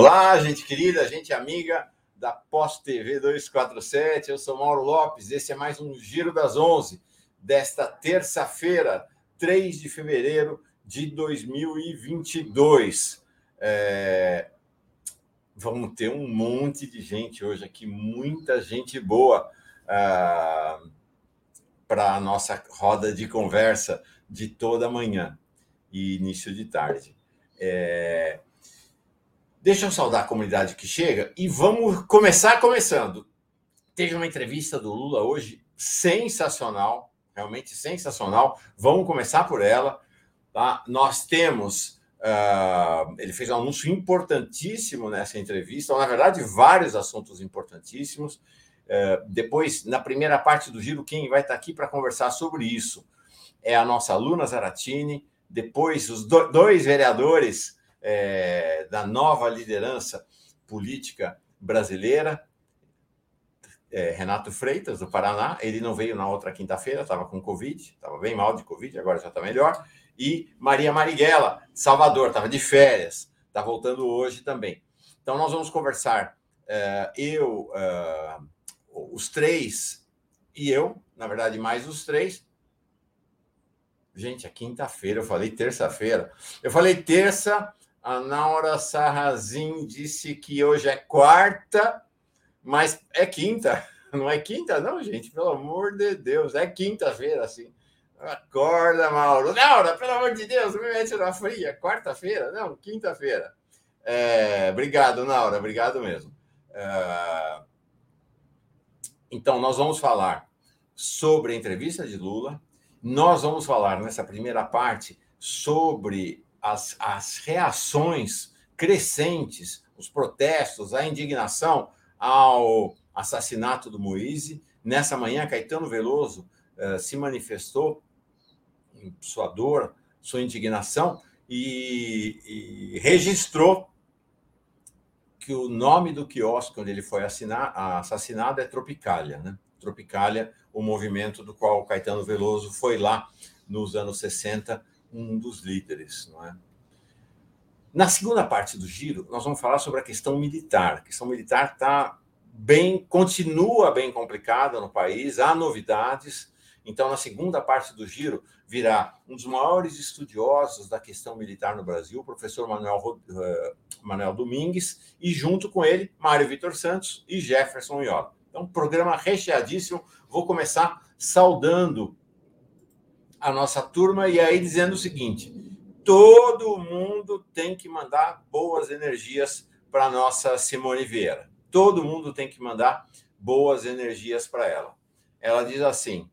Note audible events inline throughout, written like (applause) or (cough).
Olá, gente querida, gente amiga da Pós TV 247. Eu sou Mauro Lopes. Esse é mais um Giro das 11 desta terça-feira, 3 de fevereiro de 2022. É... Vamos ter um monte de gente hoje aqui, muita gente boa uh... para a nossa roda de conversa de toda manhã e início de tarde. É... Deixa eu saudar a comunidade que chega e vamos começar começando. Teve uma entrevista do Lula hoje sensacional, realmente sensacional. Vamos começar por ela. Tá? Nós temos. Uh, ele fez um anúncio importantíssimo nessa entrevista, ou, na verdade, vários assuntos importantíssimos. Uh, depois, na primeira parte do giro, quem vai estar aqui para conversar sobre isso é a nossa Luna Zaratini. Depois, os do, dois vereadores é, da nova liderança política brasileira, é, Renato Freitas, do Paraná. Ele não veio na outra quinta-feira, estava com Covid, estava bem mal de Covid, agora já está melhor. E Maria Marighella, Salvador, estava de férias, está voltando hoje também. Então, nós vamos conversar, é, eu, é, os três e eu, na verdade, mais os três. Gente, é quinta-feira, eu falei terça-feira. Eu falei terça, a Naura Sarrazin disse que hoje é quarta, mas é quinta. (laughs) Não é quinta, não, gente? Pelo amor de Deus, é quinta-feira, assim. Acorda, Mauro. Naura, pelo amor de Deus, me mete na fria. Quarta-feira? Não, quinta-feira. É, obrigado, Naura, obrigado mesmo. É, então, nós vamos falar sobre a entrevista de Lula. Nós vamos falar nessa primeira parte sobre as, as reações crescentes, os protestos, a indignação ao assassinato do Moise. Nessa manhã, Caetano Veloso uh, se manifestou sua dor, sua indignação e, e, registrou que o nome do quiosque onde ele foi assassinado é Tropicália, né? Tropicália, o movimento do qual Caetano Veloso foi lá nos anos 60 um dos líderes, não é? Na segunda parte do giro, nós vamos falar sobre a questão militar. A questão militar está bem, continua bem complicada no país, há novidades. Então, na segunda parte do giro, virá um dos maiores estudiosos da questão militar no Brasil, o professor Manuel, uh, Manuel Domingues, e junto com ele, Mário Vitor Santos e Jefferson Iola. Então, programa recheadíssimo. Vou começar saudando a nossa turma e aí dizendo o seguinte: todo mundo tem que mandar boas energias para a nossa Simone Vieira. Todo mundo tem que mandar boas energias para ela. Ela diz assim: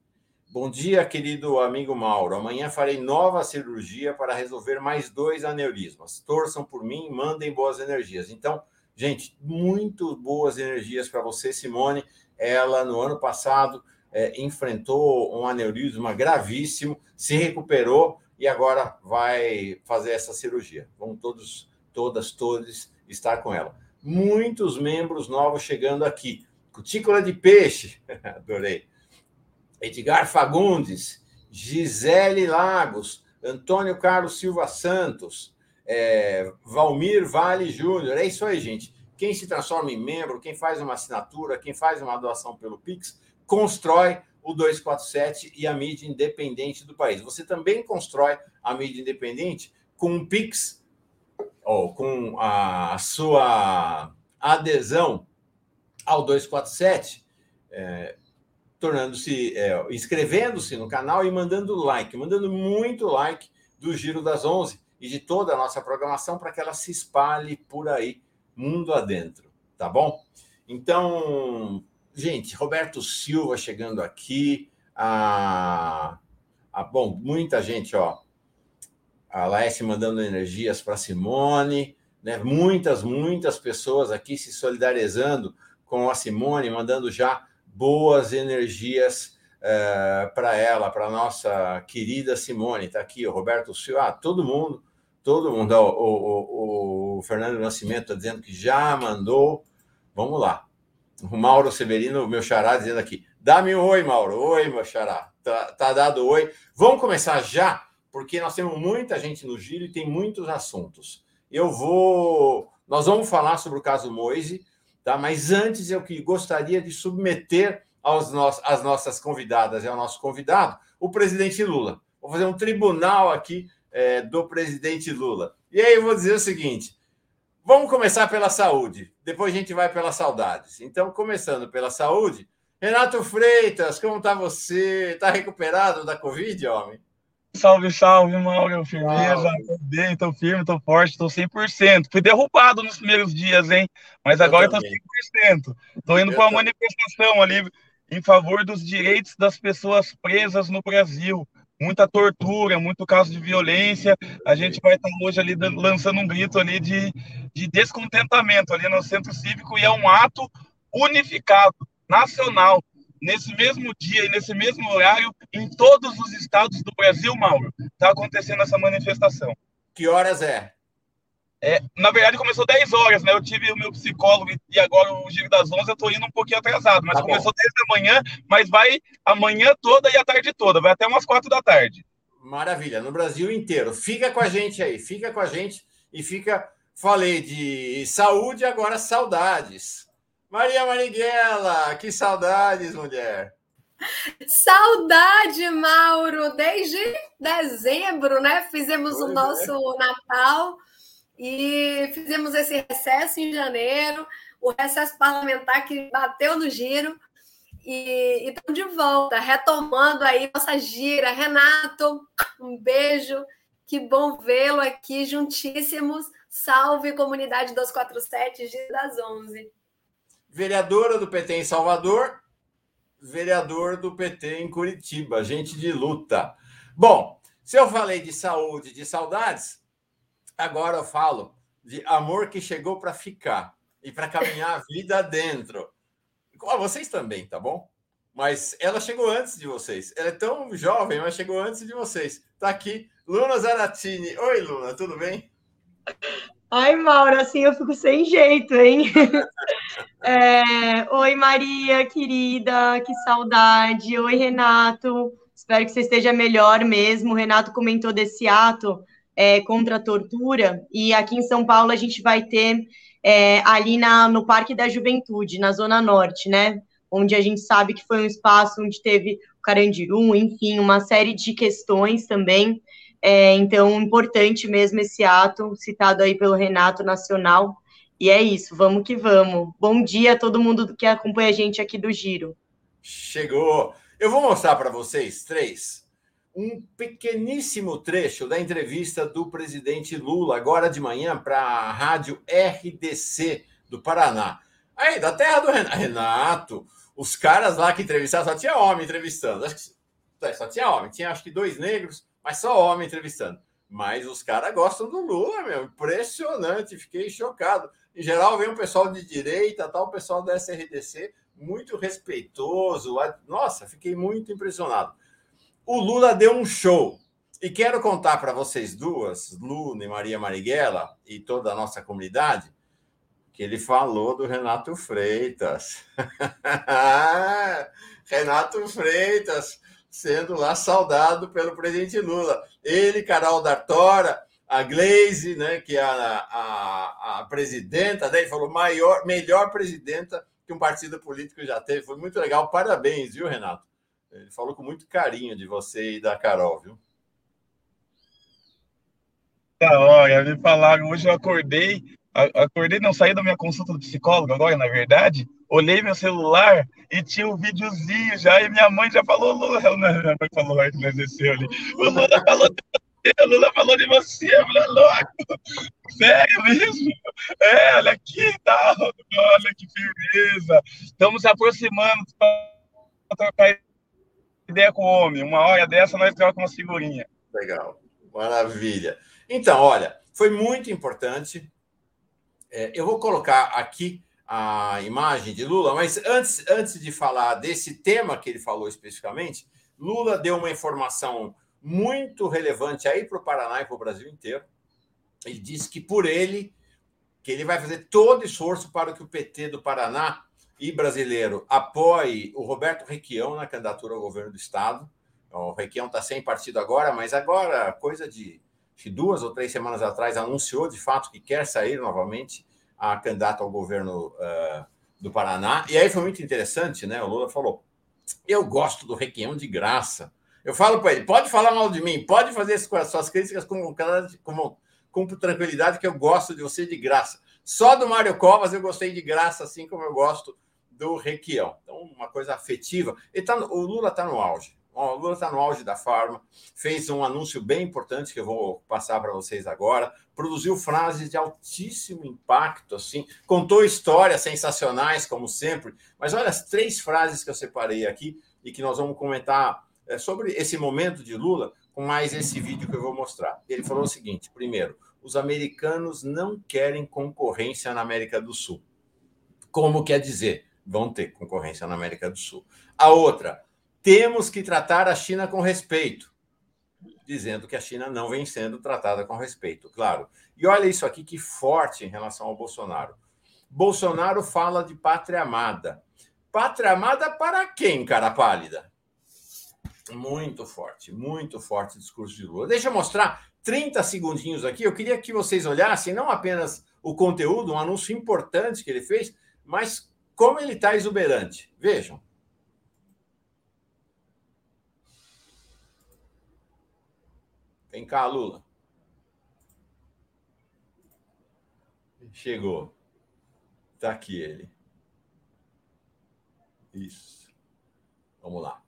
Bom dia, querido amigo Mauro. Amanhã farei nova cirurgia para resolver mais dois aneurismas. Torçam por mim, mandem boas energias. Então, gente, muito boas energias para você, Simone. Ela, no ano passado, é, enfrentou um aneurisma gravíssimo, se recuperou e agora vai fazer essa cirurgia. Vamos todos, todas, todos estar com ela. Muitos membros novos chegando aqui. Cutícula de peixe, (laughs) adorei. Edgar Fagundes, Gisele Lagos, Antônio Carlos Silva Santos, é, Valmir Vale Júnior. É isso aí, gente. Quem se transforma em membro, quem faz uma assinatura, quem faz uma doação pelo Pix, constrói o 247 e a mídia independente do país. Você também constrói a mídia independente com um Pix, ou com a sua adesão ao 247, é, tornando-se, é, inscrevendo-se no canal e mandando like, mandando muito like do Giro das 11 e de toda a nossa programação para que ela se espalhe por aí, mundo adentro, tá bom? Então, Gente, Roberto Silva chegando aqui. A, a, bom, muita gente, ó. A Laércio mandando energias para Simone, né? Muitas, muitas pessoas aqui se solidarizando com a Simone, mandando já boas energias é, para ela, para nossa querida Simone. Está aqui o Roberto Silva, ah, todo mundo, todo mundo. Ó, o, o, o Fernando Nascimento está dizendo que já mandou. Vamos lá. O Mauro Severino, meu xará, dizendo aqui: dá-me um oi, Mauro. Oi, meu xará. Tá, tá dado oi. Vamos começar já, porque nós temos muita gente no giro e tem muitos assuntos. Eu vou Nós vamos falar sobre o caso Moise, tá? mas antes eu que gostaria de submeter aos nossos, às nossas convidadas e ao nosso convidado o presidente Lula. Vou fazer um tribunal aqui é, do presidente Lula. E aí eu vou dizer o seguinte: vamos começar pela saúde, depois a gente vai pelas saudades. Então, começando pela saúde, Renato Freitas, como está você? Está recuperado da Covid, homem? Salve, salve, Mauro. Firmeza, bem, tô firme, tô forte, tô 100%. Fui derrubado nos primeiros dias, hein? Mas agora tô 100%. Tô indo para uma manifestação ali em favor dos direitos das pessoas presas no Brasil. Muita tortura, muito caso de violência. A gente vai estar hoje ali lançando um grito ali de, de descontentamento ali no centro cívico e é um ato unificado, nacional, nesse mesmo dia e nesse mesmo horário, em todos os estados do Brasil, Mauro, está acontecendo essa manifestação. Que horas é? É, na verdade, começou 10 horas, né? Eu tive o meu psicólogo e agora o giro das 11 eu tô indo um pouquinho atrasado, mas tá começou 10 da manhã, mas vai a manhã toda e a tarde toda, vai até umas 4 da tarde. Maravilha, no Brasil inteiro. Fica com a gente aí, fica com a gente e fica. Falei de saúde, agora saudades. Maria Marighella, que saudades, mulher. Saudade, Mauro, desde dezembro, né? Fizemos pois o é. nosso é. Natal e fizemos esse recesso em janeiro, o recesso parlamentar que bateu no giro. E estamos de volta, retomando aí nossa gira. Renato, um beijo. Que bom vê-lo aqui juntíssimos. Salve, comunidade 247, Giro das 11 vereadora do PT em Salvador, vereador do PT em Curitiba, gente de luta. Bom, se eu falei de saúde, de saudades, agora eu falo de amor que chegou para ficar e para caminhar a vida (laughs) dentro. Vocês também, tá bom? Mas ela chegou antes de vocês. Ela é tão jovem, mas chegou antes de vocês. Tá aqui, Luna Zaratini. Oi, Luna, tudo bem? Ai, Mauro, assim eu fico sem jeito, hein? (laughs) É, Oi, Maria, querida, que saudade. Oi, Renato. Espero que você esteja melhor mesmo. O Renato comentou desse ato é, contra a tortura, e aqui em São Paulo a gente vai ter é, ali na, no Parque da Juventude, na Zona Norte, né? Onde a gente sabe que foi um espaço onde teve o Carandiru, enfim, uma série de questões também. É, então, importante mesmo esse ato, citado aí pelo Renato Nacional. E é isso, vamos que vamos. Bom dia a todo mundo que acompanha a gente aqui do Giro. Chegou! Eu vou mostrar para vocês três um pequeníssimo trecho da entrevista do presidente Lula, agora de manhã, para a rádio RDC do Paraná. Aí, da terra do Renato, os caras lá que entrevistaram, só tinha homem entrevistando. É, só tinha homem, tinha acho que dois negros mas só homem entrevistando. Mas os caras gostam do Lula, meu. Impressionante, fiquei chocado. Em geral, vem um pessoal de direita, tal, o pessoal da SRDC, muito respeitoso. Nossa, fiquei muito impressionado. O Lula deu um show. E quero contar para vocês duas, Luna e Maria Marighella, e toda a nossa comunidade, que ele falou do Renato Freitas. (laughs) Renato Freitas sendo lá saudado pelo presidente Lula. Ele, Carol D'Artora, a Glaze, né, que é a, a, a presidenta, né, ele falou maior, melhor presidenta que um partido político já teve. Foi muito legal. Parabéns, viu, Renato? Ele falou com muito carinho de você e da Carol, viu? Da hora, me falaram, hoje eu acordei, acordei, não saí da minha consulta do psicólogo agora, na verdade, olhei meu celular e tinha um videozinho já, e minha mãe já falou, Lula, minha mãe falou, ali, o Lula falou de você, o Lula falou de você, eu falei, louco, sério mesmo? É, olha aqui e tal, olha que firmeza, estamos se aproximando para trocar ideia com o homem, uma hora dessa nós trocamos uma figurinha. Legal, maravilha. Então, olha, foi muito importante, é, eu vou colocar aqui a imagem de Lula, mas antes, antes de falar desse tema que ele falou especificamente, Lula deu uma informação muito relevante aí para o Paraná e para o Brasil inteiro. Ele disse que por ele, que ele vai fazer todo esforço para que o PT do Paraná e brasileiro apoie o Roberto Requião na candidatura ao governo do Estado. O Requião está sem partido agora, mas agora, coisa de, de duas ou três semanas atrás, anunciou de fato que quer sair novamente a candidata ao governo uh, do Paraná. E aí foi muito interessante, né? O Lula falou: eu gosto do Requião de graça. Eu falo para ele: pode falar mal de mim, pode fazer as suas críticas com, com, com tranquilidade, que eu gosto de você de graça. Só do Mário Covas eu gostei de graça, assim como eu gosto do Requião. Então, uma coisa afetiva. Tá, o Lula está no auge. O Lula está no auge da farma, fez um anúncio bem importante que eu vou passar para vocês agora, produziu frases de altíssimo impacto, assim, contou histórias sensacionais, como sempre, mas olha as três frases que eu separei aqui e que nós vamos comentar é, sobre esse momento de Lula com mais esse vídeo que eu vou mostrar. Ele falou o seguinte: primeiro, os americanos não querem concorrência na América do Sul. Como quer dizer? Vão ter concorrência na América do Sul. A outra, temos que tratar a China com respeito, dizendo que a China não vem sendo tratada com respeito, claro. E olha isso aqui que forte em relação ao Bolsonaro. Bolsonaro fala de pátria amada. Pátria amada para quem, cara pálida? Muito forte, muito forte discurso de Lula. Deixa eu mostrar 30 segundinhos aqui. Eu queria que vocês olhassem não apenas o conteúdo, um anúncio importante que ele fez, mas como ele está exuberante. Vejam. Vem cá, Lula. Chegou. Está aqui ele. Isso. Vamos lá.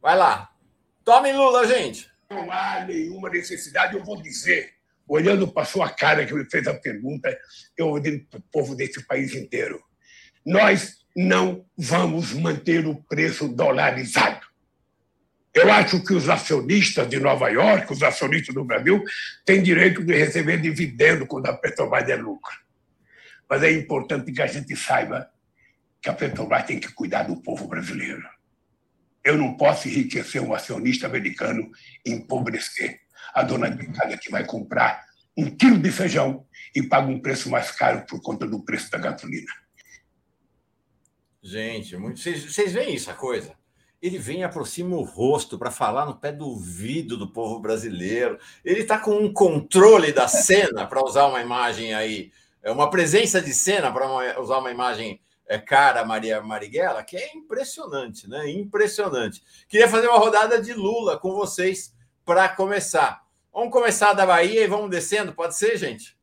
Vai lá. Tome Lula, gente. Não há nenhuma necessidade, eu vou dizer, olhando para sua cara que me fez a pergunta, eu dizer para o povo desse país inteiro. Nós não vamos manter o preço dolarizado. Eu acho que os acionistas de Nova York, os acionistas do Brasil, têm direito de receber dividendo quando a Petrobras é lucro. Mas é importante que a gente saiba que a Petrobras tem que cuidar do povo brasileiro. Eu não posso enriquecer um acionista americano e empobrecer a dona de casa que vai comprar um quilo de feijão e paga um preço mais caro por conta do preço da gasolina. Gente, muito... vocês, veem isso, a coisa? ele vem e aproxima o rosto para falar no pé do ouvido do povo brasileiro. Ele está com um controle da cena, para usar uma imagem aí, é uma presença de cena, para usar uma imagem é, cara Maria Marighella, que é impressionante, né? Impressionante. Queria fazer uma rodada de Lula com vocês para começar. Vamos começar da Bahia e vamos descendo, pode ser, gente?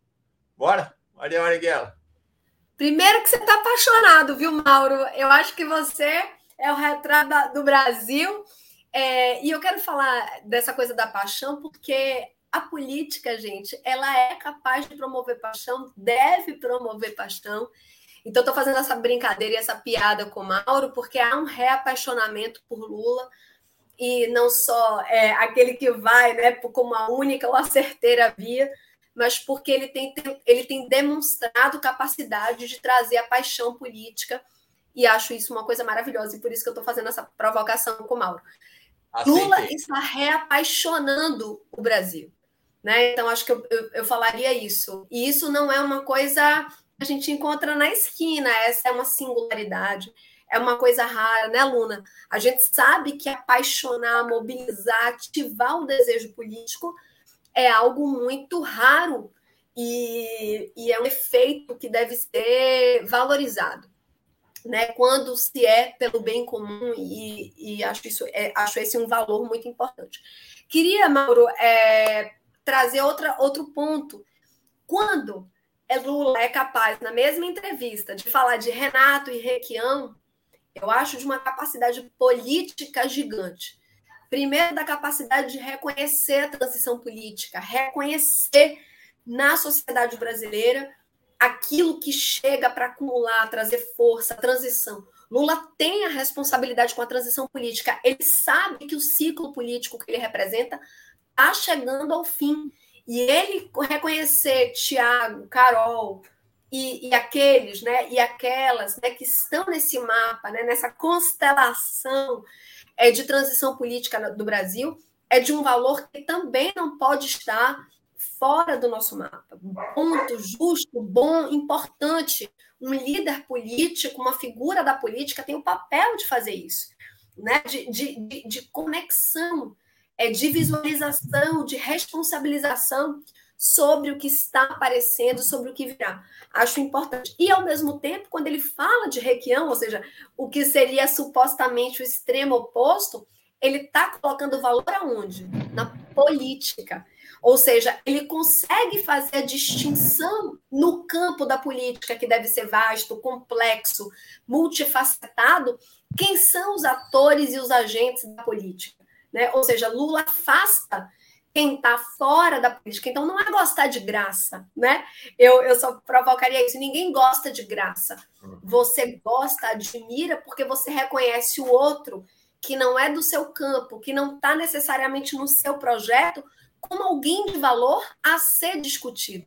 Bora, Maria Marighella. Primeiro que você está apaixonado, viu, Mauro? Eu acho que você é o retrato do Brasil. É, e eu quero falar dessa coisa da paixão, porque a política, gente, ela é capaz de promover paixão, deve promover paixão. Então, estou fazendo essa brincadeira e essa piada com o Mauro, porque há um reapaixonamento por Lula, e não só é, aquele que vai né, como a única ou a certeira via, mas porque ele tem, ele tem demonstrado capacidade de trazer a paixão política e acho isso uma coisa maravilhosa, e por isso que eu estou fazendo essa provocação com o Mauro. Aceitei. Lula está reapaixonando o Brasil. Né? Então, acho que eu, eu, eu, falaria isso. E isso não é uma coisa que a gente encontra na esquina, essa é uma singularidade, é uma coisa rara, né, Luna? A gente sabe que apaixonar, mobilizar, ativar o desejo político é algo muito raro e, e é um efeito que deve ser valorizado né, quando se é pelo bem comum, e, e acho, isso, é, acho esse um valor muito importante. Queria, Mauro, é, trazer outra, outro ponto. Quando Lula é capaz, na mesma entrevista, de falar de Renato e Requião, eu acho de uma capacidade política gigante. Primeiro, da capacidade de reconhecer a transição política, reconhecer na sociedade brasileira aquilo que chega para acumular, trazer força, transição. Lula tem a responsabilidade com a transição política. Ele sabe que o ciclo político que ele representa está chegando ao fim. E ele reconhecer Tiago, Carol e, e, aqueles, né, e aquelas, né, que estão nesse mapa, né, nessa constelação é, de transição política do Brasil, é de um valor que também não pode estar fora do nosso mapa. Ponto, justo, bom, importante. Um líder político, uma figura da política tem o papel de fazer isso, né? de, de, de, conexão é, de visualização, de responsabilização sobre o que está aparecendo, sobre o que virá. Acho importante. E, ao mesmo tempo, quando ele fala de Requião, ou seja, o que seria supostamente o extremo oposto, ele está colocando valor aonde? Na política. Ou seja, ele consegue fazer a distinção no campo da política, que deve ser vasto, complexo, multifacetado, quem são os atores e os agentes da política. Né? Ou seja, Lula afasta quem está fora da política. Então, não é gostar de graça, né? Eu, eu só provocaria isso. Ninguém gosta de graça. Uhum. Você gosta, admira, porque você reconhece o outro que não é do seu campo, que não está necessariamente no seu projeto, como alguém de valor a ser discutido.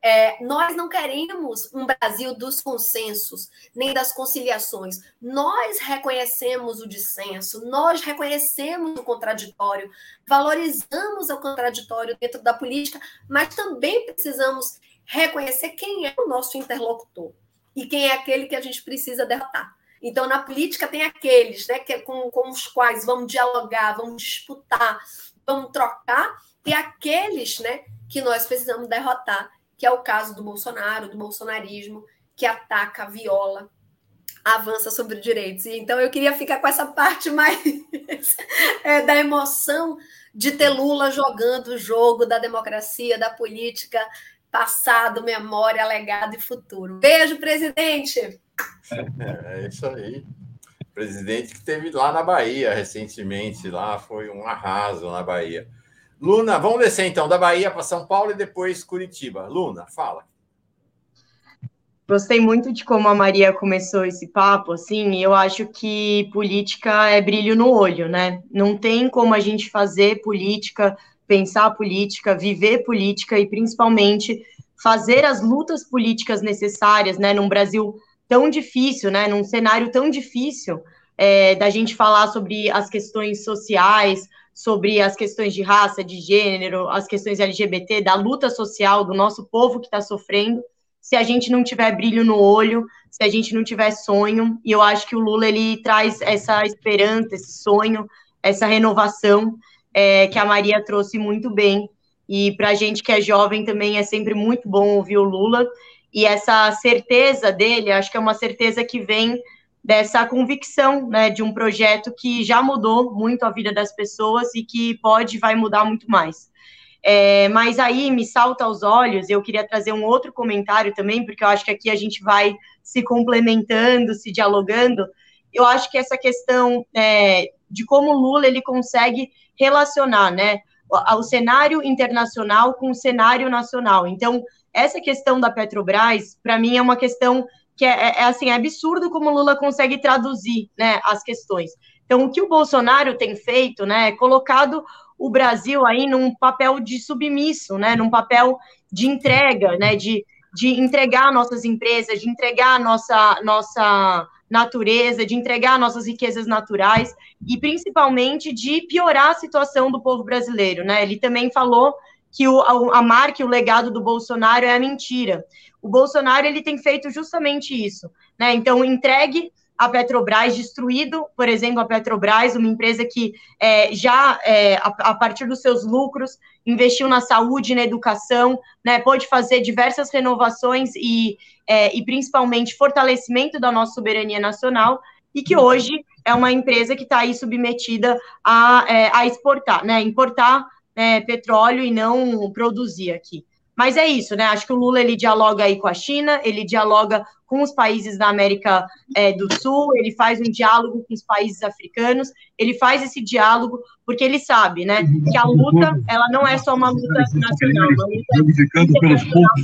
É, nós não queremos um Brasil dos consensos, nem das conciliações. Nós reconhecemos o dissenso, nós reconhecemos o contraditório, valorizamos o contraditório dentro da política, mas também precisamos reconhecer quem é o nosso interlocutor e quem é aquele que a gente precisa derrotar. Então, na política, tem aqueles né, que, é com, com os quais vamos dialogar, vamos disputar, vamos trocar, e aqueles né, que nós precisamos derrotar, que é o caso do Bolsonaro, do bolsonarismo, que ataca, viola, avança sobre direitos. E, então, eu queria ficar com essa parte mais (laughs) é, da emoção de ter Lula jogando o jogo da democracia, da política, passado, memória, legado e futuro. Beijo, presidente! É, é isso aí presidente que teve lá na Bahia recentemente, lá foi um arraso na Bahia. Luna, vamos descer então da Bahia para São Paulo e depois Curitiba. Luna, fala. Gostei muito de como a Maria começou esse papo, assim, eu acho que política é brilho no olho, né? Não tem como a gente fazer política, pensar política, viver política e principalmente fazer as lutas políticas necessárias, né, num Brasil tão difícil, né, num cenário tão difícil, é, da gente falar sobre as questões sociais, sobre as questões de raça, de gênero, as questões LGBT, da luta social do nosso povo que está sofrendo, se a gente não tiver brilho no olho, se a gente não tiver sonho, e eu acho que o Lula ele traz essa esperança, esse sonho, essa renovação é, que a Maria trouxe muito bem. E para a gente que é jovem também é sempre muito bom ouvir o Lula. E essa certeza dele, acho que é uma certeza que vem dessa convicção, né, de um projeto que já mudou muito a vida das pessoas e que pode e vai mudar muito mais. É, mas aí me salta aos olhos, eu queria trazer um outro comentário também, porque eu acho que aqui a gente vai se complementando, se dialogando. Eu acho que essa questão é, de como Lula ele consegue relacionar, né, o, o cenário internacional com o cenário nacional. Então, essa questão da Petrobras, para mim, é uma questão que é, é, é, assim, é absurdo como Lula consegue traduzir né, as questões. Então, o que o Bolsonaro tem feito, né, é colocado o Brasil aí num papel de submisso, né, num papel de entrega, né, de, de entregar nossas empresas, de entregar nossa, nossa natureza, de entregar nossas riquezas naturais e principalmente de piorar a situação do povo brasileiro, né? Ele também falou que o, a, a marca e o legado do Bolsonaro é a mentira. O Bolsonaro ele tem feito justamente isso, né? Então entregue a Petrobras, destruído, por exemplo, a Petrobras, uma empresa que é, já, é, a, a, partir dos seus lucros, investiu na saúde, na educação, né, pode fazer diversas renovações e, é, e principalmente fortalecimento da nossa soberania nacional, e que hoje é uma empresa que está aí submetida a, é, a exportar, né, importar é, petróleo e não produzir aqui. Mas é isso, né? Acho que o Lula ele dialoga aí com a China, ele dialoga com os países da América é, do Sul, ele faz um diálogo com os países africanos, ele faz esse diálogo porque ele sabe, né, que a luta ela não é só uma luta nacional, uma luta pelos poucos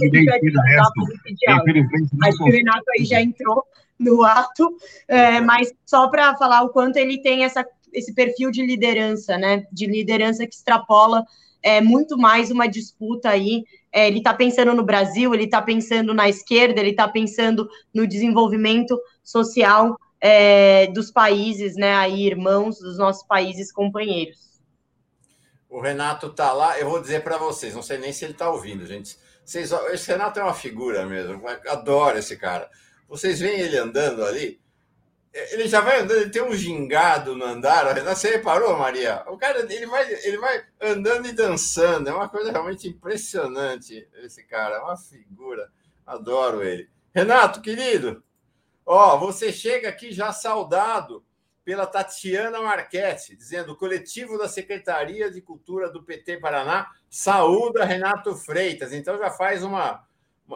Acho que o Renato aí já entrou no ato, é, mas só para falar o quanto ele tem essa, esse perfil de liderança, né, de liderança que extrapola é muito mais uma disputa aí. É, ele está pensando no Brasil, ele está pensando na esquerda, ele está pensando no desenvolvimento social é, dos países, né, aí, irmãos, dos nossos países companheiros. O Renato está lá, eu vou dizer para vocês, não sei nem se ele está ouvindo, gente. Vocês, esse Renato é uma figura mesmo, adoro esse cara. Vocês veem ele andando ali, ele já vai andando, ele tem um gingado no andar. Você reparou, Maria? O cara ele vai, ele vai andando e dançando. É uma coisa realmente impressionante. Esse cara, é uma figura. Adoro ele. Renato, querido, ó, você chega aqui já saudado pela Tatiana Marchetti, dizendo: o coletivo da Secretaria de Cultura do PT Paraná saúda Renato Freitas. Então já faz uma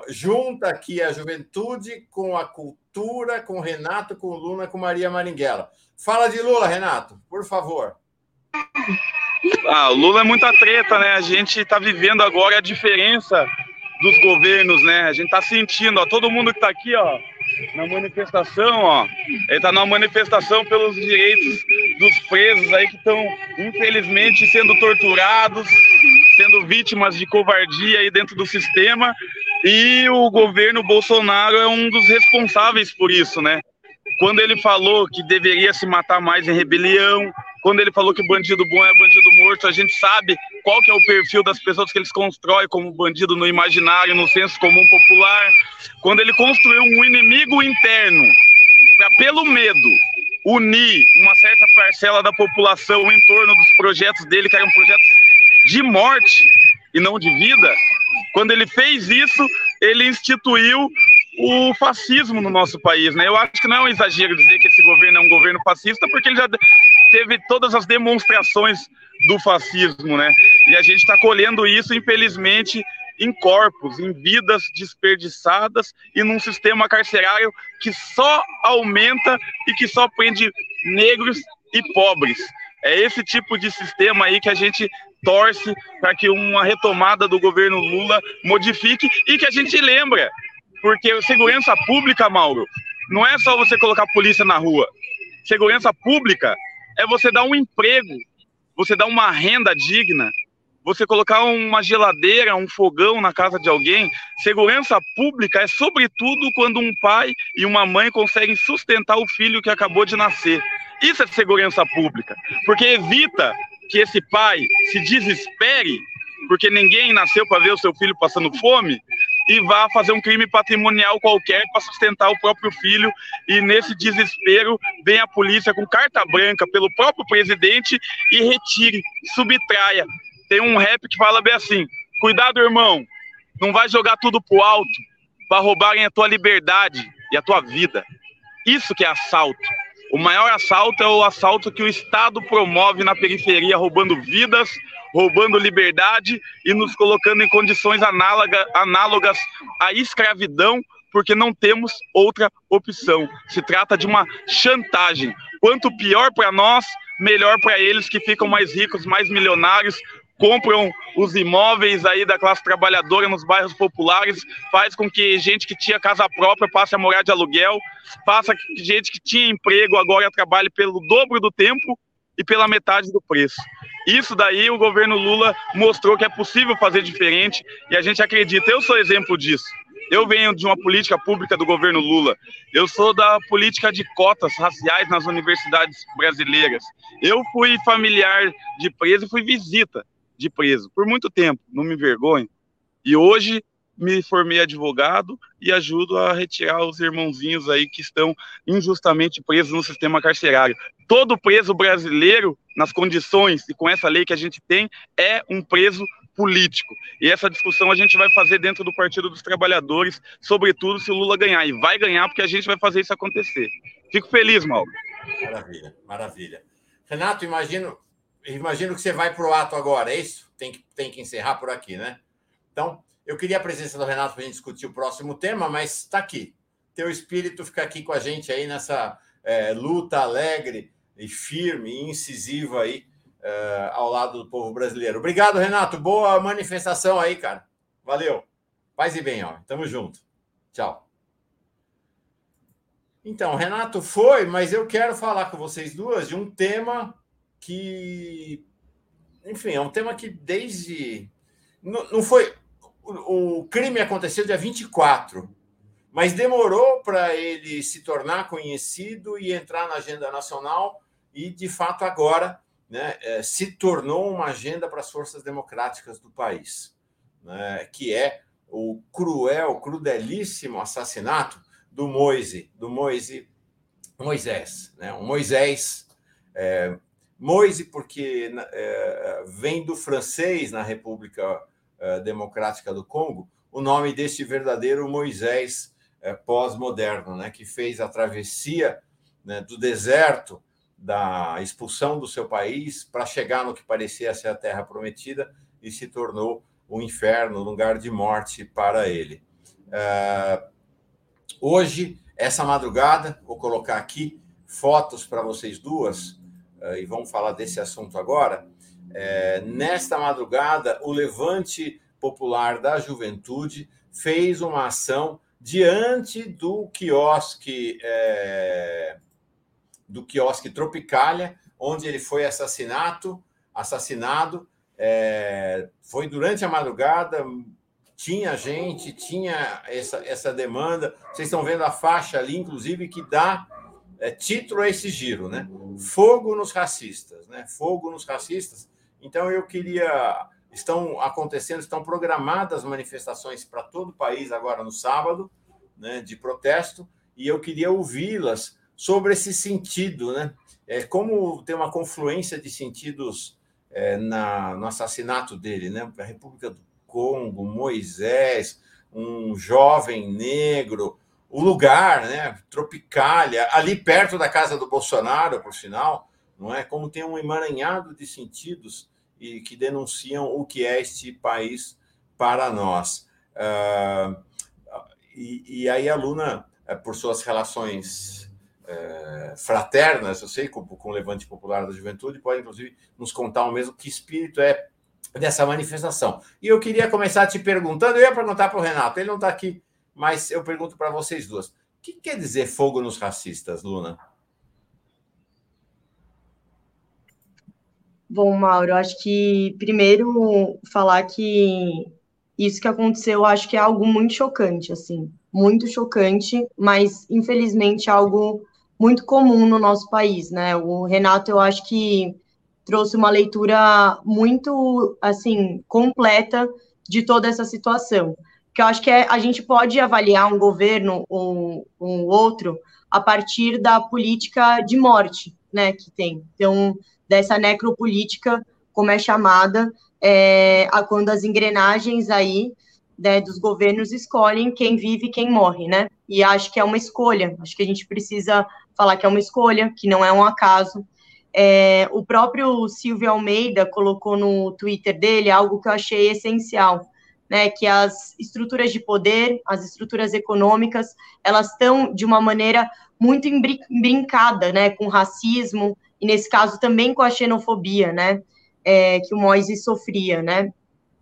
junta aqui a juventude com a cultura, com Renato, com Luna, com Maria Maringuela. Fala de Lula, Renato, por favor. Ah, Lula é muita treta, né? A gente está vivendo agora a diferença dos governos, né? A gente está sentindo, ó, todo mundo que está aqui, ó, na manifestação, ó, ele está numa manifestação pelos direitos dos presos aí que estão, infelizmente, sendo torturados, sendo vítimas de covardia aí dentro do sistema e o governo Bolsonaro é um dos responsáveis por isso, né? Quando ele falou que deveria se matar mais em rebelião, quando ele falou que bandido bom é bandido morto, a gente sabe qual que é o perfil das pessoas que eles constroem como bandido no imaginário, no senso comum popular. Quando ele construiu um inimigo interno para, pelo medo, unir uma certa parcela da população em torno dos projetos dele, que eram projetos de morte e não de vida, quando ele fez isso, ele instituiu o fascismo no nosso país, né? Eu acho que não é um exagero dizer que esse governo é um governo fascista, porque ele já teve todas as demonstrações do fascismo, né? E a gente está colhendo isso, infelizmente, em corpos, em vidas desperdiçadas e num sistema carcerário que só aumenta e que só prende negros e pobres. É esse tipo de sistema aí que a gente torce para que uma retomada do governo Lula modifique e que a gente lembra, porque segurança pública, Mauro, não é só você colocar polícia na rua. Segurança pública é você dar um emprego, você dar uma renda digna, você colocar uma geladeira, um fogão na casa de alguém. Segurança pública é sobretudo quando um pai e uma mãe conseguem sustentar o filho que acabou de nascer. Isso é segurança pública, porque evita que esse pai se desespere, porque ninguém nasceu para ver o seu filho passando fome, e vá fazer um crime patrimonial qualquer para sustentar o próprio filho. E nesse desespero, vem a polícia com carta branca pelo próprio presidente e retire, subtraia. Tem um rap que fala bem assim: cuidado, irmão, não vai jogar tudo pro alto para roubarem a tua liberdade e a tua vida. Isso que é assalto. O maior assalto é o assalto que o Estado promove na periferia, roubando vidas, roubando liberdade e nos colocando em condições análoga, análogas à escravidão, porque não temos outra opção. Se trata de uma chantagem. Quanto pior para nós, melhor para eles que ficam mais ricos, mais milionários, compram os imóveis aí da classe trabalhadora nos bairros populares, faz com que gente que tinha casa própria passe a morar de aluguel, faça que gente que tinha emprego agora trabalhe pelo dobro do tempo e pela metade do preço. Isso daí o governo Lula mostrou que é possível fazer diferente e a gente acredita. Eu sou exemplo disso. Eu venho de uma política pública do governo Lula. Eu sou da política de cotas raciais nas universidades brasileiras. Eu fui familiar de preso e fui visita de preso por muito tempo, não me envergonho. E hoje me formei advogado e ajudo a retirar os irmãozinhos aí que estão injustamente presos no sistema carcerário. Todo preso brasileiro, nas condições e com essa lei que a gente tem, é um preso político. E essa discussão a gente vai fazer dentro do Partido dos Trabalhadores, sobretudo se o Lula ganhar. E vai ganhar porque a gente vai fazer isso acontecer. Fico feliz, Mauro. Maravilha, maravilha. Renato, imagino, imagino que você vai para o ato agora, é isso? Tem que, tem que encerrar por aqui, né? Então, eu queria a presença do Renato para a gente discutir o próximo tema, mas está aqui. Teu espírito fica aqui com a gente aí nessa é, luta alegre e firme e incisiva aí é, ao lado do povo brasileiro. Obrigado, Renato. Boa manifestação aí, cara. Valeu. Paz e bem, ó. Tamo junto. Tchau. Então, Renato foi, mas eu quero falar com vocês duas de um tema que, enfim, é um tema que desde. Não, não foi. O, o crime aconteceu dia 24, mas demorou para ele se tornar conhecido e entrar na agenda nacional, e de fato agora né, é, se tornou uma agenda para as forças democráticas do país, né, que é o cruel, crudelíssimo assassinato do Moise, do Moise Moisés, né? Um Moisés, é, Moise, porque é, vem do francês na República é, Democrática do Congo, o nome deste verdadeiro Moisés é, pós-moderno, né? Que fez a travessia né, do deserto, da expulsão do seu país, para chegar no que parecia ser a Terra Prometida e se tornou o um inferno, um lugar de morte para ele. É, hoje essa madrugada, vou colocar aqui fotos para vocês duas, e vamos falar desse assunto agora. É, nesta madrugada, o Levante Popular da Juventude fez uma ação diante do quiosque é, do quiosque Tropicália, onde ele foi assassinato, assassinado. É, foi durante a madrugada, tinha gente, tinha essa, essa demanda. Vocês estão vendo a faixa ali, inclusive, que dá é, título a esse giro, né? Fogo nos racistas, né? Fogo nos racistas. Então eu queria. Estão acontecendo, estão programadas manifestações para todo o país agora no sábado, né, de protesto, e eu queria ouvi-las sobre esse sentido, né? É, como tem uma confluência de sentidos é, na, no assassinato dele, né? A República do Congo, Moisés, um jovem negro, o lugar, né? Tropicália, ali perto da casa do Bolsonaro, por sinal, não é? Como tem um emaranhado de sentidos e que denunciam o que é este país para nós. Uh, e, e, aí a Luna, eh, por suas relações uh, fraternas, eu sei, com, com o Levante Popular da Juventude, pode inclusive nos contar o mesmo que espírito é dessa manifestação. E eu queria começar te perguntando, eu ia perguntar para o Renato, ele não está aqui, mas eu pergunto para vocês duas. O que quer dizer fogo nos racistas, Luna? Bom, Mauro, acho que primeiro falar que isso que aconteceu, acho que é algo muito chocante, assim, muito chocante, mas infelizmente algo muito comum no nosso país, né? O Renato, eu acho que trouxe uma leitura muito, assim, completa de toda essa situação. Que eu acho que é, a gente pode avaliar um governo ou um outro a partir da política de morte, né, que tem. Então, dessa necropolítica, como é chamada, é, a quando as engrenagens aí né, dos governos escolhem quem vive e quem morre, né? E acho que é uma escolha. Acho que a gente precisa falar que é uma escolha, que não é um acaso. É, o próprio Silvio Almeida colocou no Twitter dele algo que eu achei essencial, né, que as estruturas de poder, as estruturas econômicas, elas estão de uma maneira muito brincada, né, com racismo e nesse caso também com a xenofobia, né, é, que o Moisés sofria, né.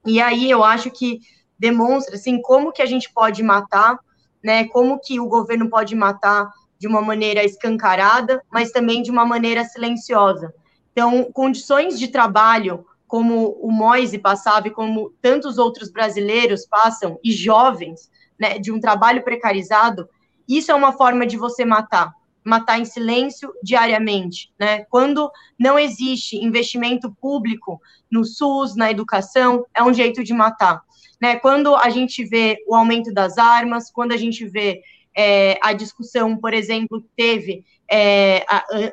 E aí eu acho que demonstra assim como que a gente pode matar, né, como que o governo pode matar de uma maneira escancarada, mas também de uma maneira silenciosa. Então, condições de trabalho como o Moise passava e como tantos outros brasileiros passam, e jovens, né, de um trabalho precarizado, isso é uma forma de você matar, matar em silêncio diariamente, né? Quando não existe investimento público no SUS, na educação, é um jeito de matar, né? Quando a gente vê o aumento das armas, quando a gente vê é, a discussão, por exemplo, teve é,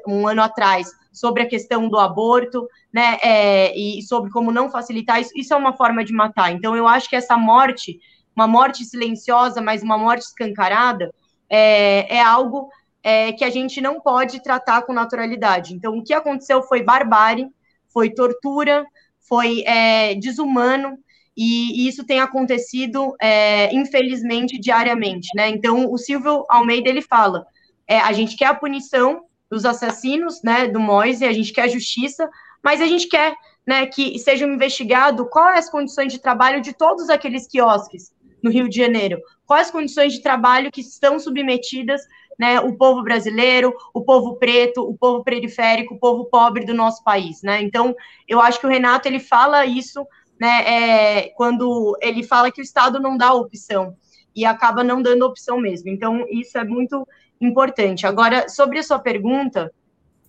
um ano atrás sobre a questão do aborto, né, é, e sobre como não facilitar isso, isso é uma forma de matar. Então, eu acho que essa morte, uma morte silenciosa, mas uma morte escancarada, é, é algo é, que a gente não pode tratar com naturalidade. Então, o que aconteceu foi barbárie, foi tortura, foi é, desumano, e, isso tem acontecido, é, infelizmente, diariamente, né? Então, o Silvio Almeida, ele fala, é, a gente quer a punição dos assassinos, né, do Moise, a gente quer justiça, mas a gente quer, né, que sejam investigado quais as condições de trabalho de todos aqueles quiosques no Rio de Janeiro, quais condições de trabalho que estão submetidas né, o povo brasileiro, o povo preto, o povo periférico, o povo pobre do nosso país, né? Então, eu acho que o Renato ele fala isso né, é, quando ele fala que o Estado não dá opção e acaba não dando opção mesmo. Então, isso é muito importante. Agora, sobre a sua pergunta,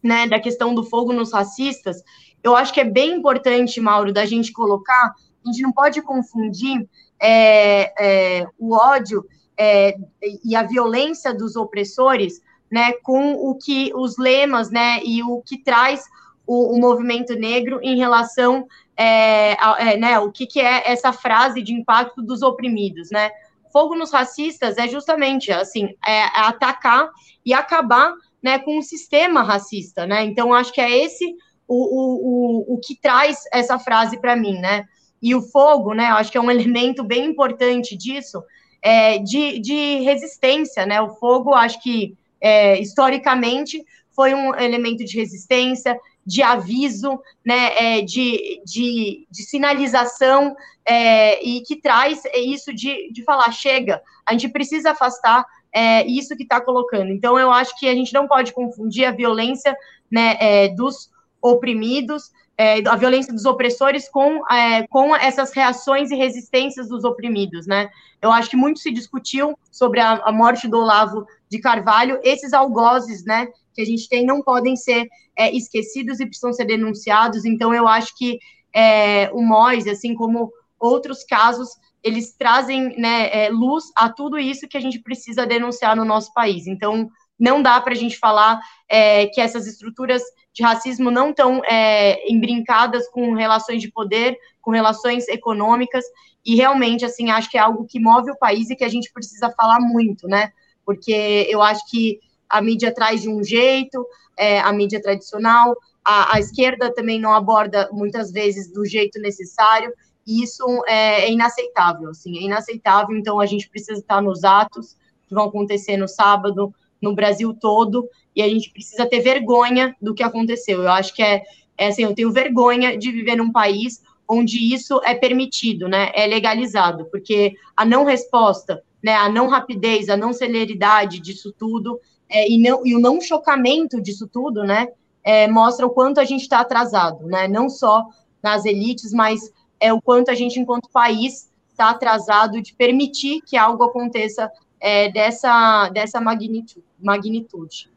né, da questão do fogo nos racistas, eu acho que é bem importante, Mauro, da gente colocar, a gente não pode confundir é, é, o ódio é, e a violência dos opressores né, com o que os lemas, né, e o que traz o, o movimento negro em relação, é, a, é, né, o que, que é essa frase de impacto dos oprimidos, né? Fogo nos racistas é justamente assim, é, atacar e acabar, né, com o sistema racista, né? Então acho que é esse o, o, o, o que traz essa frase para mim, né? E o fogo, né? Acho que é um (laughs) elemento bem importante disso, é, de, de resistência, né? O fogo, acho que é, historicamente foi um elemento de resistência, de aviso, né, é, de, de, de, sinalização, é, e que traz isso de, de falar, chega, a gente precisa afastar é, isso que está colocando. Então, eu acho que a gente não pode confundir a violência né, é, dos oprimidos, é, a violência dos opressores com, é, com essas reações e resistências dos oprimidos, né? Eu acho que muito se discutiu sobre a, a morte do Olavo de Carvalho, esses algozes, né, que a gente tem não podem ser é, esquecidos e precisam ser denunciados, então eu acho que é, o MOIS, assim como outros casos, eles trazem né, é, luz a tudo isso que a gente precisa denunciar no nosso país. Então, não dá para a gente falar é, que essas estruturas de racismo não estão é, embrincadas com relações de poder, com relações econômicas, e realmente, assim, acho que é algo que move o país e que a gente precisa falar muito, né? Porque eu acho que a mídia traz de um jeito, é, a mídia tradicional, a, a, esquerda também não aborda muitas vezes do jeito necessário, e isso é, é inaceitável, assim, é inaceitável, então a gente precisa estar nos atos que vão acontecer no sábado, no Brasil todo, e a gente precisa ter vergonha do que aconteceu. Eu acho que é, é assim, eu tenho vergonha de viver num país onde isso é permitido, né? É legalizado, porque a não resposta, né, a não rapidez, a não celeridade disso tudo, é, e, não, e o não chocamento disso tudo, né, é, mostra o quanto a gente está atrasado, né? Não só nas elites, mas é o quanto a gente, enquanto país, está atrasado de permitir que algo aconteça é, dessa, dessa magnitude, magnitude.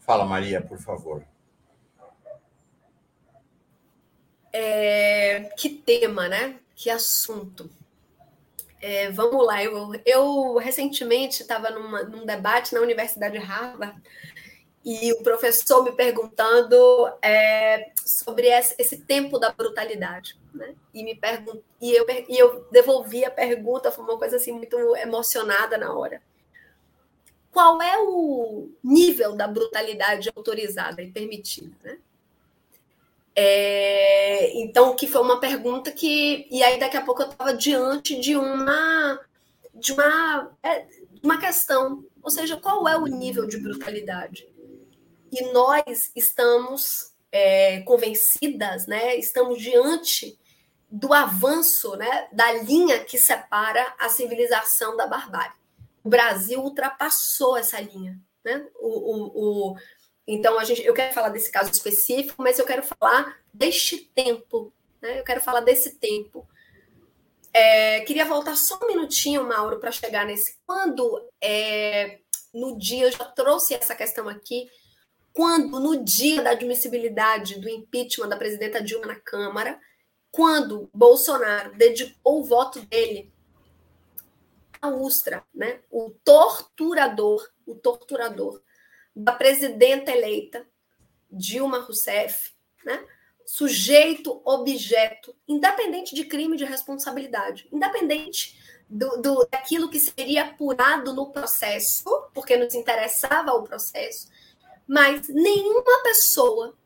Fala, Maria, por favor. É, que tema, né? Que assunto. É, vamos lá, eu, eu recentemente estava num debate na Universidade de Harvard e o professor me perguntando é, sobre esse, esse, tempo da brutalidade, né? E me pergun e eu, e eu devolvi a pergunta, foi uma coisa assim muito emocionada na hora qual é o nível da brutalidade autorizada e permitida, né? É, então, que foi uma pergunta que. E aí, daqui a pouco, eu estava diante de uma, de uma, é, uma questão. Ou seja, qual é o nível de brutalidade? E nós estamos é, convencidas, né? Estamos diante do avanço né, da linha que separa a civilização da barbárie o Brasil ultrapassou essa linha. Né? O, o, o, então, a gente, eu quero falar desse caso específico, mas eu quero falar deste tempo. Né? Eu quero falar desse tempo. É, queria voltar só um minutinho, Mauro, para chegar nesse. Quando é, no dia, eu já trouxe essa questão aqui, quando no dia da admissibilidade do impeachment da presidenta Dilma na Câmara, quando Bolsonaro dedicou o voto dele a Ustra, né? o torturador, o torturador da presidenta eleita Dilma Rousseff, né? sujeito, objeto, independente de crime de responsabilidade, independente do, do, daquilo que seria apurado no processo, porque nos interessava o processo, mas nenhuma pessoa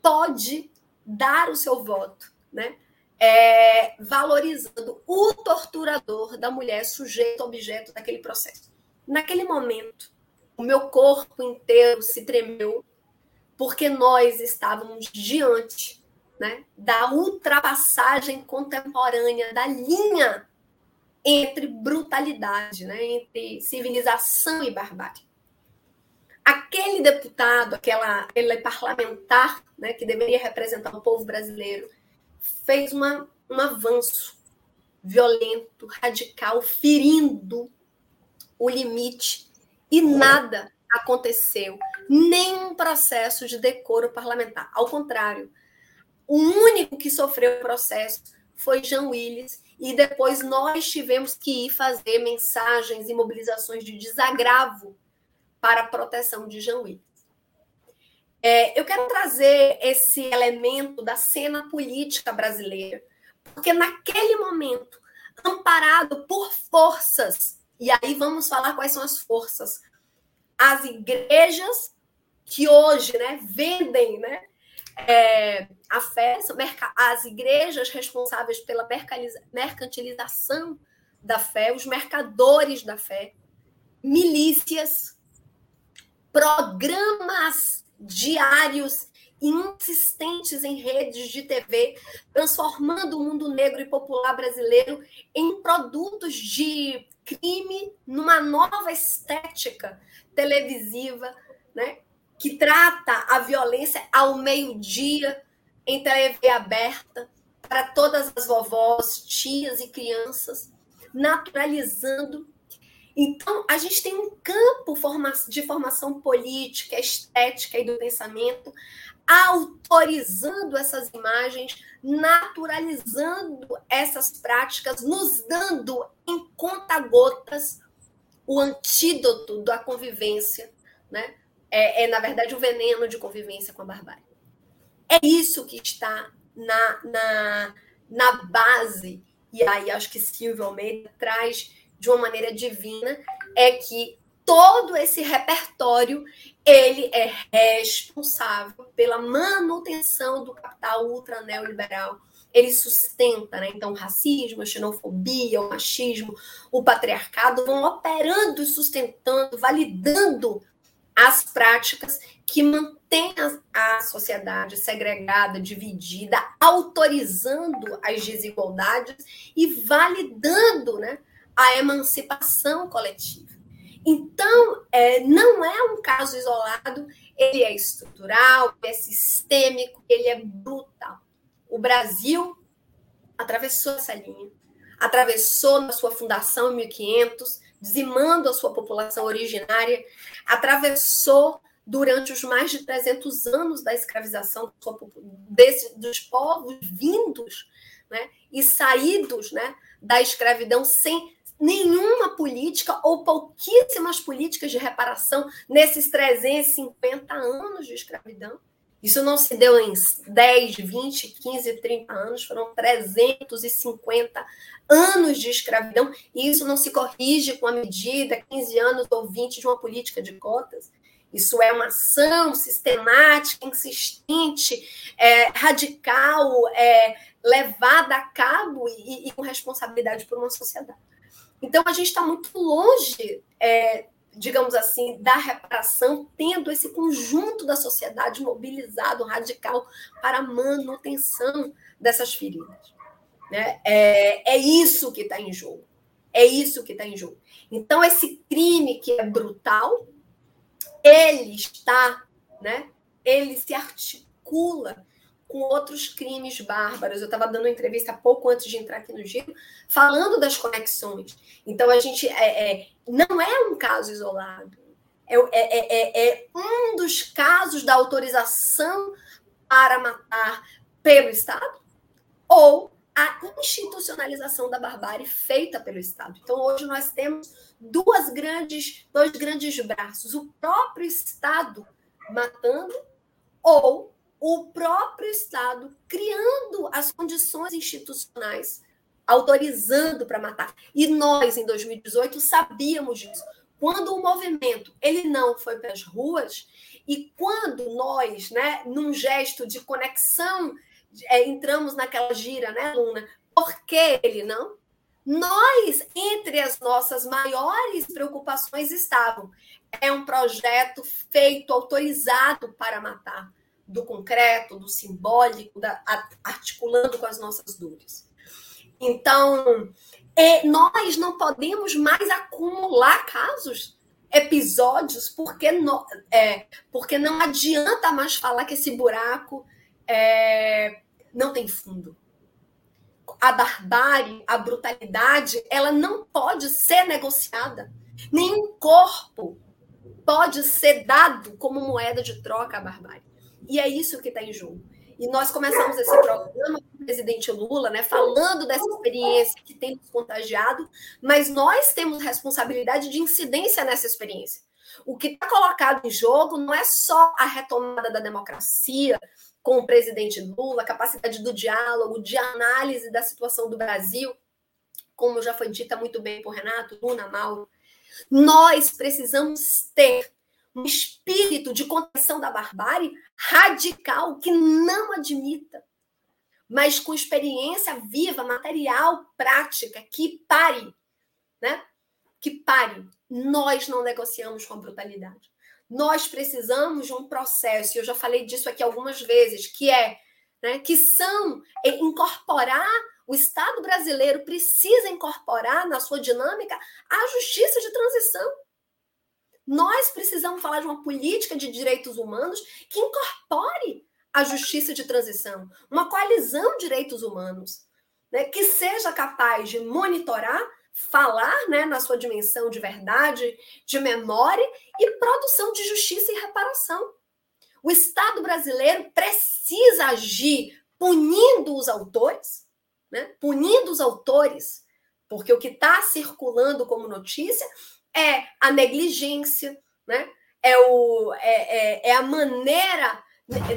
pode dar o seu voto, né? é, valorizando o torturador da mulher sujeito objeto daquele processo. Naquele momento, o meu corpo inteiro se tremeu, porque nós estávamos diante né, da ultrapassagem contemporânea da linha entre brutalidade, né, entre civilização e barbárie. Aquele deputado, aquela, aquele parlamentar né, que deveria representar o povo brasileiro, fez uma, um avanço violento, radical, ferindo o limite e nada aconteceu, nenhum processo de decoro parlamentar. Ao contrário, o único que sofreu o processo foi Jean Willis e depois nós tivemos que ir fazer mensagens e mobilizações de desagravo para a proteção de Jean Willis. É, eu quero trazer esse elemento da cena política brasileira, porque naquele momento, amparado por forças, e aí vamos falar quais são as forças, as igrejas que hoje né, vendem né, é, a fé, as igrejas responsáveis pela mercantilização da fé, os mercadores da fé, milícias, programas diários insistentes em redes de TV, transformando o mundo negro e popular brasileiro em produtos de crime numa nova estética televisiva, né? que trata a violência ao meio-dia em TV aberta para todas as vovós, tias e crianças, naturalizando. Então, a gente tem um campo de formação política, estética e do pensamento, autorizando essas imagens, naturalizando essas práticas, nos dando em conta-gotas o antídoto da convivência, né? é, é, na verdade, o veneno de convivência com a barbárie. É isso que está na, na, na base, e aí acho que Silvio Almeida traz de uma maneira divina, é que todo esse repertório ele é responsável pela manutenção do capital ultra neoliberal. Ele sustenta, né? Então, o racismo, a xenofobia, o machismo, o patriarcado vão operando e sustentando, validando as práticas que mantêm a, a sociedade segregada, dividida, autorizando as desigualdades e validando né, a emancipação coletiva. Então, é, não é um caso isolado, ele é estrutural, ele é sistêmico, ele é brutal. O Brasil atravessou essa linha, atravessou na sua fundação em 1500, dizimando a sua população originária, atravessou durante os mais de 300 anos da escravização desse, dos povos vindos né, e saídos né, da escravidão sem nenhuma política ou pouquíssimas políticas de reparação nesses 350 anos de escravidão. Isso não se deu em 10, 20, 15, 30 anos, foram 350 anos de escravidão, e isso não se corrige com a medida, 15 anos ou 20 de uma política de cotas. Isso é uma ação sistemática, insistente, é, radical, é, levada a cabo e, e, com responsabilidade por uma sociedade. Então, a gente está muito longe, é, digamos assim, da reparação, tendo esse conjunto da sociedade mobilizado, radical, para a manutenção dessas feridas. Né? É, é isso que está em jogo. É isso que está em jogo. Então, esse crime que é brutal, ele está, né? ele se articula com outros crimes bárbaros. Eu estava dando uma entrevista pouco antes de entrar aqui no giro, falando das conexões. Então, a gente é, é não é um caso isolado. É, é, é, é um dos casos da autorização para matar pelo Estado ou a institucionalização da barbárie feita pelo Estado. Então, hoje nós temos duas grandes, dois grandes braços: o próprio Estado matando ou o próprio Estado criando as condições institucionais, autorizando para matar. E nós, em 2018, sabíamos disso. Quando o movimento ele não foi para as ruas e quando nós, né, num gesto de conexão é, entramos naquela gira, né, Luna? Por que ele não? Nós, entre as nossas maiores preocupações estavam é um projeto feito, autorizado para matar, do concreto, do simbólico, da, articulando com as nossas dores. Então, é, nós não podemos mais acumular casos, episódios, porque, no, é, porque não adianta mais falar que esse buraco é, não tem fundo. A barbárie, a brutalidade, ela não pode ser negociada. Nenhum corpo pode ser dado como moeda de troca à barbárie. E é isso que está em jogo. E nós começamos esse programa com o presidente Lula, né, falando dessa experiência que tem nos contagiado, mas nós temos responsabilidade de incidência nessa experiência. O que está colocado em jogo não é só a retomada da democracia com o presidente Lula, a capacidade do diálogo, de análise da situação do Brasil, como já foi dita muito bem por Renato, Luna, Mauro. Nós precisamos ter um espírito de contenção da barbárie radical que não admita, mas com experiência viva, material, prática, que pare, né? Que pare. Nós não negociamos com a brutalidade. Nós precisamos de um processo, e eu já falei disso aqui algumas vezes, que é, né, que são é, incorporar o Estado brasileiro precisa incorporar na sua dinâmica a justiça de transição. Nós precisamos falar de uma política de direitos humanos que incorpore a justiça de transição, uma coalizão de direitos humanos, né, que seja capaz de monitorar, falar né, na sua dimensão de verdade, de memória e produção de justiça e reparação. O Estado brasileiro precisa agir punindo os autores, né, punindo os autores, porque o que está circulando como notícia é a negligência, né? é, o, é, é, é a maneira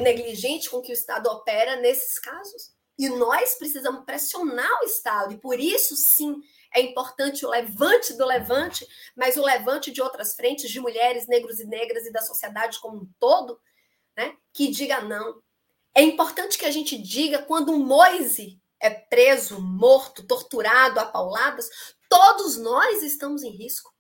negligente com que o Estado opera nesses casos. E nós precisamos pressionar o Estado, e por isso, sim, é importante o levante do levante, mas o levante de outras frentes, de mulheres, negros e negras e da sociedade como um todo, né, que diga não. É importante que a gente diga quando um Moise é preso, morto, torturado, a todos nós estamos em risco.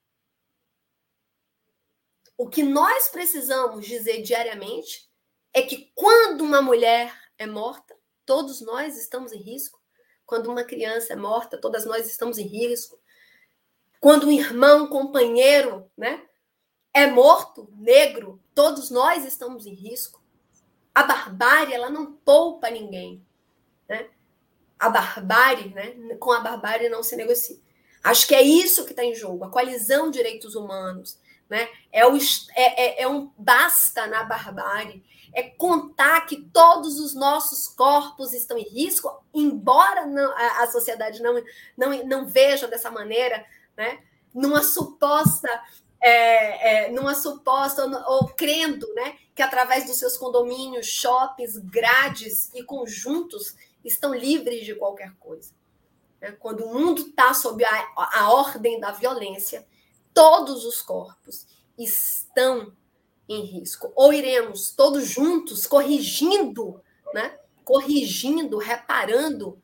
O que nós precisamos dizer diariamente é que quando uma mulher é morta, todos nós estamos em risco. Quando uma criança é morta, todas nós estamos em risco. Quando um irmão, companheiro, né, é morto, negro, todos nós estamos em risco. A barbárie, ela não poupa ninguém, né? A barbárie, né, com a barbárie não se negocia. Acho que é isso que está em jogo, a coalizão de direitos humanos, né? É, o, é, é, é um basta na barbárie. É contar que todos os nossos corpos estão em risco, embora não, a, a, sociedade não, não, não veja dessa maneira, né? numa suposta é, é, numa suposta ou, ou, crendo né, que através dos seus condomínios, shoppings, grades e conjuntos estão livres de qualquer coisa. Né? Quando o mundo está sob a, a ordem da violência, todos os corpos estão em risco. Ou iremos todos juntos corrigindo, né? Corrigindo, reparando,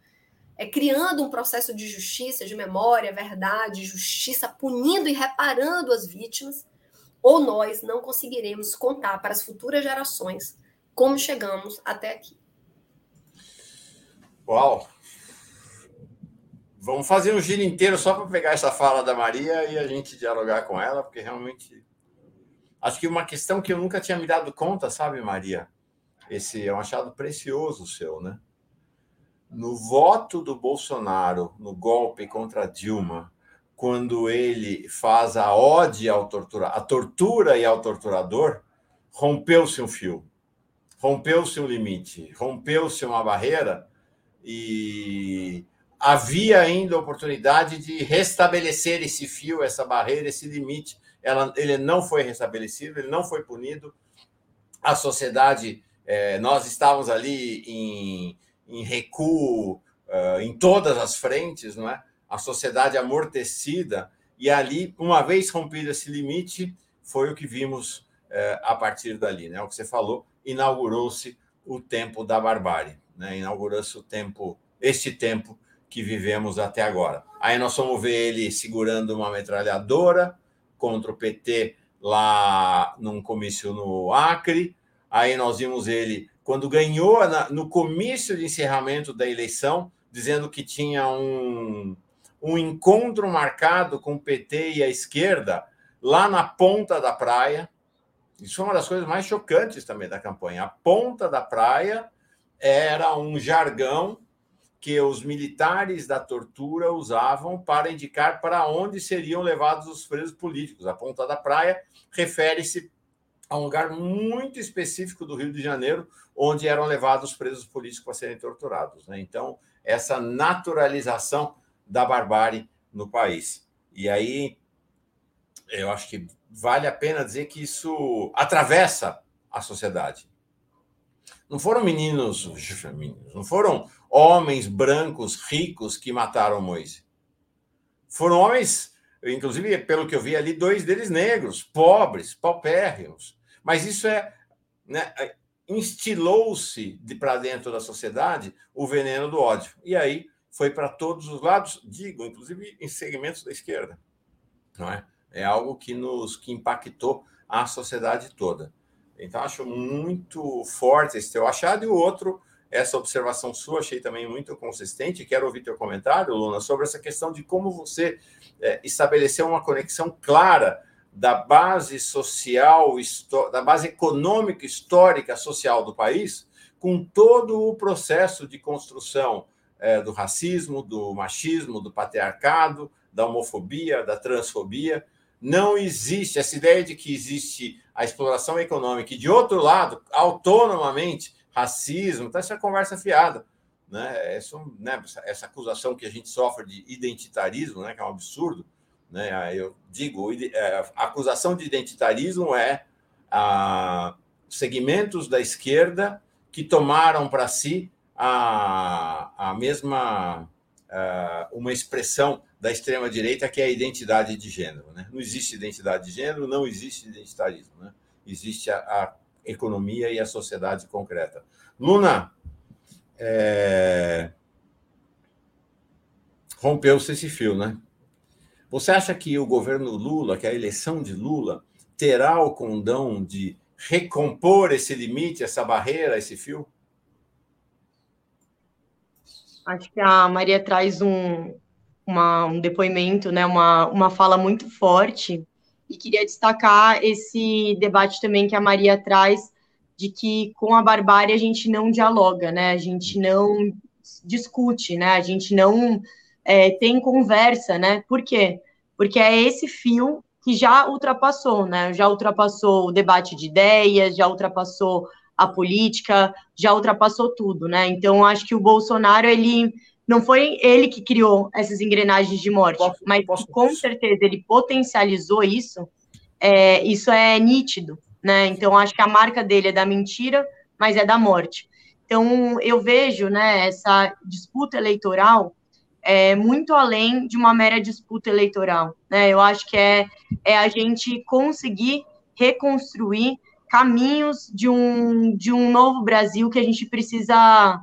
é, criando um processo de justiça, de memória, verdade, justiça, punindo e reparando as vítimas, ou nós não conseguiremos contar para as futuras gerações como chegamos até aqui. Uau! Vamos fazer um giro inteiro só para pegar essa fala da Maria e a gente dialogar com ela, porque realmente acho que uma questão que eu nunca tinha me dado conta, sabe, Maria? Esse é um achado precioso seu, né? No voto do Bolsonaro, no golpe contra Dilma, quando ele faz a ode ao tortura, a tortura e ao torturador, rompeu-se um fio, rompeu-se um limite, rompeu-se uma barreira e havia ainda oportunidade de restabelecer esse fio, essa barreira, esse limite. Ela, ele não foi restabelecido, ele não foi punido. A sociedade, é, nós estávamos ali em, em recuo uh, em todas as frentes, não é? A sociedade amortecida e ali, uma vez rompido esse limite, foi o que vimos uh, a partir dali, né? O que você falou, inaugurou-se o tempo da barbárie, né? Inaugurou-se o tempo, este tempo que vivemos até agora. Aí nós vamos ver ele segurando uma metralhadora contra o PT lá num comício no Acre. Aí nós vimos ele quando ganhou no comício de encerramento da eleição, dizendo que tinha um, um encontro marcado com o PT e a esquerda lá na ponta da praia. Isso é uma das coisas mais chocantes também da campanha. A ponta da praia era um jargão que os militares da tortura usavam para indicar para onde seriam levados os presos políticos. A Ponta da Praia refere-se a um lugar muito específico do Rio de Janeiro, onde eram levados os presos políticos para serem torturados. Né? Então, essa naturalização da barbárie no país. E aí, eu acho que vale a pena dizer que isso atravessa a sociedade. Não foram meninos, não foram homens brancos ricos que mataram Moisés. Foram homens, inclusive, pelo que eu vi ali, dois deles negros, pobres, paupérrimos. Mas isso é. Né, instilou-se de para dentro da sociedade o veneno do ódio. E aí foi para todos os lados, digo, inclusive em segmentos da esquerda. Não é? É algo que nos que impactou a sociedade toda. Então, acho muito forte esse teu achado. E o outro, essa observação sua, achei também muito consistente. Quero ouvir teu comentário, Luna, sobre essa questão de como você é, estabeleceu uma conexão clara da base social, da base econômica, histórica, social do país, com todo o processo de construção é, do racismo, do machismo, do patriarcado, da homofobia, da transfobia. Não existe essa ideia de que existe a exploração econômica e, de outro lado, autonomamente, racismo, tá essa conversa fiada. Né? Essa, né? essa acusação que a gente sofre de identitarismo, né? que é um absurdo. Né? Eu digo, é, a acusação de identitarismo é a segmentos da esquerda que tomaram para si a, a mesma a, uma expressão da extrema direita que é a identidade de gênero. Né? Não existe identidade de gênero, não existe identitarismo. Né? Existe a, a economia e a sociedade concreta. Luna, é... rompeu-se esse fio, né? Você acha que o governo Lula, que a eleição de Lula, terá o condão de recompor esse limite, essa barreira, esse fio? Acho que a Maria traz um, uma, um depoimento, né, uma, uma fala muito forte, e queria destacar esse debate também que a Maria traz, de que com a barbárie a gente não dialoga, né, a gente não discute, né, a gente não é, tem conversa, né? Por quê? Porque é esse fio que já ultrapassou, né? Já ultrapassou o debate de ideias, já ultrapassou a política, já ultrapassou tudo, né? Então acho que o Bolsonaro ele não foi ele que criou essas engrenagens de morte, posso, mas posso, com posso. certeza ele potencializou isso. É, isso é nítido, né? Então acho que a marca dele é da mentira, mas é da morte. Então eu vejo, né, essa disputa eleitoral é, muito além de uma mera disputa eleitoral. Né? Eu acho que é, é a gente conseguir reconstruir caminhos de um, de um novo Brasil que a gente precisa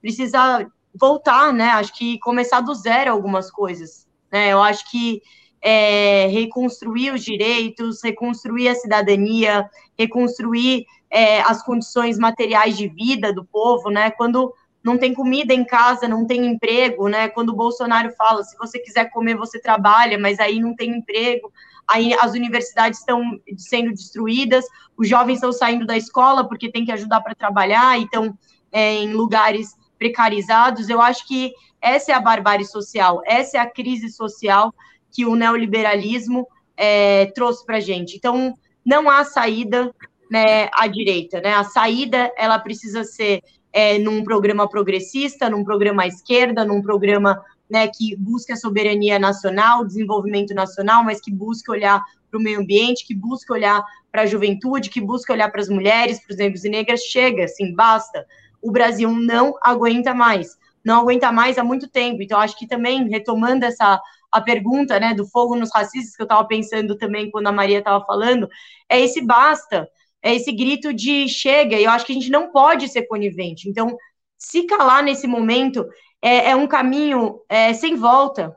precisa voltar, né? Acho que começar do zero algumas coisas. Né? Eu acho que é, reconstruir os direitos, reconstruir a cidadania, reconstruir é, as condições materiais de vida do povo, né? Quando não tem comida em casa, não tem emprego, né? Quando o Bolsonaro fala, se você quiser comer, você trabalha, mas aí não tem emprego, aí as universidades estão sendo destruídas, os jovens estão saindo da escola porque tem que ajudar para trabalhar, então é, em lugares precarizados. Eu acho que essa é a barbárie social, essa é a crise social que o neoliberalismo é, trouxe para a gente. Então, não há saída né, à direita, né? A saída ela precisa ser é, num programa progressista, num programa à esquerda, num programa né, que busque a soberania nacional, desenvolvimento nacional, mas que busque olhar para o meio ambiente, que busque olhar para a juventude, que busque olhar para as mulheres, para os negros e negras. Chega, assim, basta. O Brasil não aguenta mais, não aguenta mais há muito tempo. Então, acho que também, retomando essa a pergunta né, do fogo nos racistas, que eu estava pensando também quando a Maria estava falando, é esse basta é esse grito de chega, e eu acho que a gente não pode ser conivente. Então, se calar nesse momento é, é um caminho é, sem volta.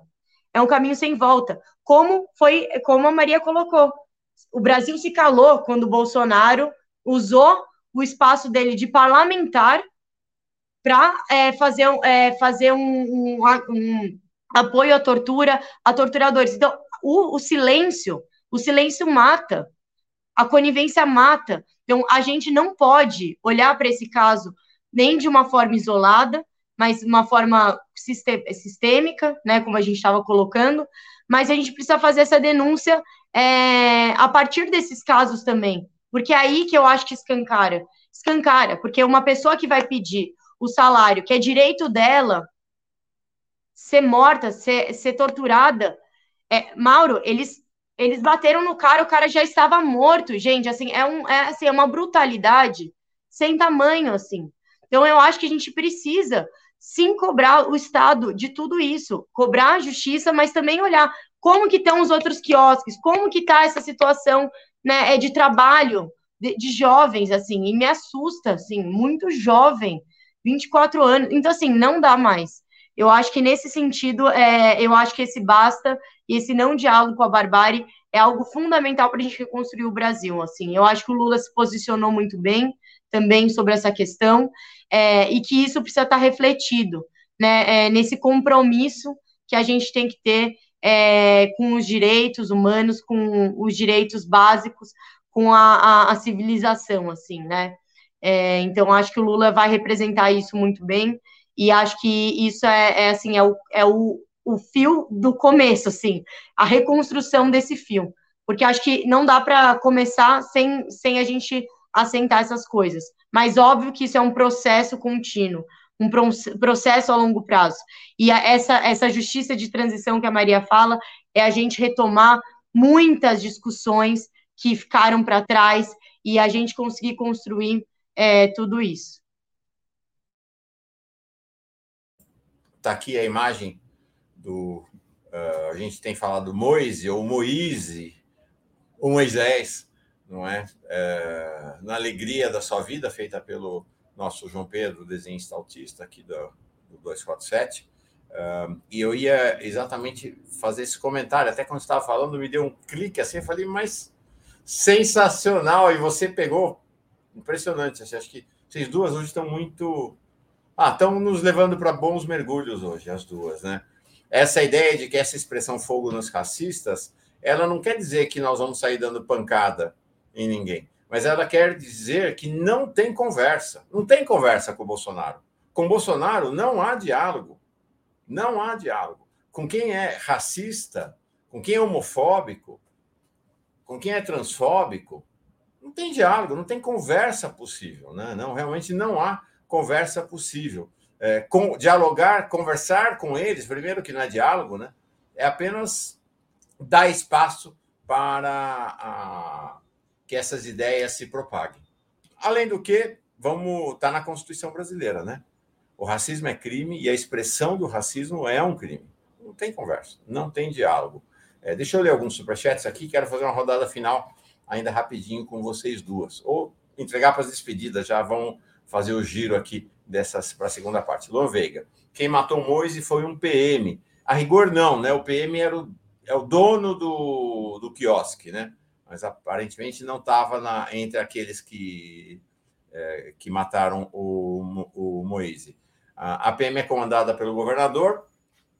É um caminho sem volta. Como foi, como a Maria colocou. O Brasil se calou quando o Bolsonaro usou o espaço dele de parlamentar para é, fazer, é, fazer um, um, um, apoio à tortura, a torturadores. Então, o, o silêncio, o silêncio mata. A conivência mata. Então, a gente não pode olhar para esse caso nem de uma forma isolada, mas de uma forma sistêmica, né, como a gente estava colocando, mas a gente precisa fazer essa denúncia é, a partir desses casos também, porque é aí que eu acho que escancara. Escancara, porque uma pessoa que vai pedir o salário, que é direito dela, ser morta, ser, ser torturada, é, Mauro, eles Eles bateram no cara, o cara já estava morto, gente. Assim, é, um, é, assim, é uma brutalidade sem tamanho, assim. Então, eu acho que a gente precisa sim cobrar o Estado de tudo isso, cobrar a justiça, mas também olhar como que estão os outros quiosques, como que está essa situação né, é de trabalho de, de, jovens, assim, e me assusta, assim, muito jovem, 24 anos, então, assim, não dá mais. Eu acho que nesse sentido, é, eu acho que esse basta e esse não diálogo com a barbárie é algo fundamental para a gente reconstruir o Brasil. Assim, eu acho que o Lula se posicionou muito bem também sobre essa questão é, e que isso precisa estar refletido, né, é, nesse compromisso que a gente tem que ter é, com os direitos humanos, com os direitos básicos, com a, a, a civilização, assim, né? É, então acho que o Lula vai representar isso muito bem e acho que isso é, é assim é o, é o, o fio do começo, assim, a reconstrução desse fio, porque acho que não dá para começar sem, sem a gente assentar essas coisas. Mas óbvio que isso é um processo contínuo, um processo a longo prazo. E essa, essa justiça de transição que a Maria fala é a gente retomar muitas discussões que ficaram para trás e a gente conseguir construir é, tudo isso. Está aqui a imagem do. Uh, a gente tem falado Moise ou Moise, ou Moisés, não é? é? Na alegria da sua vida, feita pelo nosso João Pedro, desenhista autista aqui do, do 247. Uh, e eu ia exatamente fazer esse comentário. Até quando estava falando, me deu um clique assim. Eu falei, mas sensacional! E você pegou. Impressionante. Assim, acho que vocês duas hoje estão muito ah, estão nos levando para bons mergulhos hoje, as duas, né? Essa ideia de que essa expressão fogo nos racistas, ela não quer dizer que nós vamos sair dando pancada em ninguém, mas ela quer dizer que não tem conversa. Não tem conversa com o Bolsonaro. Com o Bolsonaro não há diálogo. Não há diálogo. Com quem é racista, com quem é homofóbico, com quem é transfóbico, não tem diálogo, não tem conversa possível, né? Não, realmente não há conversa possível. É, com, dialogar, conversar com eles, primeiro que não é diálogo, né? É apenas dar espaço para a, que essas ideias se propaguem. Além do que, vamos tá na Constituição brasileira, né? O racismo é crime e a expressão do racismo é um crime. Não tem conversa, não tem diálogo. É, deixa eu ler alguns superchats aqui. Quero fazer uma rodada final ainda rapidinho com vocês duas. Ou entregar para as despedidas, já vão fazer o giro aqui para a segunda parte. Luan Veiga. Quem matou Moise foi um PM. A rigor, não, né? O PM era o, é o dono do, do quiosque, né? Mas aparentemente não estava entre aqueles que, é, que mataram o, o Moise. A, a PM é comandada pelo governador.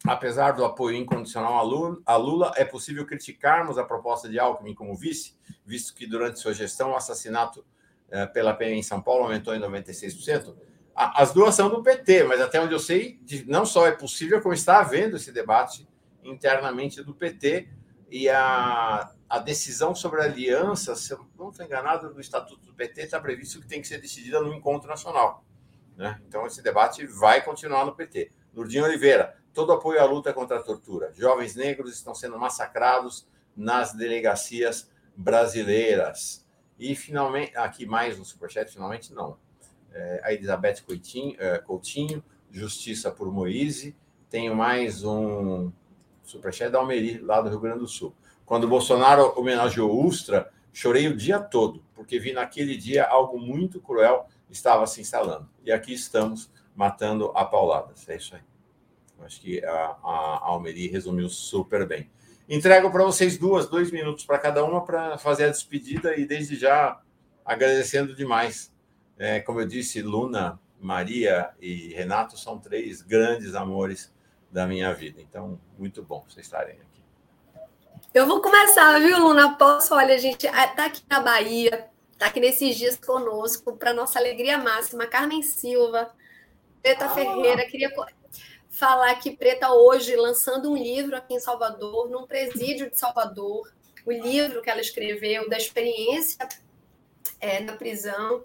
Apesar do apoio incondicional a Lula, é possível criticarmos a proposta de Alckmin como vice, visto que durante sua gestão o assassinato é, pela PM em São Paulo aumentou em 96%. As duas são do PT, mas até onde eu sei, não só é possível, como está havendo esse debate internamente do PT e a, a decisão sobre a aliança, se eu não estou enganado, do Estatuto do PT está previsto que tem que ser decidida no encontro nacional. Né? Então, esse debate vai continuar no PT. Nurdinho Oliveira, todo apoio à luta contra a tortura. Jovens negros estão sendo massacrados nas delegacias brasileiras. E finalmente, aqui mais um superchat, finalmente não. É, a Elizabeth Coutinho, é, Coutinho, Justiça por Moise. Tenho mais um superchat da Almeri, lá do Rio Grande do Sul. Quando Bolsonaro homenageou Ustra, chorei o dia todo, porque vi naquele dia algo muito cruel estava se instalando. E aqui estamos matando a pauladas. É isso aí. Acho que a, a Almeri resumiu super bem. Entrego para vocês duas, dois minutos para cada uma para fazer a despedida e desde já agradecendo demais. É, como eu disse, Luna, Maria e Renato são três grandes amores da minha vida. Então, muito bom vocês estarem aqui. Eu vou começar, viu, Luna? Posso? Olha, a gente está aqui na Bahia, está aqui nesses dias conosco, para nossa alegria máxima, Carmen Silva, Preta ah. Ferreira, queria falar que Preta hoje lançando um livro aqui em Salvador, num presídio de Salvador, o livro que ela escreveu da experiência é, na prisão.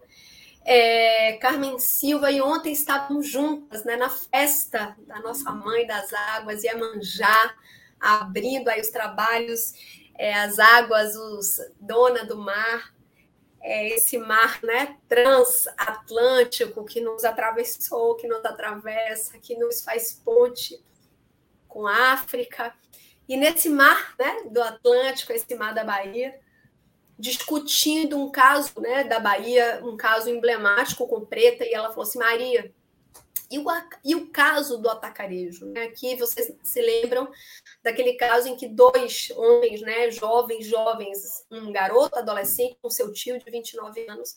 É, Carmen Silva e ontem estávamos juntas né, na festa da nossa mãe das águas, Iemanjá, abrindo aí os trabalhos é, as águas, os dona do mar, é, esse mar né, transatlântico que nos atravessou, que nos atravessa, que nos faz ponte com a África. E nesse mar né, do Atlântico, esse mar da Bahia, discutindo um caso né, da Bahia, um caso emblemático com Preta, e ela falou assim: Maria, e o, e o caso do atacarejo? Né? Aqui vocês se lembram daquele caso em que dois homens, né, jovens, jovens, um garoto adolescente com seu tio de 29 anos,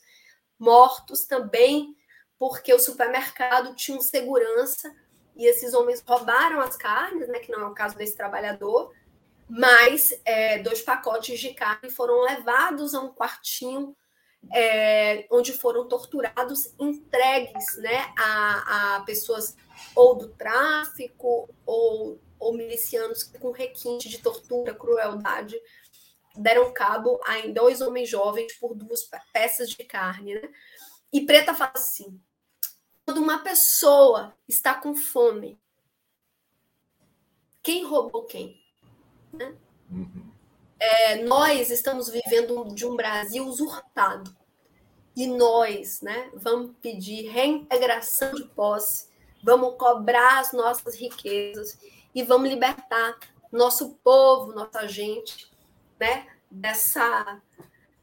mortos também porque o supermercado tinha um segurança e esses homens roubaram as carnes, né, que não é o caso desse trabalhador, mas é, dois pacotes de carne foram levados a um quartinho é, onde foram torturados, entregues né, a, a pessoas ou do tráfico ou, ou milicianos com requinte de tortura, crueldade, deram cabo a dois homens jovens por duas peças de carne. Né? E Preta fala assim: quando uma pessoa está com fome, quem roubou quem? Né? Uhum. É, nós estamos vivendo de um Brasil usurpado. E nós né, vamos pedir reintegração de posse, vamos cobrar as nossas riquezas e vamos libertar nosso povo, nossa gente, né, dessa,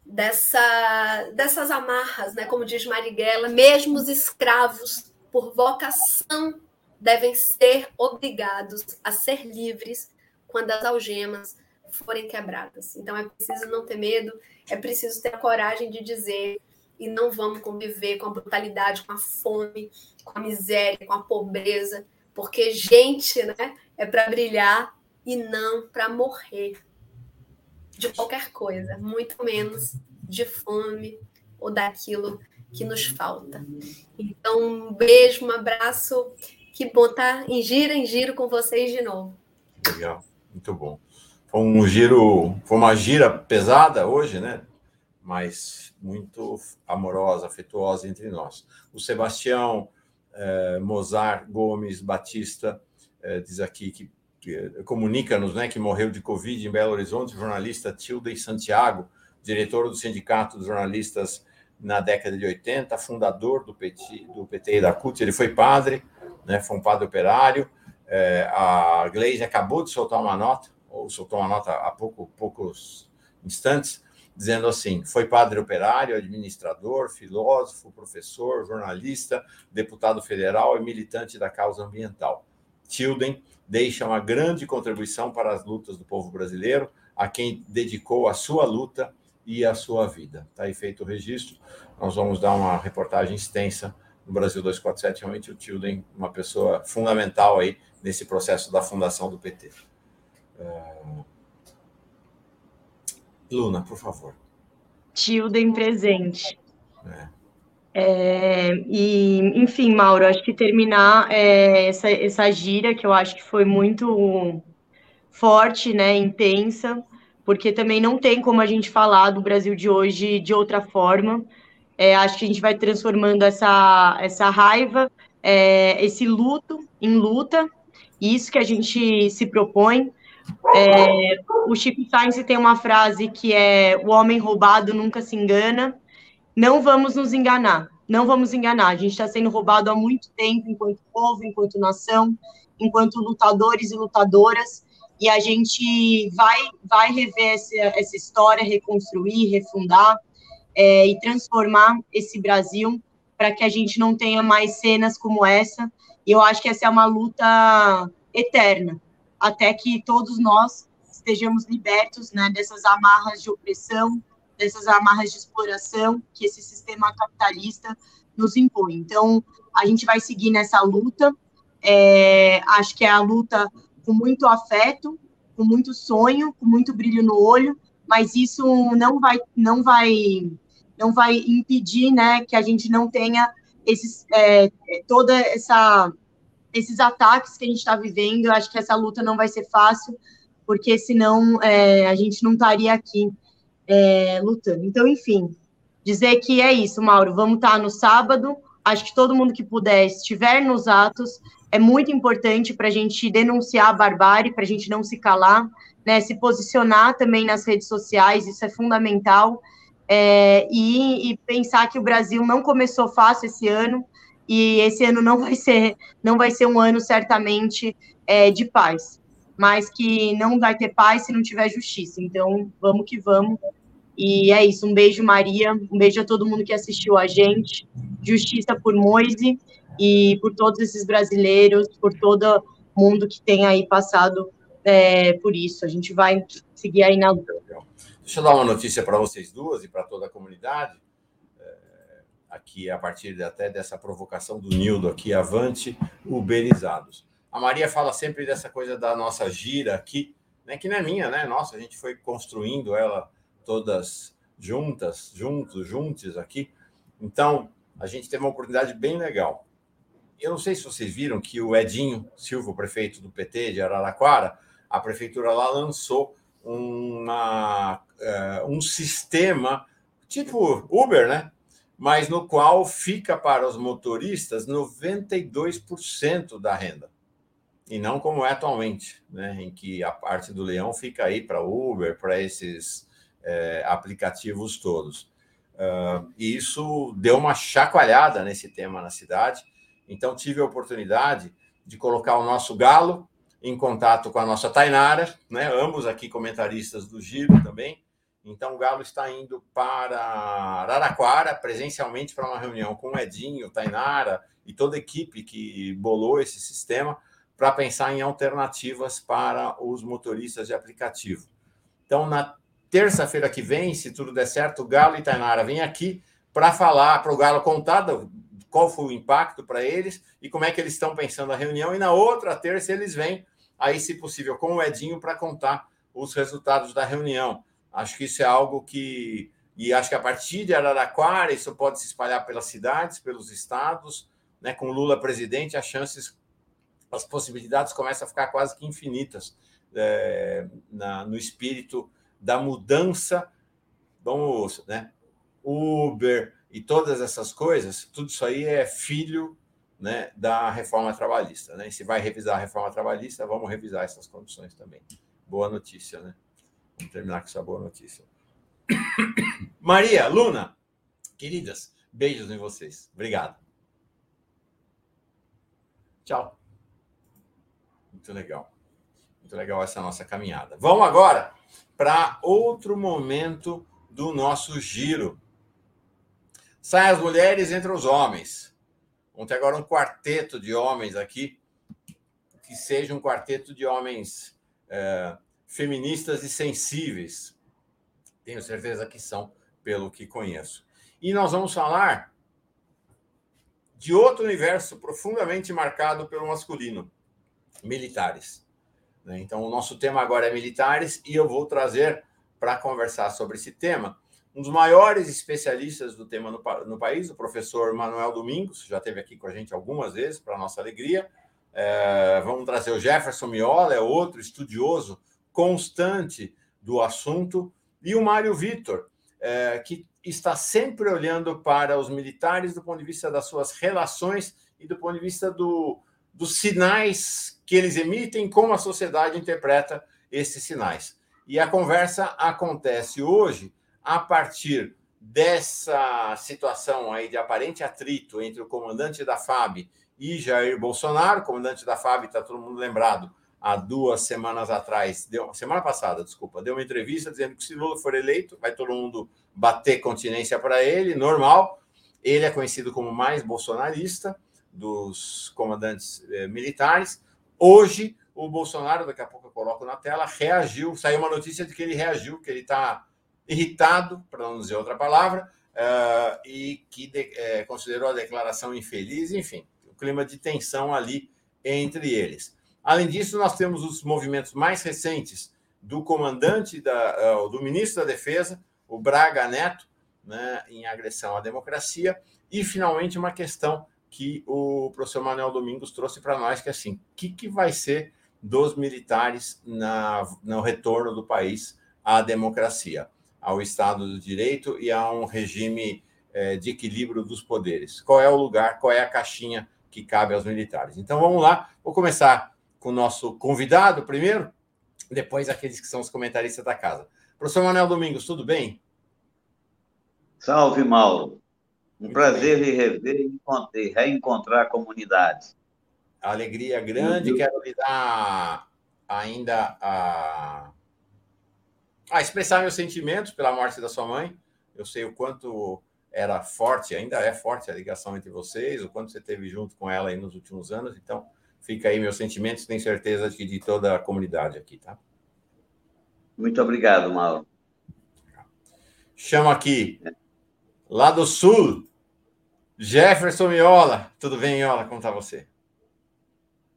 dessa, dessas amarras, né, como diz Marighella, mesmo os escravos, por vocação, devem ser obrigados a ser livres quando as algemas forem quebradas. Então é preciso não ter medo, é preciso ter a coragem de dizer e não vamos conviver com a brutalidade, com a fome, com a miséria, com a pobreza, porque gente, né, é para brilhar e não para morrer de qualquer coisa, muito menos de fome ou daquilo que nos falta. Então, um beijo, um abraço. Que bom estar tá em giro em giro com vocês de novo. Legal. Muito bom. Foi um giro, foi uma gira pesada hoje, né? Mas muito amorosa, afetuosa entre nós. O Sebastião eh, Mozart Gomes Batista diz aqui que, eh, comunica-nos, né, que morreu de Covid em Belo Horizonte, jornalista Tilden Santiago, diretor do Sindicato dos Jornalistas na década de 80, fundador do PT, do PT e da CUT. Ele foi padre, né, foi um padre operário é, a Glaze acabou de soltar uma nota, ou soltou uma nota há pouco, poucos instantes, dizendo assim: foi padre operário, administrador, filósofo, professor, jornalista, deputado federal e militante da causa ambiental. Tilden deixa uma grande contribuição para as lutas do povo brasileiro, a quem dedicou a sua luta e a sua vida. Está aí feito o registro. Nós vamos dar uma reportagem extensa no Brasil 247. Realmente o Tilden, uma pessoa fundamental aí nesse processo da fundação do PT. Uh... Luna, por favor. Tilden presente. É. É, e, enfim, Mauro, acho que terminar é, essa, essa gira, que eu acho que foi muito forte, né, intensa, porque também não tem como a gente falar do Brasil de hoje de outra forma. É, acho que a gente vai transformando essa, essa raiva, é, esse luto em luta, isso que a gente se propõe. É, o Chico Sainz tem uma frase que é: o homem roubado nunca se engana. Não vamos nos enganar, não vamos enganar. A gente está sendo roubado há muito tempo, enquanto povo, enquanto nação, enquanto lutadores e lutadoras, e a gente vai, vai rever essa, essa história, reconstruir, refundar é, e transformar esse Brasil para que a gente não tenha mais cenas como essa e eu acho que essa é uma luta eterna, até que todos nós estejamos libertos né, dessas amarras de opressão, dessas amarras de exploração que esse sistema capitalista nos impõe. Então, a gente vai seguir nessa luta. É, acho que é a luta com muito afeto, com muito sonho, com muito brilho no olho, mas isso não vai, não vai, não vai impedir, né, que a gente não tenha esses, é, toda essa esses ataques que a gente está vivendo. Acho que essa luta não vai ser fácil, porque senão é, a gente não estaria aqui é, lutando. Então, enfim, dizer que é isso, Mauro. Vamos estar tá no sábado Acho que todo mundo que puder estiver nos atos é muito importante para a gente denunciar a barbárie, para a gente não se calar, né? Se posicionar também nas redes sociais, isso é fundamental. É, e, e pensar que o Brasil não começou fácil esse ano e esse ano não vai ser não vai ser um ano certamente é, de paz, mas que não vai ter paz se não tiver justiça. Então vamos que vamos. E é isso. Um beijo, Maria. Um beijo a todo mundo que assistiu a gente. Justiça por Moise e por todos esses brasileiros, por todo mundo que tem aí passado é, por isso. A gente vai seguir aí na luta. Deixa eu dar uma notícia para vocês duas e para toda a comunidade. É, aqui, a partir de, até dessa provocação do Nildo aqui, avante, uberizados. A Maria fala sempre dessa coisa da nossa gira aqui, né, que não é minha, né? Nossa, a gente foi construindo ela todas juntas, juntos, juntos aqui. Então, a gente teve uma oportunidade bem legal. Eu não sei se vocês viram que o Edinho Silva, prefeito do PT de Araraquara, a prefeitura lá lançou uma, uh, um sistema tipo Uber, né? Mas no qual fica para os motoristas 92% da renda. E não como é atualmente, né? em que a parte do leão fica aí para Uber, para esses é, aplicativos todos. Uh, e isso deu uma chacoalhada nesse tema na cidade. Então, tive a oportunidade de colocar o nosso galo em contato com a nossa Tainara, né? ambos aqui comentaristas do Giro também. Então, o Galo está indo para Araraquara, presencialmente, para uma reunião com o Edinho, Tainara e toda a equipe que bolou esse sistema para pensar em alternativas para os motoristas de aplicativo. Então, na terça-feira que vem, se tudo der certo, o Galo e Tainara vêm aqui para falar, para o Galo contar qual foi o impacto para eles e como é que eles estão pensando a reunião. E na outra terça eles vêm, aí, se possível, com o Edinho para contar os resultados da reunião. Acho que isso é algo que. E acho que a partir de Araraquara, isso pode se espalhar pelas cidades, pelos estados, né? com Lula presidente, as chances, as possibilidades começam a ficar quase que infinitas é, na, no espírito da mudança. Vamos, né? Uber, e todas essas coisas, tudo isso aí é filho né, da reforma trabalhista. Né? E se vai revisar a reforma trabalhista, vamos revisar essas condições também. Boa notícia, né? Vamos terminar com essa boa notícia. (coughs) Maria, Luna, queridas, beijos em vocês. Obrigado. Tchau. Muito legal. Muito legal essa nossa caminhada. Vamos agora para outro momento do nosso giro. Saem as mulheres entre os homens. Vamos ter agora um quarteto de homens aqui, que seja um quarteto de homens é, feministas e sensíveis. Tenho certeza que são, pelo que conheço. E nós vamos falar de outro universo profundamente marcado pelo masculino: militares. Né? Então, o nosso tema agora é militares e eu vou trazer para conversar sobre esse tema um dos maiores especialistas do tema no, no, país, o professor Manuel Domingos, já esteve aqui com a gente algumas vezes, para nossa alegria. É, vamos trazer o Jefferson Miola, é outro estudioso constante do assunto, e o Mário Vitor, é, que está sempre olhando para os militares do ponto de vista das suas relações e do ponto de vista do, dos sinais que eles emitem, como a sociedade interpreta esses sinais. E a conversa acontece hoje a partir dessa situação aí de aparente atrito entre o comandante da FAB e Jair Bolsonaro, o comandante da FAB, está todo mundo lembrado, há duas semanas atrás, deu, semana passada, desculpa, deu uma entrevista dizendo que se Lula for eleito, vai todo mundo bater continência para ele, normal. Ele é conhecido como mais bolsonarista dos comandantes eh, militares. Hoje, o Bolsonaro, daqui a pouco eu coloco na tela, reagiu. Saiu uma notícia de que ele reagiu, que ele está irritado, para não dizer outra palavra, uh, e que de, é, considerou a declaração infeliz, enfim, o clima de tensão ali entre eles. Além disso, nós temos os movimentos mais recentes do comandante, da, uh, do ministro da Defesa, o Braga Neto, né, em agressão à democracia, e finalmente uma questão que o professor Manuel Domingos trouxe para nós, que é assim, o que, que vai ser dos militares na, no retorno do país à democracia? ao Estado do Direito e a um regime é, de equilíbrio dos poderes. Qual é o lugar, qual é a caixinha que cabe aos militares? Então vamos lá, vou começar com o nosso convidado primeiro, depois aqueles que são os comentaristas da casa. Professor Manuel Domingos, tudo bem? Salve, Mauro. Um Muito prazer bem. lhe rever e reencontrar a comunidade. Alegria grande. Quero lhe dar ainda a, a expressar meus sentimentos pela morte da sua mãe. Eu sei o quanto era forte, ainda é forte a ligação entre vocês, o quanto você teve junto com ela aí nos últimos anos. Então, fica aí meus sentimentos, tenho certeza de, de toda a comunidade aqui, tá? Muito obrigado, Mauro. Chamo aqui, lá do sul, Jefferson Miola. Tudo bem, Miola? Como está você?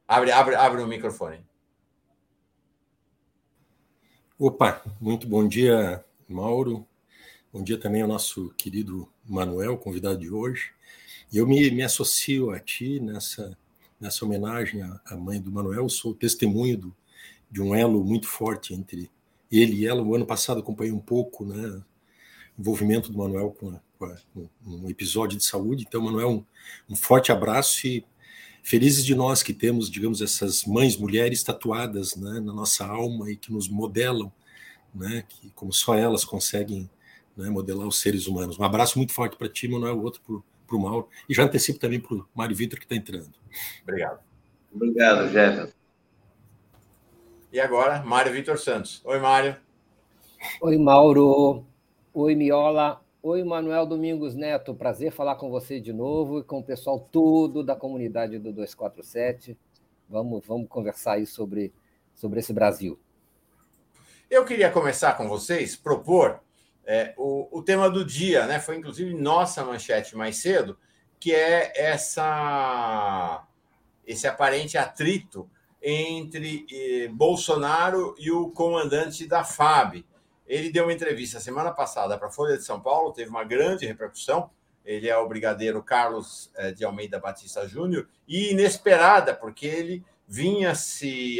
Abre, abre, abre o microfone. Opa, muito bom dia, Mauro. Bom dia também ao nosso querido Manuel, convidado de hoje. Eu me, me associo a ti nessa, nessa homenagem à, à mãe do Manuel. sou testemunho do, de um elo muito forte entre ele e ela. O ano passado acompanhei um pouco né, o envolvimento do Manuel com, a, um episódio de saúde. Então, Manuel, um, um forte abraço e felizes de nós que temos, digamos, essas mães, mulheres tatuadas né, na nossa alma e que nos modelam, né, que como só elas conseguem né, modelar os seres humanos. Um abraço muito forte para ti, Manuel, outro para o Mauro, e já antecipo também para o Mário Vitor que está entrando. Obrigado. Obrigado, Jefferson. E agora, Mário Vitor Santos. Oi, Mário. Oi, Mauro. Oi, Miola. Oi, Manuel Domingos Neto. Prazer falar com você de novo e com o pessoal todo da comunidade do 247. Vamos, vamos conversar aí sobre, sobre esse Brasil. Eu queria começar com vocês, propor é, o, o tema do dia, né? Foi inclusive nossa manchete mais cedo, que é essa esse aparente atrito entre eh, Bolsonaro e o comandante da FAB. Ele deu uma entrevista semana passada para a Folha de São Paulo, teve uma grande repercussão. Ele é o brigadeiro Carlos eh, de Almeida Batista Júnior, e inesperada, porque ele vinha se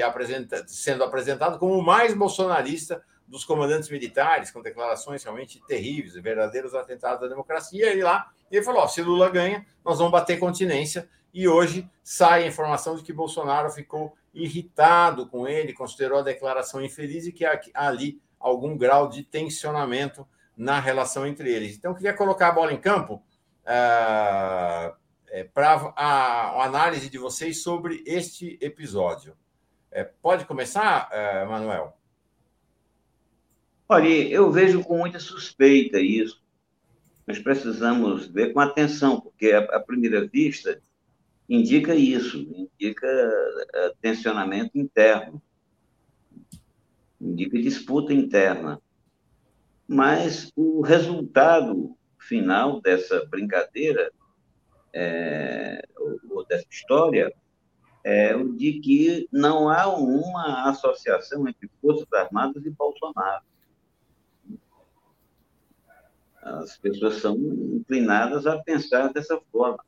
sendo apresentado como o mais bolsonarista dos comandantes militares, com declarações realmente terríveis, verdadeiros atentados à democracia. E lá ele falou: se Lula ganha, nós vamos bater continência. E hoje sai a informação de que Bolsonaro ficou irritado com ele, considerou a declaração infeliz e que ali algum grau de tensionamento na relação entre eles. Então, eu queria colocar a bola em campo uh, é, para a, a, análise de vocês sobre este episódio. É, pode começar, uh, Manuel? Olha, eu vejo com muita suspeita isso. Nós precisamos ver com atenção, porque à primeira vista indica isso, indica uh, tensionamento interno, indica disputa interna. Mas o resultado final dessa brincadeira, é, ou, ou dessa história, é o de que não há uma associação entre Forças Armadas e Bolsonaro. As pessoas são inclinadas a pensar dessa forma.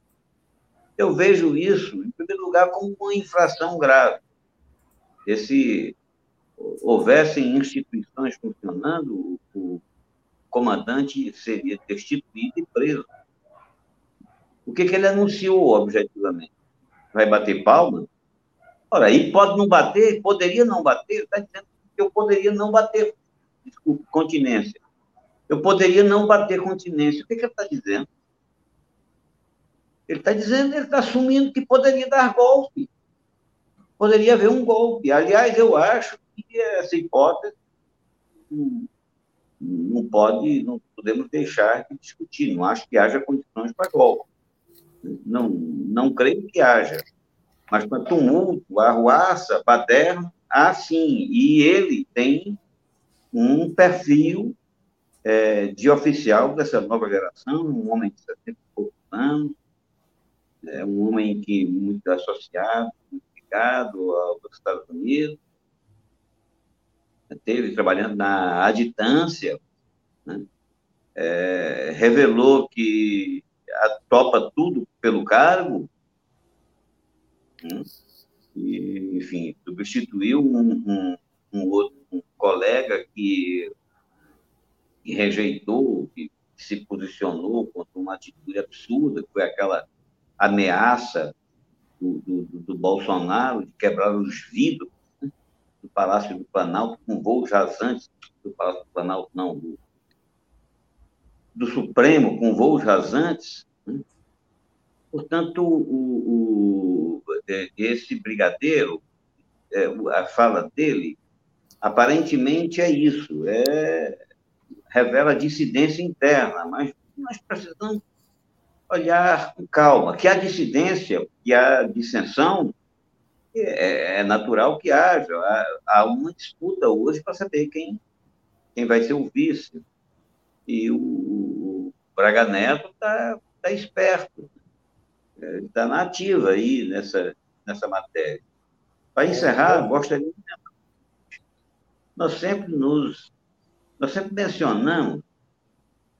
Eu vejo isso, em primeiro lugar, como uma infração grave. E se houvessem instituições funcionando, o comandante seria destituído e preso. O que, que ele anunciou objetivamente? Vai bater palma? Ora, aí pode não bater, poderia não bater, está dizendo que eu poderia não bater. Continência. Eu poderia não bater continência. O que, que ele está dizendo? Ele está dizendo, ele está assumindo que poderia dar golpe. Poderia haver um golpe. Aliás, eu acho que essa hipótese não pode, não podemos deixar de discutir. Não acho que haja condições para golpe. Não, não creio que haja. Mas para tumulto, arruaça, baderno, há sim. E ele tem um perfil é, de oficial dessa nova geração, um homem de 70 e poucos anos, é um homem que muito associado, muito ligado aos Estados Unidos, teve trabalhando na aditância, né? é, revelou que topa tudo pelo cargo, né? e, enfim, substituiu um, um, um outro um colega que, que rejeitou, que se posicionou contra uma atitude absurda, que foi aquela ameaça do, do, do Bolsonaro de quebrar os vidros do Palácio do Planalto com voos rasantes do Palácio do Planalto, não, do, do Supremo com voos rasantes. Né? Portanto, o, o, esse brigadeiro, é, a fala dele, aparentemente é isso, é, revela dissidência interna, mas nós precisamos olhar com calma, que a dissidência e a dissensão é, é natural que haja. Há uma disputa hoje para saber quem, quem vai ser o vice. E o Braga Neto está tá esperto, está na ativa aí nessa, nessa matéria. Para encerrar, gostaria de nós sempre nos nós sempre mencionamos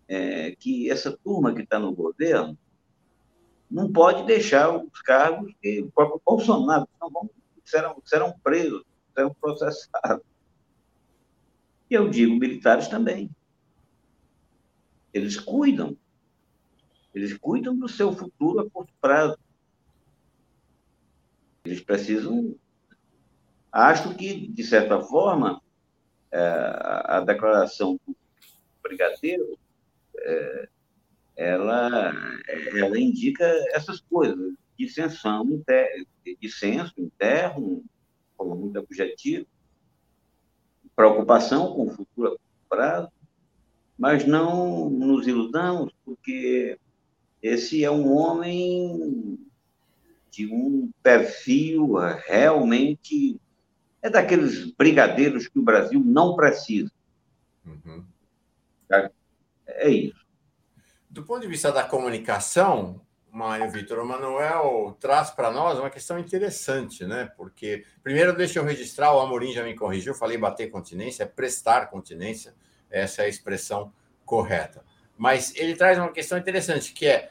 é, que essa turma que está no governo não pode deixar os cargos que o próprio Bolsonaro não vão, serão, serão presos, serão processados. E eu digo militares também. Eles cuidam. Eles cuidam do seu futuro a curto prazo. Eles precisam. Acho que, de certa forma, é, a declaração do brigadeiro é, ela, ela indica essas coisas, dissensão, inter, dissenso interno, como muito objetivo, preocupação com o futuro a prazo, mas não nos iludamos, porque esse é um homem de um perfil realmente. É daqueles brigadeiros que o Brasil não precisa. Uhum. É isso. Do ponto de vista da comunicação, Mário Vitor Manuel traz para nós uma questão interessante, né? Porque, primeiro, deixa eu registrar, o Amorim já me corrigiu, falei bater continência, é prestar continência, essa é a expressão correta. Mas ele traz uma questão interessante, que é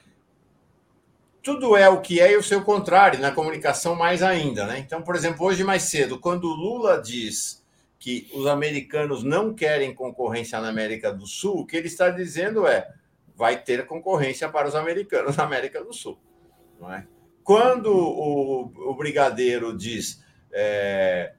tudo é o que é e o seu contrário, na comunicação mais ainda, né? Então, por exemplo, hoje mais cedo, quando o Lula diz que os americanos não querem concorrência na América do Sul, o que ele está dizendo é vai ter concorrência para os americanos na América do Sul. Não é? Quando o, o brigadeiro diz é,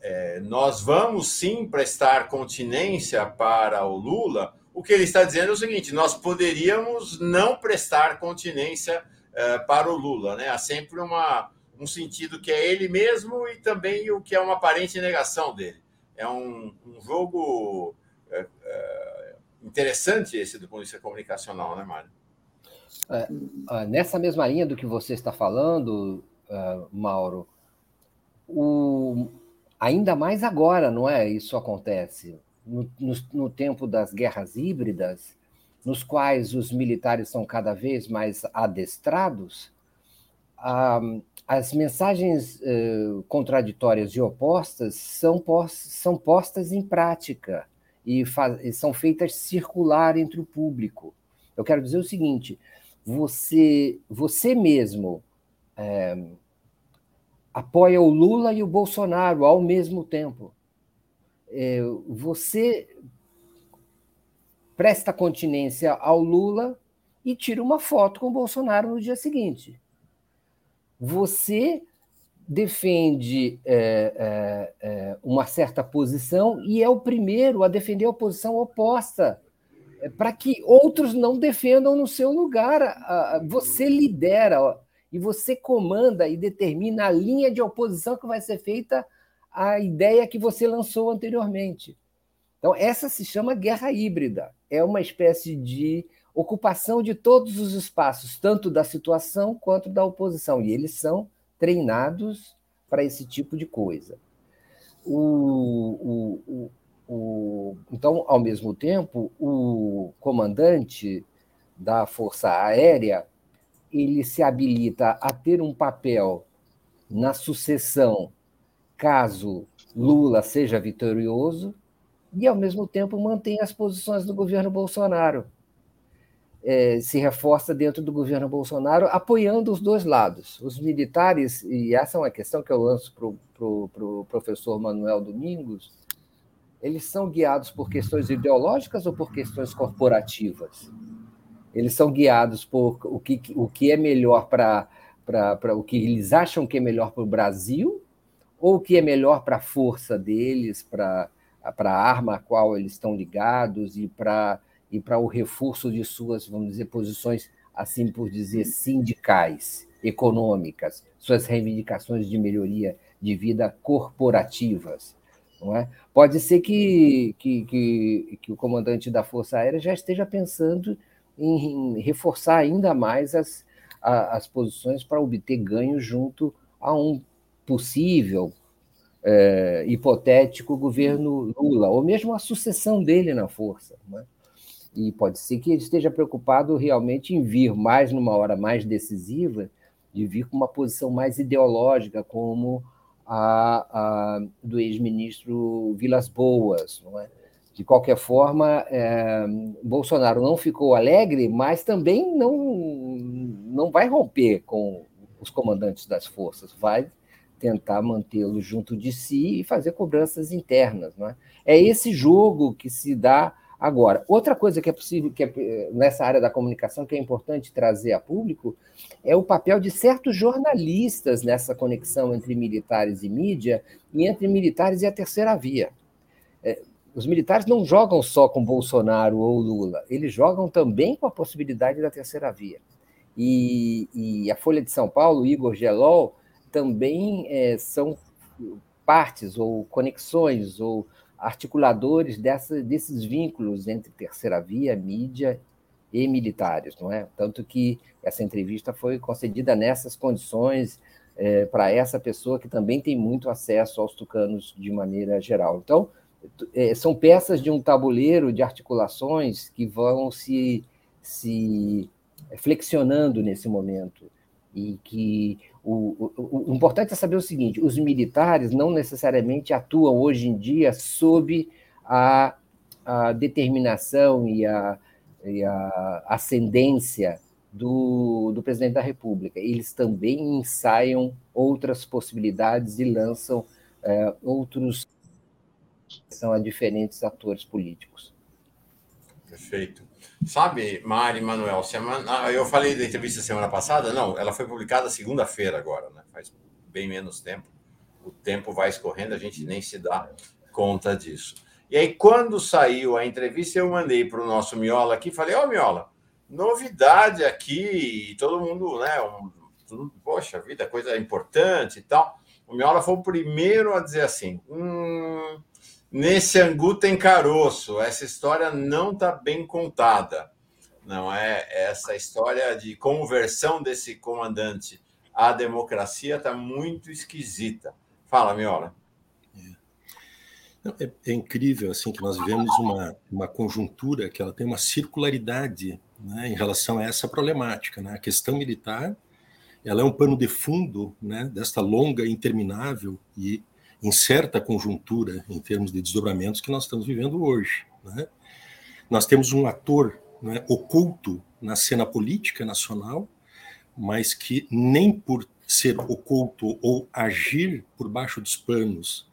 é, nós vamos sim prestar continência para o Lula, o que ele está dizendo é o seguinte: nós poderíamos não prestar continência é, para o Lula. Né? Há sempre uma, um sentido que é ele mesmo e também o que é uma aparente negação dele. É um, um jogo é, é, interessante esse do ponto de vista comunicacional, né, Mário? É, nessa mesma linha do que você está falando, uh, Mauro, o, ainda mais agora, não é? Isso acontece. No, no, no, tempo das guerras híbridas, nos quais os militares são cada vez mais adestrados, uh, as mensagens uh, contraditórias e opostas são, são postas em prática e, e são feitas circular entre o público. Eu quero dizer o seguinte: você, você mesmo é, apoia o Lula e o Bolsonaro ao mesmo tempo. É, você presta continência ao Lula e tira uma foto com o Bolsonaro no dia seguinte. Você defende é, é, é, uma certa posição e é o primeiro a defender a posição oposta, é, para que outros não defendam no seu lugar. Você lidera e você comanda e determina a linha de oposição que vai ser feita à ideia que você lançou anteriormente. Então, essa se chama guerra híbrida. É uma espécie de ocupação de todos os espaços, tanto da situação quanto da oposição. E eles são treinados para esse tipo de coisa. O, o, o, então, ao mesmo tempo, o comandante da Força Aérea ele se habilita a ter um papel na sucessão caso Lula seja vitorioso e, ao mesmo tempo, mantém as posições do governo Bolsonaro é, se reforça dentro do governo Bolsonaro, apoiando os dois lados. Os militares, e essa é uma questão que eu lanço para o pro, pro professor Manuel Domingos, eles são guiados por questões ideológicas ou por questões corporativas? Eles são guiados por o que, o que é melhor para o que eles acham que é melhor para o Brasil ou o que é melhor para a força deles, para a arma a qual eles estão ligados e para e para o reforço de suas, vamos dizer, posições, assim por dizer, sindicais, econômicas, suas reivindicações de melhoria de vida corporativas. Não é? Pode ser que, que, que, que o comandante da Força Aérea já esteja pensando em, reforçar ainda mais as, a, as posições para obter ganho junto a um possível é, hipotético governo Lula, ou mesmo a sucessão dele na força. É? E pode ser que ele esteja preocupado realmente em vir mais numa hora mais decisiva, de vir com uma posição mais ideológica, como a, a do ex-ministro Vilas Boas. É? De qualquer forma, é, Bolsonaro não ficou alegre, mas também não, não vai romper com os comandantes das forças, vai tentar mantê-los junto de si e fazer cobranças internas. Não é? é esse jogo que se dá Agora, outra coisa que é possível, que é, nessa área da comunicação, que é importante trazer a público, é o papel de certos jornalistas nessa conexão entre militares e mídia e entre militares e a terceira via. É, os militares não jogam só com Bolsonaro ou Lula, eles jogam também com a possibilidade da terceira via. E, e a Folha de São Paulo, Igor Gelol, também é, são partes ou conexões ou articuladores dessa, desses vínculos entre terceira via, mídia e militares, não é? Tanto que essa entrevista foi concedida nessas condições é, para essa pessoa que também tem muito acesso aos tucanos de maneira geral. Então, é, são peças de um tabuleiro de articulações que vão se, se flexionando nesse momento e que o, o, o, importante é saber o seguinte: os militares não necessariamente atuam hoje em dia sob a, a determinação e a, e a ascendência do, do presidente da República. Eles também ensaiam outras possibilidades e lançam é, outros são a diferentes atores políticos. Perfeito. Sabe, Mari Manuel, semana, ah, eu falei da entrevista semana passada, não, ela foi publicada segunda-feira agora, né? Faz bem menos tempo. O tempo vai escorrendo, a gente nem se dá conta disso. E aí, quando saiu a entrevista, eu mandei para o nosso Miola aqui, falei, ó, oh, Miola, novidade aqui, todo mundo, né? Um, tudo, poxa vida, coisa importante e tal. O Miola foi o primeiro a dizer assim: hum, Nesse angu tem caroço. Essa história não está bem contada. Não é essa história de conversão desse comandante à democracia está muito esquisita. Fala, Miola. É, é, incrível assim que nós vivemos uma, uma conjuntura que ela tem uma circularidade né, em relação a essa problemática. Né? A questão militar ela é um pano de fundo né, desta longa, interminável e incerta conjuntura em termos de desdobramentos que nós estamos vivendo hoje. Né? Nós temos um ator né, oculto na cena política nacional, mas que nem por ser oculto ou agir por baixo dos panos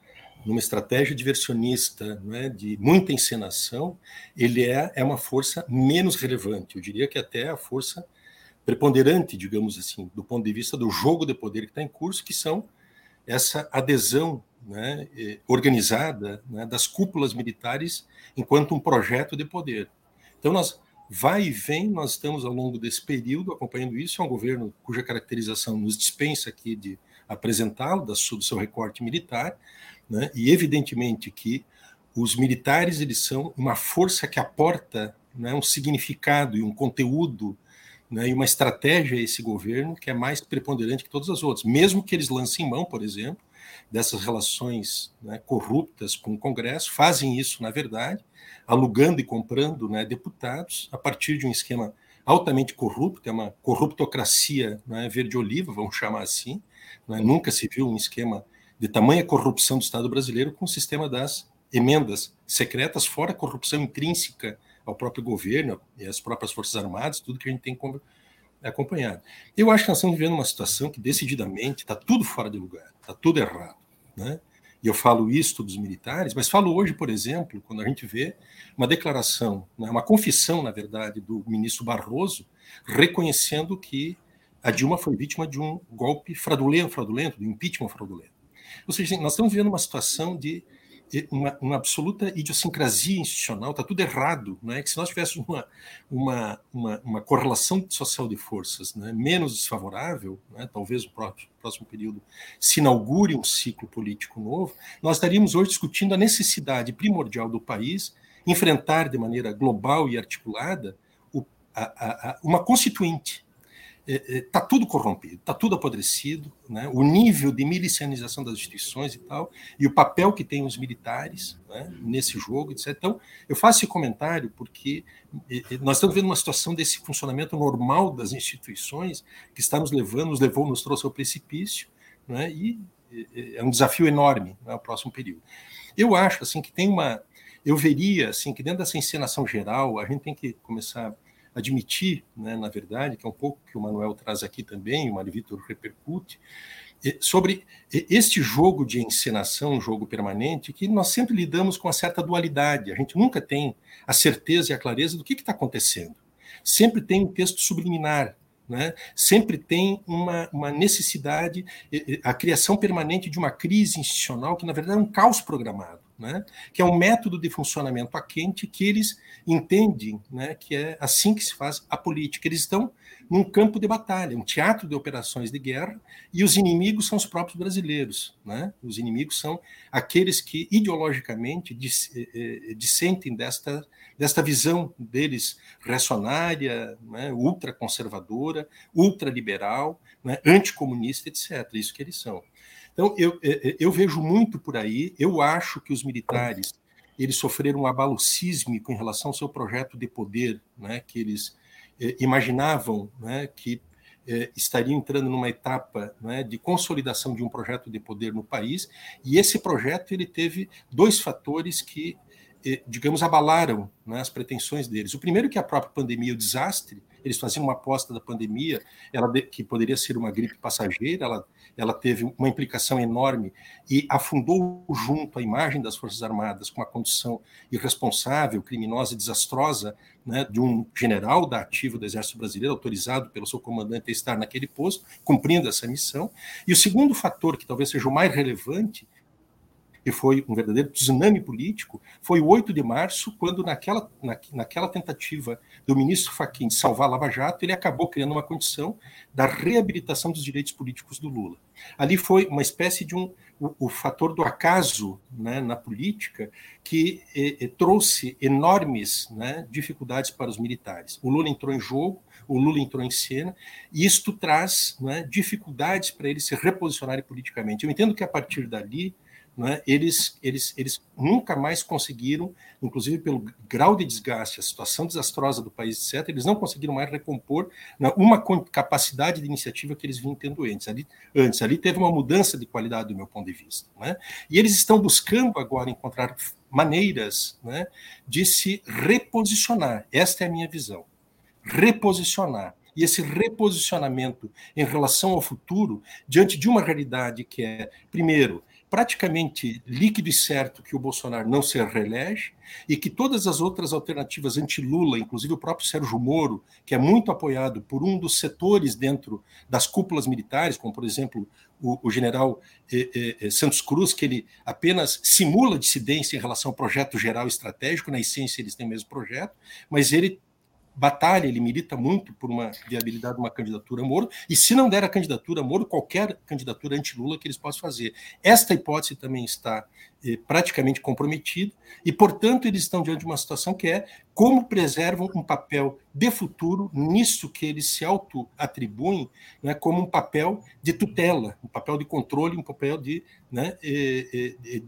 numa estratégia diversionista, né, de muita encenação, ele é, é uma força menos relevante. Eu diria que até a força preponderante, digamos assim, do ponto de vista do jogo de poder que está em curso, que são essa adesão né, organizada né, das cúpulas militares enquanto um projeto de poder. Então, nós vai e vem, nós estamos ao longo desse período acompanhando isso. É um governo cuja caracterização nos dispensa aqui de apresentá-lo, do seu recorte militar, né, e evidentemente que os militares eles são uma força que aporta né, um significado e um conteúdo né, e uma estratégia a esse governo que é mais preponderante que todas as outras, mesmo que eles lancem mão, por exemplo, dessas relações né, corruptas com o Congresso, fazem isso, na verdade, alugando e comprando né, deputados a partir de um esquema altamente corrupto, é uma corruptocracia né, verde-oliva, vamos chamar assim. Né, nunca se viu um esquema de tamanha corrupção do Estado brasileiro com o sistema das emendas secretas, fora a corrupção intrínseca ao próprio governo e às próprias Forças Armadas, tudo que a gente tem acompanhado. Eu acho que nós estamos vivendo uma situação que decididamente está tudo fora de lugar, está tudo errado. Né? e eu falo isto dos militares, mas falo hoje, por exemplo, quando a gente vê uma declaração, né, uma confissão, na verdade, do ministro Barroso, reconhecendo que a Dilma foi vítima de um golpe fraudulento, fraudulento, do impeachment fraudulento. Ou seja, nós estamos vivendo uma situação de uma, uma, absoluta idiosincrasia institucional, está tudo errado. Né? Que se nós tivéssemos uma, uma, uma, uma correlação social de forças né, menos desfavorável, né, talvez o próximo, próximo período se inaugure um ciclo político novo, nós estaríamos hoje discutindo a necessidade primordial do país enfrentar de maneira global e articulada o, a, a, uma constituinte está é, é, tudo corrompido, está tudo apodrecido, né? o nível de milicianização das instituições e tal, e o papel que tem os militares né? nesse jogo, etc. Então, eu faço esse comentário porque nós estamos vendo uma situação desse funcionamento normal das instituições que está nos levando, nos levou, nos trouxe ao precipício, né? e é um desafio enorme no né? próximo período. Eu acho assim que tem uma, eu veria assim que dentro dessa encenação geral a gente tem que começar admitir, né, na verdade, que é um pouco que o Manuel traz aqui também, o Mário Vitor repercute, sobre este jogo de encenação, um jogo permanente, que nós sempre lidamos com uma certa dualidade, a gente nunca tem a certeza e a clareza do que está acontecendo. Sempre tem um texto subliminar, né? sempre tem uma, uma, necessidade, a criação permanente de uma crise institucional que, na verdade, é um caos programado né, que é um método de funcionamento a quente que eles entendem né, que é assim que se faz a política. Eles estão num campo de batalha, um teatro de operações de guerra, e os inimigos são os próprios brasileiros. Né? Os inimigos são aqueles que ideologicamente eh, eh, dissentem desta, desta visão deles reacionária, né, ultraconservadora, ultraliberal, né, anticomunista, etc. Isso que eles são. Então, eu, é, é, eu vejo muito por aí, eu acho que os militares eles sofreram um abalo sísmico em relação ao seu projeto de poder, né, que eles eh, imaginavam né, que eh, estariam entrando numa etapa né, de consolidação de um projeto de poder no país, e esse projeto ele teve dois fatores que, eh, digamos, abalaram né, as pretensões deles. O primeiro que a própria pandemia, o desastre, eles faziam uma aposta da pandemia, ela que poderia ser uma gripe passageira, ela ela teve uma implicação enorme e afundou junto a imagem das Forças Armadas com uma condição irresponsável, criminosa e desastrosa né, de um general da ativa do Exército Brasileiro, autorizado pelo seu comandante a estar naquele posto, cumprindo essa missão. E o segundo fator, que talvez seja o mais relevante, que foi um verdadeiro tsunami político, foi o 8 de março, quando naquela, na, naquela tentativa do ministro Fachin de salvar Lava Jato, ele acabou criando uma condição da reabilitação dos direitos políticos do Lula. Ali foi uma espécie de um o, o fator do acaso né, na política que trouxe enormes né, dificuldades para os militares. O Lula entrou em jogo, o Lula entrou em cena, e isto traz né, dificuldades para eles se reposicionarem politicamente. Eu entendo que a partir dali né, eles, eles, eles nunca mais conseguiram, inclusive pelo grau de desgaste, a situação desastrosa do país, etc., eles não conseguiram mais recompor né, uma capacidade de iniciativa que eles vinham tendo antes. Ali, antes. ali teve uma mudança de qualidade do meu ponto de vista. Né? E eles estão buscando agora encontrar maneiras né, de se reposicionar. Esta é a minha visão. Reposicionar. E esse reposicionamento em relação ao futuro, diante de uma realidade que é, primeiro, praticamente líquido e certo que o Bolsonaro não se reelege e que todas as outras alternativas anti-Lula, inclusive o próprio Sérgio Moro, que é muito apoiado por um dos setores dentro das cúpulas militares, como por exemplo o, o general eh, eh, eh Santos Cruz, que ele apenas simula dissidência em relação ao projeto geral estratégico, na essência eles têm o mesmo projeto, mas ele batalha, ele milita muito por uma viabilidade de uma candidatura a Moro, e se não der a candidatura a Moro, qualquer candidatura anti-Lula que eles possam fazer. Esta hipótese também está praticamente comprometida, e, portanto, eles estão diante de uma situação que é como preservam um papel de futuro nisso que eles se auto-atribuem né, como um papel de tutela, um papel de controle, um papel de, né,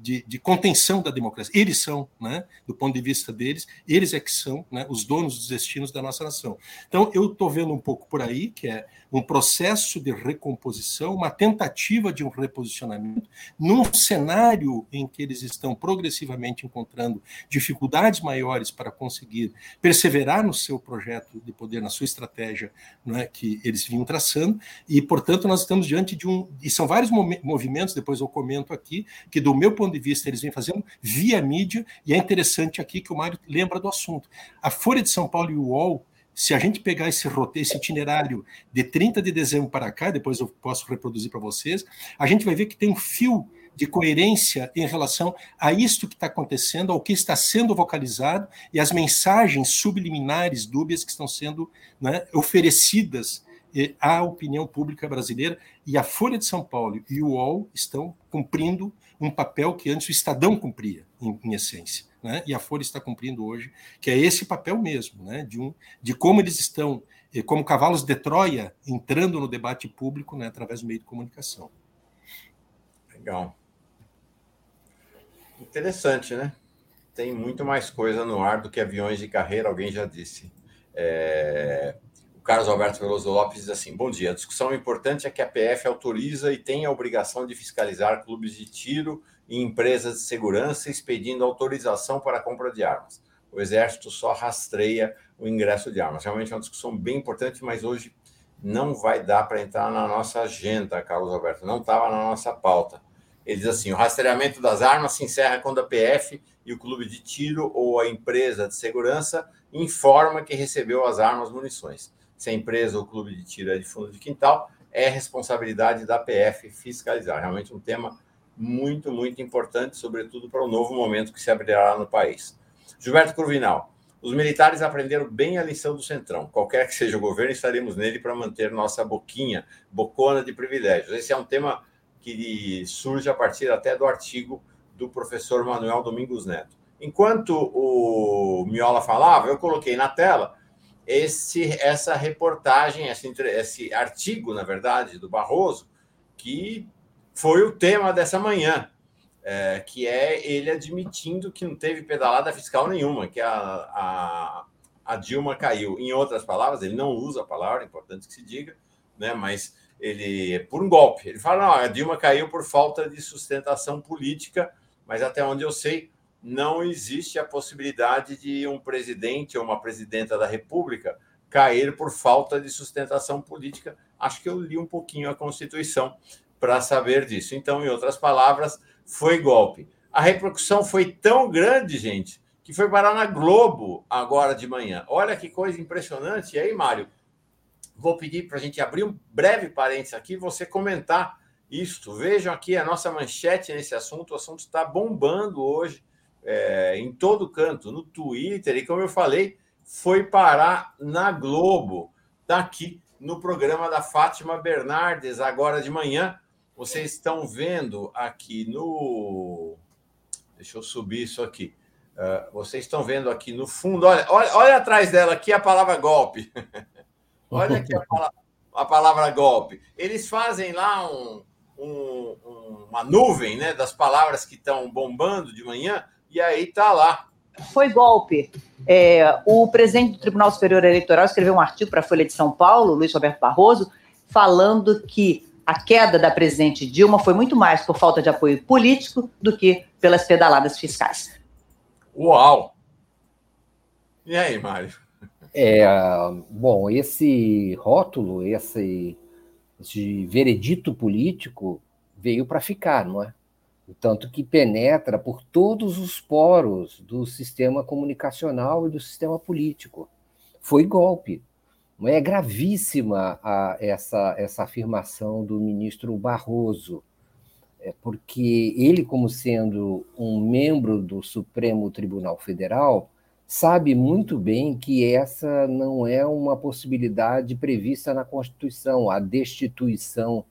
de, de, contenção da democracia. Eles são, né, do ponto de vista deles, eles é que são né, os donos dos destinos da nossa nação. Então, eu estou vendo um pouco por aí, que é um processo de recomposição, uma tentativa de um reposicionamento, num cenário em que eles estão progressivamente encontrando dificuldades maiores para conseguir perseverar no seu projeto de poder, na sua estratégia não é, que eles vinham traçando, e, portanto, nós estamos diante de um. E são vários movimentos, depois eu comento aqui, que, do meu ponto de vista, eles vêm fazendo via mídia, e é interessante aqui que o Mário lembra do assunto. A Folha de São Paulo e o UOL se a gente pegar esse roteiro, esse itinerário de 30 de dezembro para cá, depois eu posso reproduzir para vocês, a gente vai ver que tem um fio de coerência em relação a isto que está acontecendo, ao que está sendo vocalizado e as mensagens subliminares, dúbias que estão sendo né, oferecidas eh, à opinião pública brasileira. E a Folha de São Paulo e o UOL estão cumprindo um papel que antes o Estadão cumpria, em, em essência. Né? E a Folha está cumprindo hoje, que é esse papel mesmo, né? de, um, de como eles estão, eh, como cavalos de Troia, entrando no debate público né, através do meio de comunicação. Legal. Interessante, né? Tem muito mais coisa no ar do que aviões de carreira, alguém já disse. É... O Carlos Alberto Veloso Lopes diz assim: Bom dia. A discussão importante é que a PF autoriza e tem a obrigação de fiscalizar clubes de tiro e empresas de segurança, expedindo autorização para a compra de armas. O Exército só rastreia o ingresso de armas. Realmente é uma discussão bem importante, mas hoje não vai dar para entrar na nossa agenda, Carlos Alberto. Não estava na nossa pauta. Ele diz assim: o rastreamento das armas se encerra quando a PF e o clube de tiro ou a empresa de segurança informa que recebeu as armas munições. Se a empresa ou o clube de tiro é de fundo de quintal, é responsabilidade da PF fiscalizar. Realmente um tema muito, muito importante, sobretudo para o novo momento que se abrirá no país. Gilberto Curvinal. Os militares aprenderam bem a lição do Centrão. Qualquer que seja o governo, estaremos nele para manter nossa boquinha, bocona de privilégios. Esse é um tema que surge a partir até do artigo do professor Manuel Domingos Neto. Enquanto o Miola falava, eu coloquei na tela esse, essa reportagem, esse, esse artigo, na verdade, do Barroso, que foi o tema dessa manhã, é, que é ele admitindo que não teve pedalada fiscal nenhuma, que a, a, a Dilma caiu. Em outras palavras, ele não usa a palavra, é importante que se diga, né, mas ele por um golpe. Ele fala: não, a Dilma caiu por falta de sustentação política, mas até onde eu sei, não existe a possibilidade de um presidente ou uma presidenta da República cair por falta de sustentação política. Acho que eu li um pouquinho a Constituição para saber disso. Então, em outras palavras, foi golpe. A repercussão foi tão grande, gente, que foi parar na Globo agora de manhã. Olha que coisa impressionante. E aí, Mário, vou pedir para a gente abrir um breve parênteses aqui, você comentar isto. Vejam aqui a nossa manchete nesse assunto. O assunto está bombando hoje é, em todo canto, no Twitter, e como eu falei, foi parar na Globo. Está aqui no programa da Fátima Bernardes, agora de manhã. Vocês estão vendo aqui no. Deixa eu subir isso aqui. Uh, vocês estão vendo aqui no fundo, olha, olha, olha atrás dela aqui a palavra golpe. (laughs) Olha aqui a palavra, a palavra golpe. Eles fazem lá um, um, uma nuvem né, das palavras que estão bombando de manhã, e aí está lá. Foi golpe. É, o presidente do Tribunal Superior Eleitoral escreveu um artigo para a Folha de São Paulo, Luiz Roberto Barroso, falando que a queda da presidente Dilma foi muito mais por falta de apoio político do que pelas pedaladas fiscais. Uau! E aí, Mário? É, bom, esse rótulo, esse, esse veredito político veio para ficar, não é? Tanto que penetra por todos os poros do sistema comunicacional e do sistema político. Foi golpe. É gravíssima a, essa, essa afirmação do ministro Barroso, é porque ele, como sendo um membro do Supremo Tribunal Federal, sabe muito bem que essa não é uma possibilidade prevista na Constituição, a destituição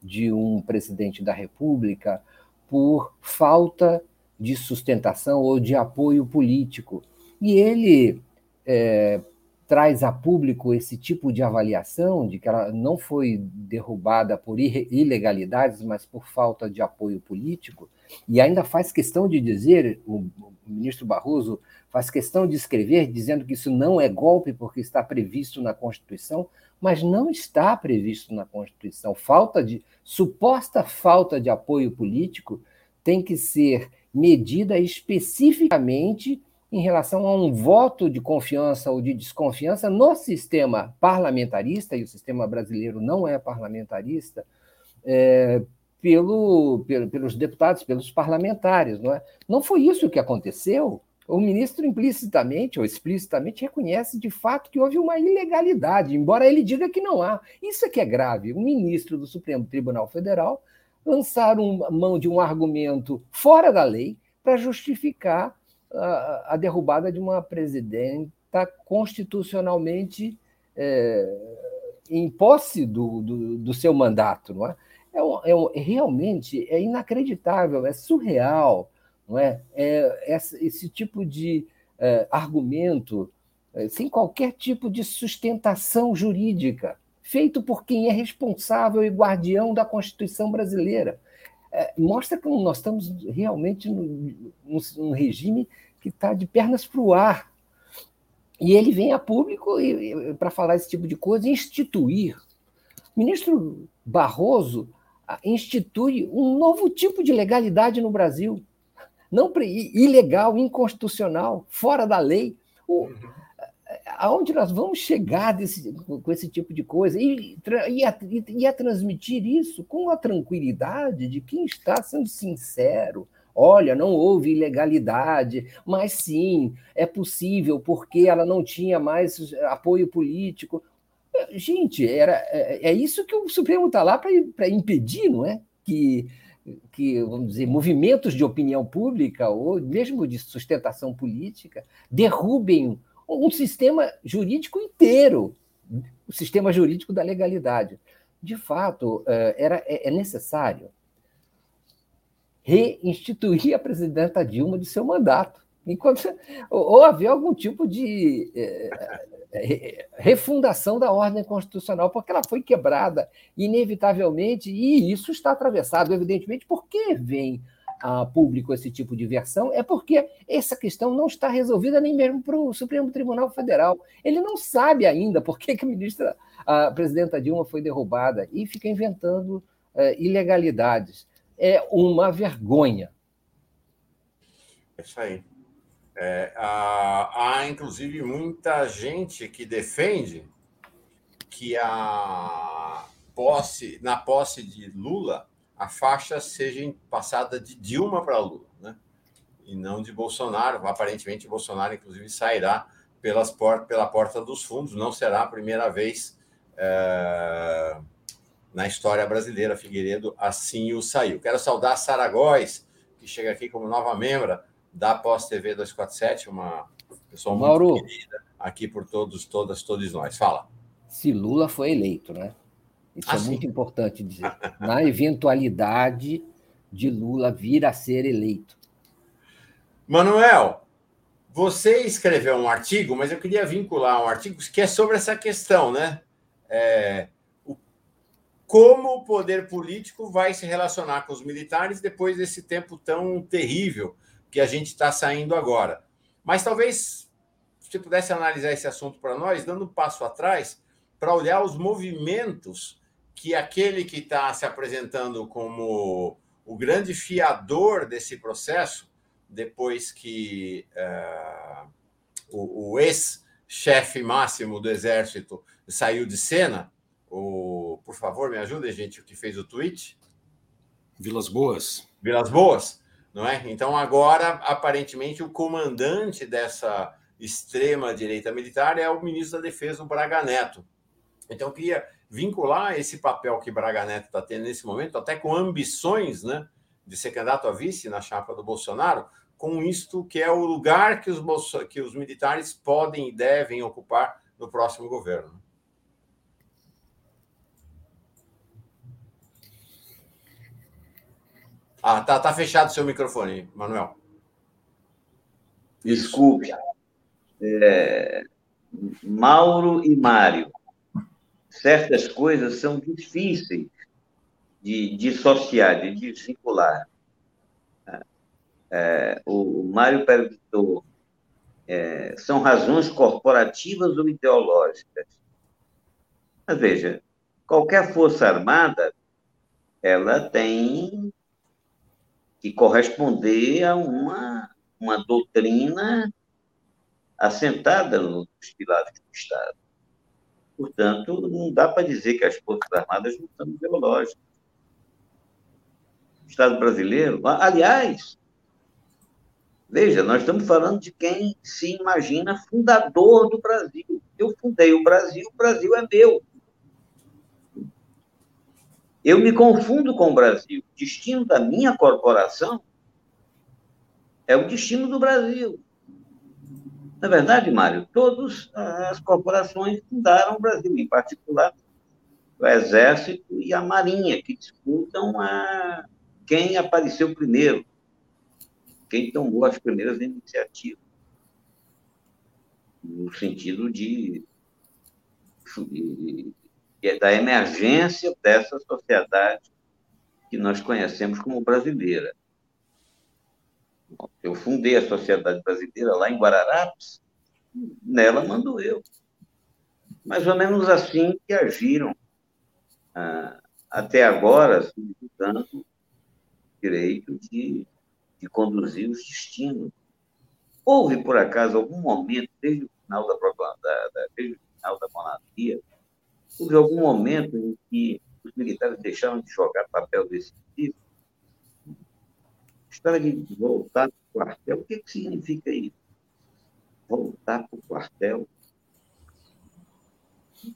de um presidente da República por falta de sustentação ou de apoio político. E ele é, traz a público esse tipo de avaliação de que ela não foi derrubada por ilegalidades, mas por falta de apoio político, e ainda faz questão de dizer, o ministro Barroso faz questão de escrever dizendo que isso não é golpe porque está previsto na Constituição, mas não está previsto na Constituição. Falta de suposta falta de apoio político tem que ser medida especificamente em relação a um voto de confiança ou de desconfiança no sistema parlamentarista, e o sistema brasileiro não é parlamentarista, é, pelo, pelo, pelos deputados, pelos parlamentares. Não, é? não foi isso que aconteceu. O ministro implicitamente ou explicitamente reconhece de fato que houve uma ilegalidade, embora ele diga que não há. Isso é que é grave. O ministro do Supremo Tribunal Federal lançar um, mão de um argumento fora da lei para justificar a, a, derrubada de uma presidenta constitucionalmente é, em posse do, do, do, seu mandato. Não é? É, é realmente é inacreditável, é surreal, não é? é esse, esse tipo de é, argumento é, sem qualquer tipo de sustentação jurídica, feito por quem é responsável e guardião da Constituição brasileira. É, mostra que nós estamos realmente num, num regime que está de pernas para o ar. E ele vem a público para falar esse tipo de coisa e instituir. O ministro Barroso institui um novo tipo de legalidade no Brasil. Não ilegal, inconstitucional, fora da lei. O, aonde nós vamos chegar desse, com esse tipo de coisa e, e, a, e a transmitir isso com a tranquilidade de quem está sendo sincero, Olha, não houve ilegalidade, mas sim, é possível porque ela não tinha mais apoio político. Gente, era, é, é isso que o Supremo está lá para impedir, não é? Que, que, vamos dizer, movimentos de opinião pública ou mesmo de sustentação política derrubem um sistema jurídico inteiro, o sistema jurídico da legalidade. De fato, é, era, é, é necessário reinstituir a presidenta Dilma de seu mandato, enquanto ou, haver algum tipo de é, refundação da ordem constitucional, porque ela foi quebrada inevitavelmente, e isso está atravessado, evidentemente, por que vem a público esse tipo de versão, é porque essa questão não está resolvida nem mesmo para o Supremo Tribunal Federal. Ele não sabe ainda por que, que a ministra, a presidenta Dilma foi derrubada e fica inventando uh, ilegalidades. É uma vergonha. É isso aí. É, há, há, inclusive, muita gente que defende que a posse, na posse de Lula, a faixa seja passada de Dilma para Lula, né? e não de Bolsonaro. Aparentemente, Bolsonaro, inclusive, sairá pelas port pela porta dos fundos. Não será a primeira vez é, na história brasileira. Figueiredo assim o saiu. Quero saudar Sara Góes, que chega aqui como nova membra da Pós TV 247, uma pessoa Mauro, muito querida aqui por todos, todas, todos nós. Fala. Se Lula foi eleito, né? Isso ah, é sim. muito importante dizer. Na eventualidade de Lula vir a ser eleito. Manuel, você escreveu um artigo, mas eu queria vincular um artigo que é sobre essa questão, né? É, o, como o poder político vai se relacionar com os militares depois desse tempo tão terrível que a gente está saindo agora. Mas talvez você pudesse analisar esse assunto para nós, dando um passo atrás, para olhar os movimentos que aquele que está se apresentando como o grande fiador desse processo, depois que uh, o, o ex-chefe máximo do Exército saiu de cena, o, por favor, me ajudem, gente, o que fez o tweet. Vilas Boas. Vilas Boas não é? Então agora aparentemente o comandante dessa extrema direita militar é o ministro da Defesa, o Braga Neto. Então eu queria vincular esse papel que Braga Neto está tendo nesse momento, até com ambições, né, de ser candidato a vice na chapa do Bolsonaro, com isto que é o lugar que os, que os militares podem e devem ocupar no próximo governo. Ah, tá, tá fechado o seu microfone, Manuel. Desculpe. É, Mauro e Mário. Certas coisas são difíceis de dissociar, de desvincular. É, o Mário perguntou: é, são razões corporativas ou ideológicas? Mas veja, qualquer força armada ela tem que corresponder a uma, uma doutrina assentada nos pilares do Estado. Portanto, não dá para dizer que as Forças Armadas não são ideológicas. O Estado brasileiro, aliás, veja, nós estamos falando de quem se imagina fundador do Brasil. Eu fundei o Brasil, o Brasil é meu. Eu me confundo com o Brasil. O destino da minha corporação é o destino do Brasil. Na verdade, Mário, todas as corporações fundaram o Brasil, em particular o Exército e a Marinha, que disputam a quem apareceu primeiro, quem tomou as primeiras iniciativas, no sentido de, de da emergência dessa sociedade que nós conhecemos como brasileira. Eu fundei a Sociedade Brasileira lá em Guararapes, nela mando eu. Mais ou menos assim que agiram ah, até agora, solicitando direito de, de conduzir os destinos. Houve, por acaso, algum momento, desde o final da, da, desde o final da monarquia, houve algum momento em que os militares deixaram de jogar papel decisivo história de voltar para o quartel, o que, que significa isso? Voltar para o quartel?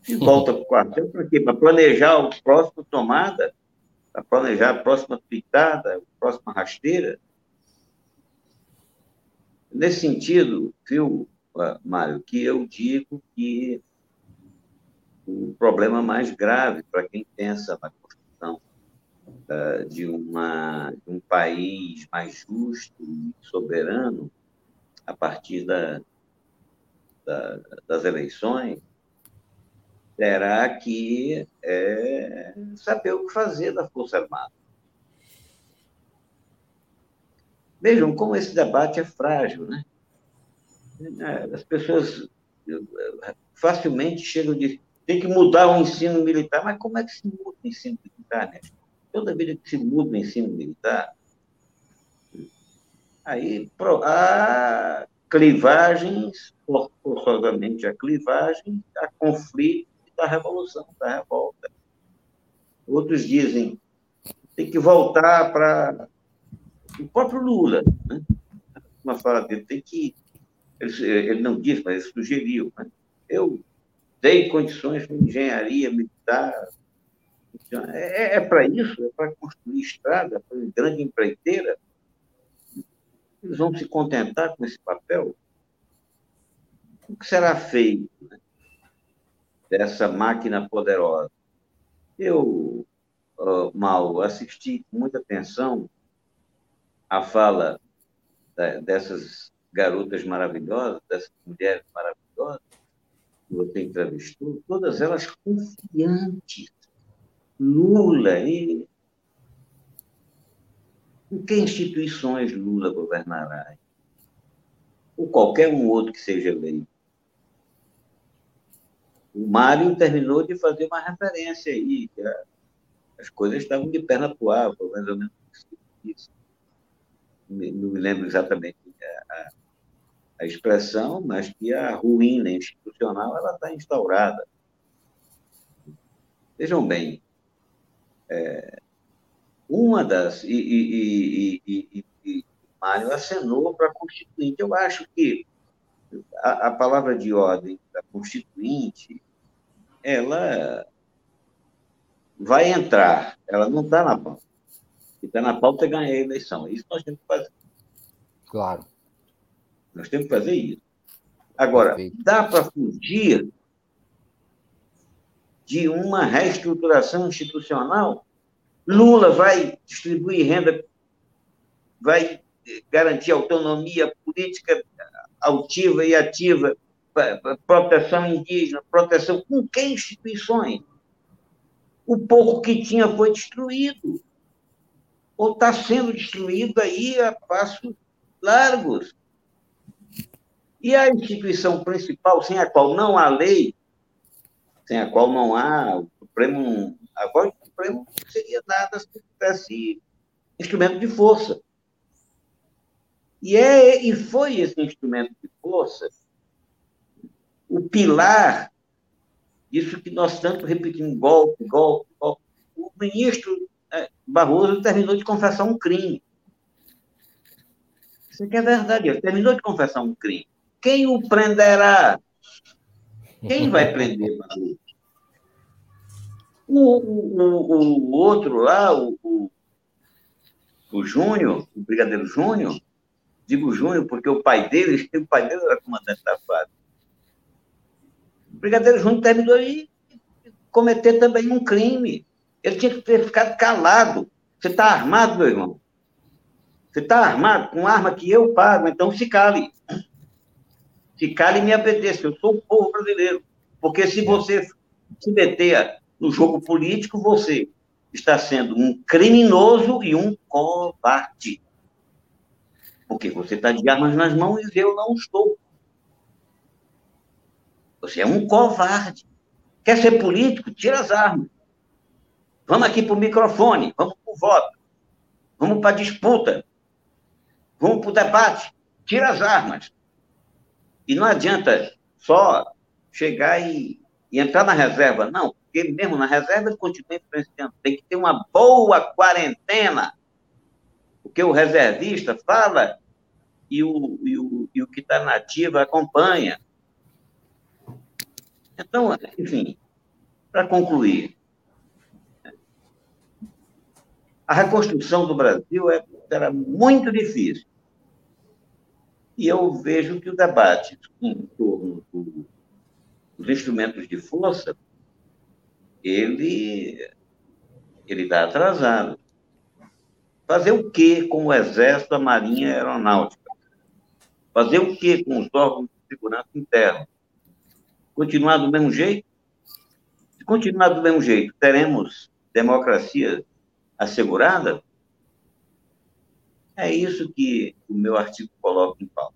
Se volta para o quartel, para quê? Para planejar o próximo tomada, para planejar a próxima pitada, a próxima rasteira. Nesse sentido, viu, Mário, que eu digo que o problema mais grave para quem pensa na de, uma, de um país mais justo e soberano a partir da, da, das eleições, terá que é, saber o que fazer da Força Armada. Vejam como esse debate é frágil, né? As pessoas facilmente chegam de tem que mudar o ensino militar, mas como é que se muda o ensino militar, né? toda vida que se muda o ensino militar, aí há clivagens, forçosamente há clivagem, há conflito da revolução, da revolta. Outros dizem tem que voltar para o próprio Lula, né? uma fala dele, tem que ele, ele não disse, mas ele sugeriu. Né? Eu dei condições para engenharia militar, é, é para isso, é para construir estrada, para grande empreiteira. Eles vão se contentar com esse papel? O que será feito né, dessa máquina poderosa? Eu, uh, mal, assisti com muita atenção a fala dessas garotas maravilhosas, dessas mulheres maravilhosas que você entrevistou, todas elas confiantes Lula e em que instituições Lula governará? Ou qualquer um outro que seja eleito. O Mário terminou de fazer uma referência aí, que as coisas estavam de perna para o ar, mais ou menos isso. Não me lembro exatamente a, a expressão, mas que a ruína institucional ela está instaurada. Vejam bem, é, uma das. E, e, e, e Mário acenou para a Constituinte. Eu acho que a, a, palavra de ordem da Constituinte, ela vai entrar, ela não está na pauta. Que está na pauta é ganhar a eleição. É isso nós temos que fazer. Claro. Nós temos que fazer isso. Agora, Perfeito. dá para fugir de uma reestruturação institucional, Lula vai distribuir renda, vai garantir autonomia política altiva e ativa, proteção indígena, proteção com que instituições? O pouco que tinha foi destruído. Ou está sendo destruído aí a passos largos. E a instituição principal, sem a qual não há lei, sem a qual não há, o Supremo, a voz do Supremo seria nada se tivesse instrumento de força. E, é, e foi esse instrumento de força o pilar disso que nós tanto repetimos, golpe, golpe, golpe. O ministro é, Barroso terminou de confessar um crime. Isso aqui é verdade, ele terminou de confessar um crime. Quem o prenderá? Quem vai prender? O, o, o, outro lá, o, o, o Júnior, o Brigadeiro Júnior, digo Júnior porque o pai dele, (laughs) o pai dele era comandante da FAB. O Brigadeiro Júnior terminou de cometer também um crime. Ele tinha que ter ficado calado. Você está armado, meu irmão? Você está armado com arma que eu pago, então se cale. Se cale e me obedeça. Eu sou o povo brasileiro. Porque se você se meter no jogo político, você está sendo um criminoso e um covarde. Porque você está de armas nas mãos e eu não estou. Você é um covarde. Quer ser político? Tira as armas. Vamos aqui para o microfone, vamos para o voto, vamos para a disputa, vamos para o debate. Tira as armas. E não adianta só chegar e, e entrar na reserva. Não, porque mesmo na reserva ele continua influenciando. Tem que ter uma boa quarentena. Porque o reservista fala e o, e o, e o que está nativo acompanha. Então, enfim, para concluir, a reconstrução do Brasil é, era muito difícil. E eu vejo que o debate em torno do, dos instrumentos de força ele ele está atrasado. Fazer o que com o Exército, a Marinha a Aeronáutica? Fazer o que com os órgãos de segurança interna? Continuar do mesmo jeito? Se continuar do mesmo jeito, teremos democracia assegurada? É isso que o meu artigo coloca em pauta.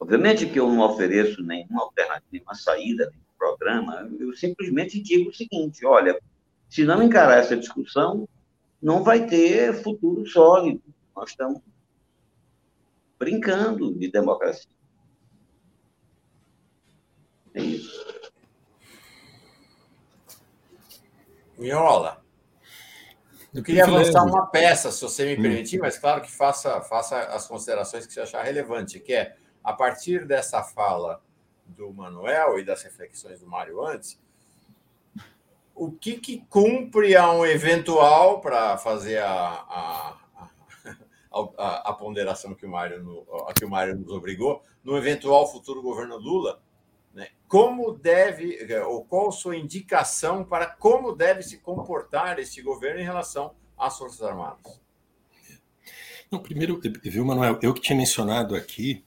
Obviamente que eu não ofereço nenhuma alternativa, nenhuma saída, programa, eu simplesmente digo o seguinte: olha, se não encarar essa discussão, não vai ter futuro sólido. Nós estamos brincando de democracia. É isso. Miola. Eu queria avançar uma peça, se você me hum. permitir, mas claro que faça, faça as considerações que você achar relevante, que é, a partir dessa fala do Manuel e das reflexões do Mário antes, o que, que cumpre a um eventual, para fazer a, a, (laughs) a, a, ponderação que o, Mário, a que o Mário nos obrigou, no eventual futuro governo Lula, como deve, ou qual sua indicação para como deve se comportar este governo em relação às Forças Armadas? Não, primeiro, viu, Manuel, eu que tinha mencionado aqui,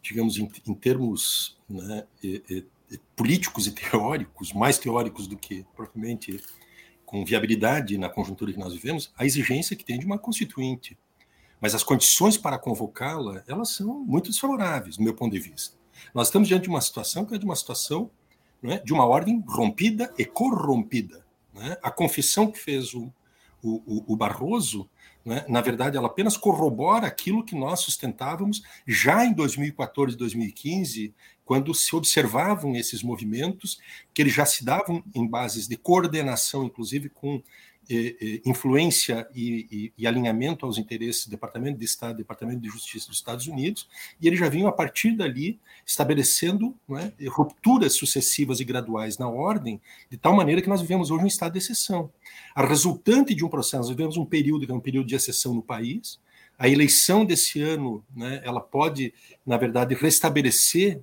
digamos, em, em termos né, e, e, políticos e teóricos, mais teóricos do que propriamente com viabilidade na conjuntura que nós vivemos, a exigência que tem de uma constituinte. Mas as condições para convocá-la, elas são muito desfavoráveis, do meu ponto de vista. Nós estamos diante de uma situação que é de uma situação é, de uma ordem rompida e corrompida. Né? A confissão que fez o, o, o Barroso né? Na verdade, ela apenas corrobora aquilo que nós sustentávamos já em 2014 e 2015, quando se observavam esses movimentos, que eles já se davam em bases de coordenação, inclusive com influência e, e, e, alinhamento aos interesses do Departamento de Estado, Departamento de Justiça dos Estados Unidos, e eles já vinham a partir dali estabelecendo é, rupturas sucessivas e graduais na ordem, de tal maneira que nós vivemos hoje um estado de exceção. A resultante de um processo, nós vivemos um período que é um período de exceção no país. A eleição desse ano, né, ela pode, na verdade, restabelecer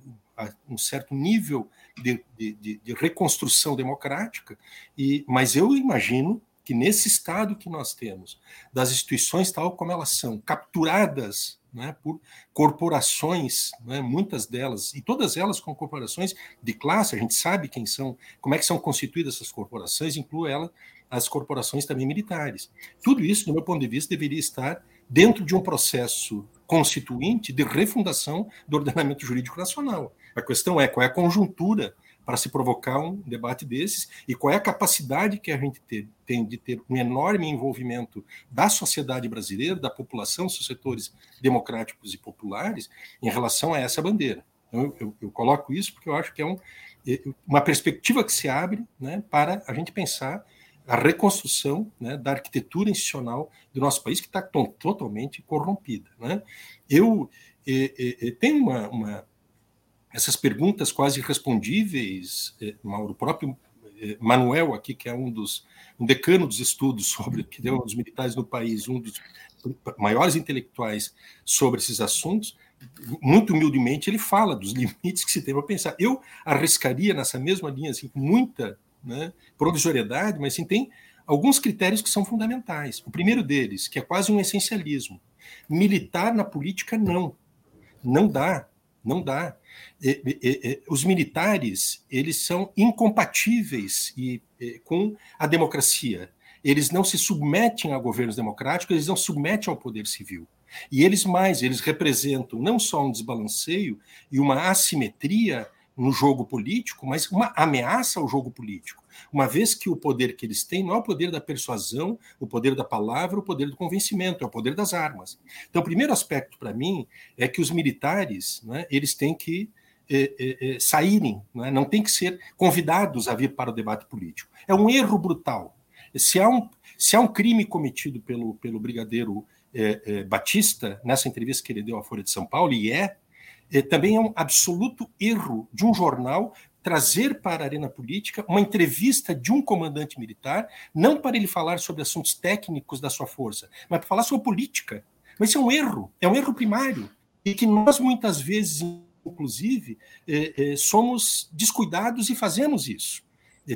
um certo nível de, de, de reconstrução democrática, e, mas eu imagino que nesse estado que nós temos, das instituições tal como elas são, capturadas né, por corporações, né, muitas delas, e todas elas com corporações de classe, a gente sabe quem são, como é que são constituídas essas corporações, inclui ela as corporações também militares. Tudo isso, do meu ponto de vista, deveria estar dentro de um processo constituinte de refundação do ordenamento jurídico nacional. A questão é qual é a conjuntura para se provocar um debate desses e qual é a capacidade que a gente ter, tem de ter um enorme envolvimento da sociedade brasileira, da população, dos setores democráticos e populares, em relação a essa bandeira. Então, eu, eu, eu coloco isso porque eu acho que é um, é, uma perspectiva que se abre né, para a gente pensar a reconstrução né, da arquitetura institucional do nosso país, que está totalmente corrompida. Né? Eu é, é, tenho uma, uma, essas perguntas quase irrespondíveis, Mauro, o próprio Manuel aqui, que é um dos um decano dos estudos sobre que deu os militares no país, um dos maiores intelectuais sobre esses assuntos, muito humildemente ele fala dos (laughs) limites que se tem para pensar. Eu arriscaria nessa mesma linha, assim, com muita né, provisoriedade, mas assim, tem alguns critérios que são fundamentais. O primeiro deles, que é quase um essencialismo. Militar na política, não. Não dá. Não dá. E, e, e, os militares eles são incompatíveis com a democracia. Eles não se submetem a governos democráticos, eles não submetem ao poder civil. E eles mais, eles representam não só um desbalanceio e uma assimetria no jogo político, mas uma ameaça ao jogo político. Uma vez que o poder que eles têm não é o poder da persuasão, o poder da palavra, o poder do convencimento, é o poder das armas. Então, o primeiro aspecto para mim é que os militares, né, eles têm que é, é, é, saírem, não, é? não têm que ser convidados a vir para o debate político. É um erro brutal. Se há um, se há um crime cometido pelo, pelo brigadeiro Batista, nessa entrevista que ele deu à Folha de São Paulo, e é, é, também é um absoluto erro de um jornal trazer para a arena política uma entrevista de um comandante militar, não para ele falar sobre assuntos técnicos da sua força, mas para falar sobre política. Mas isso é um erro, é um erro primário, e que nós muitas vezes, inclusive, é, é, somos descuidados e fazemos isso.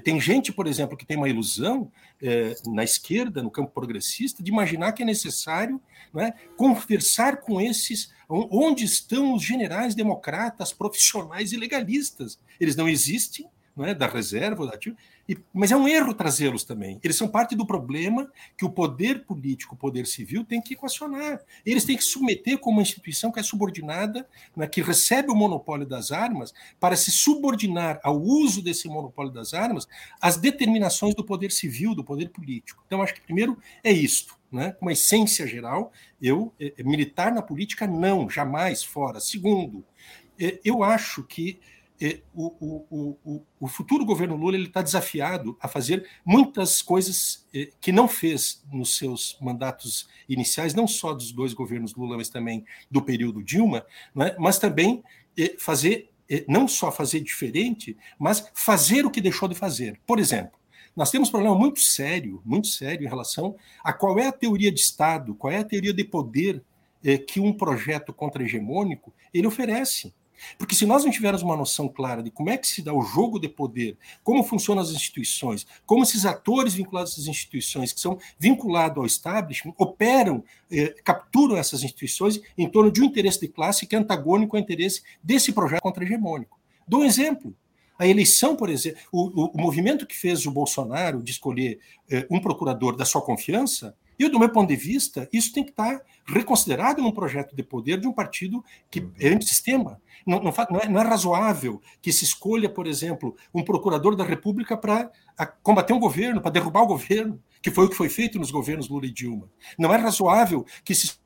Tem gente, por exemplo, que tem uma ilusão é, na esquerda, no campo progressista, de imaginar que é necessário é, conversar com esses. Onde estão os generais democratas, profissionais e legalistas? Eles não existem, não é, da reserva, da ativa, e, mas é um erro trazê-los também. Eles são parte do problema que o poder político, o poder civil, tem que equacionar. Eles têm que submeter como uma instituição que é subordinada, né, que recebe o monopólio das armas, para se subordinar ao uso desse monopólio das armas às determinações do poder civil, do poder político. Então, acho que primeiro é isto. Né? Uma essência geral, eu, é, militar na política, não, jamais fora. Segundo, é, eu acho que o, o, o, o futuro governo Lula está desafiado a fazer muitas coisas que não fez nos seus mandatos iniciais, não só dos dois governos Lula, mas também do período Dilma, né? mas também fazer, não só fazer diferente, mas fazer o que deixou de fazer. Por exemplo, nós temos um problema muito sério, muito sério em relação a qual é a teoria de Estado, qual é a teoria de poder que um projeto contra-hegemônico ele oferece. Porque se nós não tivermos uma noção clara de como é que se dá o jogo de poder, como funcionam as instituições, como esses atores vinculados às instituições, que são vinculados ao establishment, operam, eh, capturam essas instituições em torno de um interesse de classe que é antagônico ao interesse desse projeto contra-hegemônico. Dou um exemplo. A eleição, por exemplo, o, o, o, movimento que fez o Bolsonaro de escolher eh, um procurador da sua confiança, e do meu ponto de vista, isso tem que estar reconsiderado num projeto de poder de um partido que é antissistema. Não, não, não, é, não é razoável que se escolha, por exemplo, um procurador da República para combater um governo, para derrubar o governo, que foi o que foi feito nos governos Lula e Dilma. Não é razoável que se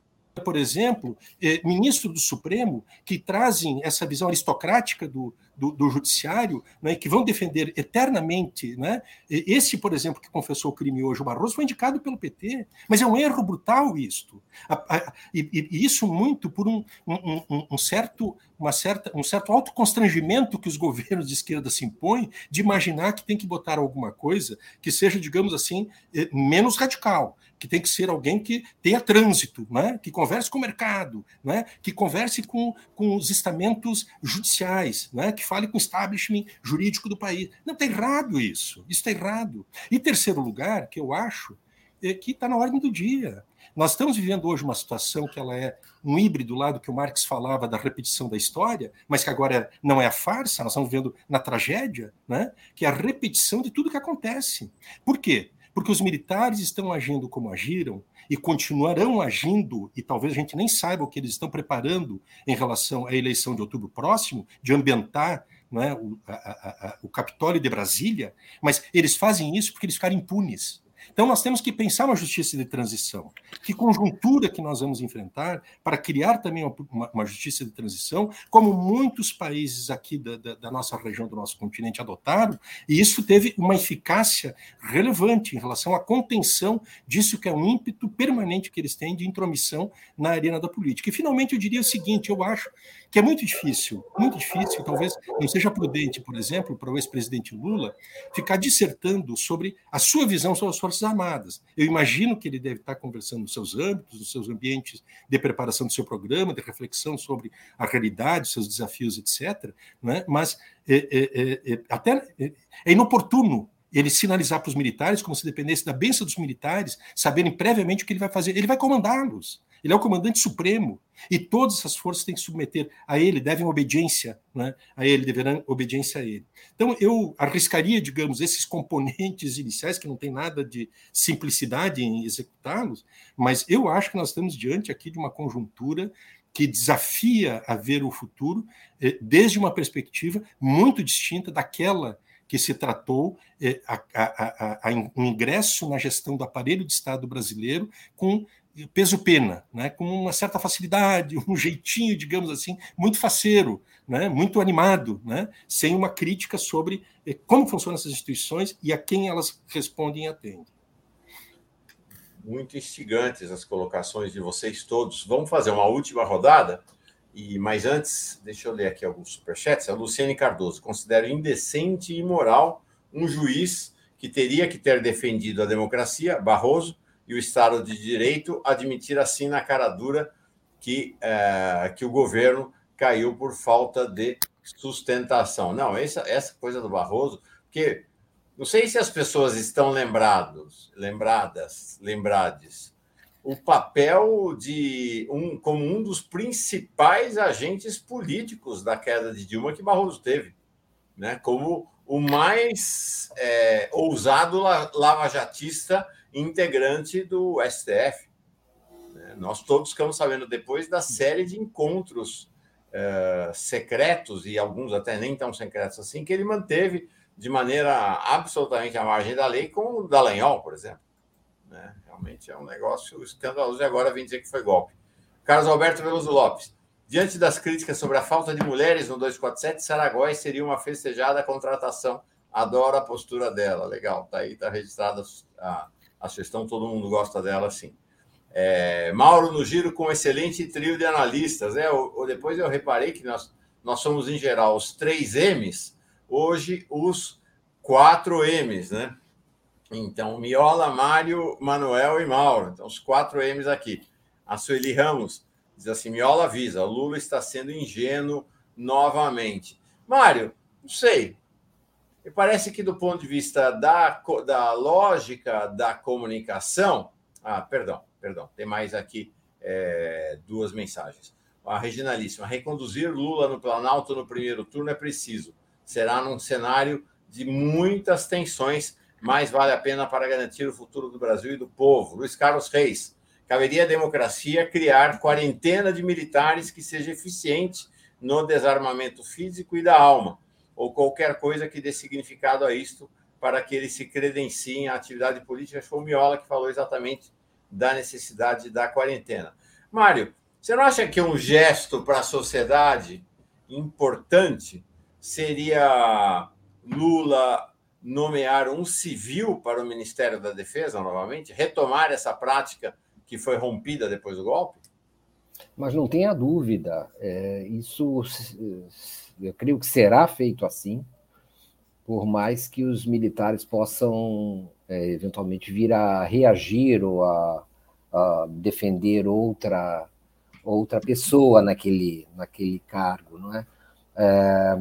por exemplo, eh, ministro do Supremo que trazem essa visão aristocrática do, do, do judiciário, né, que vão defender eternamente. Né? Esse, por exemplo, que confessou o crime hoje, o Barroso, foi indicado pelo PT, mas é um erro brutal isto. A, a, e, e, isso muito por um, um, um, certo, uma certa, um certo autoconstrangimento que os (laughs) governos de esquerda se impõem de imaginar que tem que botar alguma coisa que seja, digamos assim, eh, menos radical que tem que ser alguém que tenha trânsito, né? que converse com o mercado, né? que converse com, com os estamentos judiciais, né? que fale com o establishment jurídico do país. Não, está errado isso. Isso está errado. E terceiro lugar, que eu acho, é que está na ordem do dia. Nós estamos vivendo hoje uma situação que ela é um híbrido lá do que o Marx falava da repetição da história, mas que agora não é a farsa, nós estamos vivendo na tragédia, né? que é a repetição de tudo que acontece. Por quê? Porque os militares estão agindo como agiram e continuarão agindo, e talvez a gente nem saiba o que eles estão preparando em relação à eleição de outubro próximo, de ambientar é, o, a, a, o Capitólio de Brasília, mas eles fazem isso porque eles ficaram impunes. Então, nós temos que pensar uma justiça de transição. Que conjuntura que nós vamos enfrentar para criar também uma, uma justiça de transição, como muitos países aqui da, da, da, nossa região, do nosso continente adotaram, e isso teve uma eficácia relevante em relação à contenção disso que é um ímpeto permanente que eles têm de intromissão na arena da política. E, finalmente, eu diria o seguinte: eu acho que é muito difícil, muito difícil, talvez não seja prudente, por exemplo, para o ex-presidente Lula ficar dissertando sobre a sua visão sobre as Forças Armadas. Eu imagino que ele deve estar conversando nos seus âmbitos, nos seus ambientes de preparação do seu programa, de reflexão sobre a realidade, seus desafios, etc. Né? Mas é, é, é, até é inoportuno ele sinalizar para os militares como se dependesse da benção dos militares, saberem previamente o que ele vai fazer. Ele vai comandá-los. Ele é o comandante supremo e todas essas forças têm que submeter a ele, devem obediência né, a ele, deverão obediência a ele. Então, eu arriscaria, digamos, esses componentes iniciais, que não tem nada de simplicidade em executá-los, mas eu acho que nós estamos diante aqui de uma conjuntura que desafia a ver o futuro eh, desde uma perspectiva muito distinta daquela que se tratou eh, a, a, a, a, ingresso na gestão do aparelho de Estado brasileiro com peso-pena, né, com uma certa facilidade, (laughs) um jeitinho, digamos assim, muito faceiro, né, muito animado, né, sem uma crítica sobre eh, como funcionam essas instituições e a quem elas respondem e atendem. Muito instigantes as colocações de vocês todos. Vamos fazer uma última rodada? E Mas antes, deixa eu ler aqui alguns superchats. A Luciane Cardoso considera indecente e imoral um juiz que teria que ter defendido a democracia, Barroso, e o Estado de Direito admitir assim na cara dura que, é, que o governo caiu por falta de sustentação. Não, essa, essa coisa do Barroso, porque não sei se as pessoas estão lembrados, lembradas, lembrades, o papel de um como um dos principais agentes políticos da queda de Dilma que Barroso teve, né? Como o mais é, ousado lavajatista integrante do STF. Né? Nós todos ficamos sabendo depois da série de encontros uh, secretos, e alguns até nem tão secretos assim, que ele manteve de maneira absolutamente à margem da lei com o Dallagnol, por exemplo. Né? Realmente é um negócio escandaloso e agora vem dizer que foi golpe. Carlos Alberto Veloso Lopes. Diante das críticas sobre a falta de mulheres no 247, Saragóis seria uma festejada contratação. Adoro a postura dela. Legal, tá aí, tá registrada a, a sugestão, todo mundo gosta dela, sim. É, Mauro no giro com um excelente trio de analistas. Né? O, depois eu reparei que nós, nós somos, em geral, os três M's, hoje os quatro M's, né? Então, Miola, Mário, Manuel e Mauro. Então, os quatro M's aqui. A Sueli Ramos diz assim: Miola avisa, Lula está sendo ingênuo novamente. Mário, não sei, e parece que, do ponto de vista da, da lógica da comunicação. Ah, perdão, perdão, tem mais aqui é, duas mensagens. A Reginalíssima, reconduzir Lula no Planalto no primeiro turno é preciso. Será num cenário de muitas tensões, mas vale a pena para garantir o futuro do Brasil e do povo. Luiz Carlos Reis, caberia à democracia criar quarentena de militares que seja eficiente no desarmamento físico e da alma ou qualquer coisa que dê significado a isto para que ele se credencie à atividade política. Foi o Miola que falou exatamente da necessidade da quarentena. Mário, você não acha que um gesto para a sociedade importante seria Lula nomear um civil para o Ministério da Defesa novamente, retomar essa prática que foi rompida depois do golpe? Mas não tenha dúvida, é, isso eu creio que será feito assim, por mais que os militares possam é, eventualmente vir a reagir ou a, a, defender outra outra pessoa naquele naquele cargo, não é? é?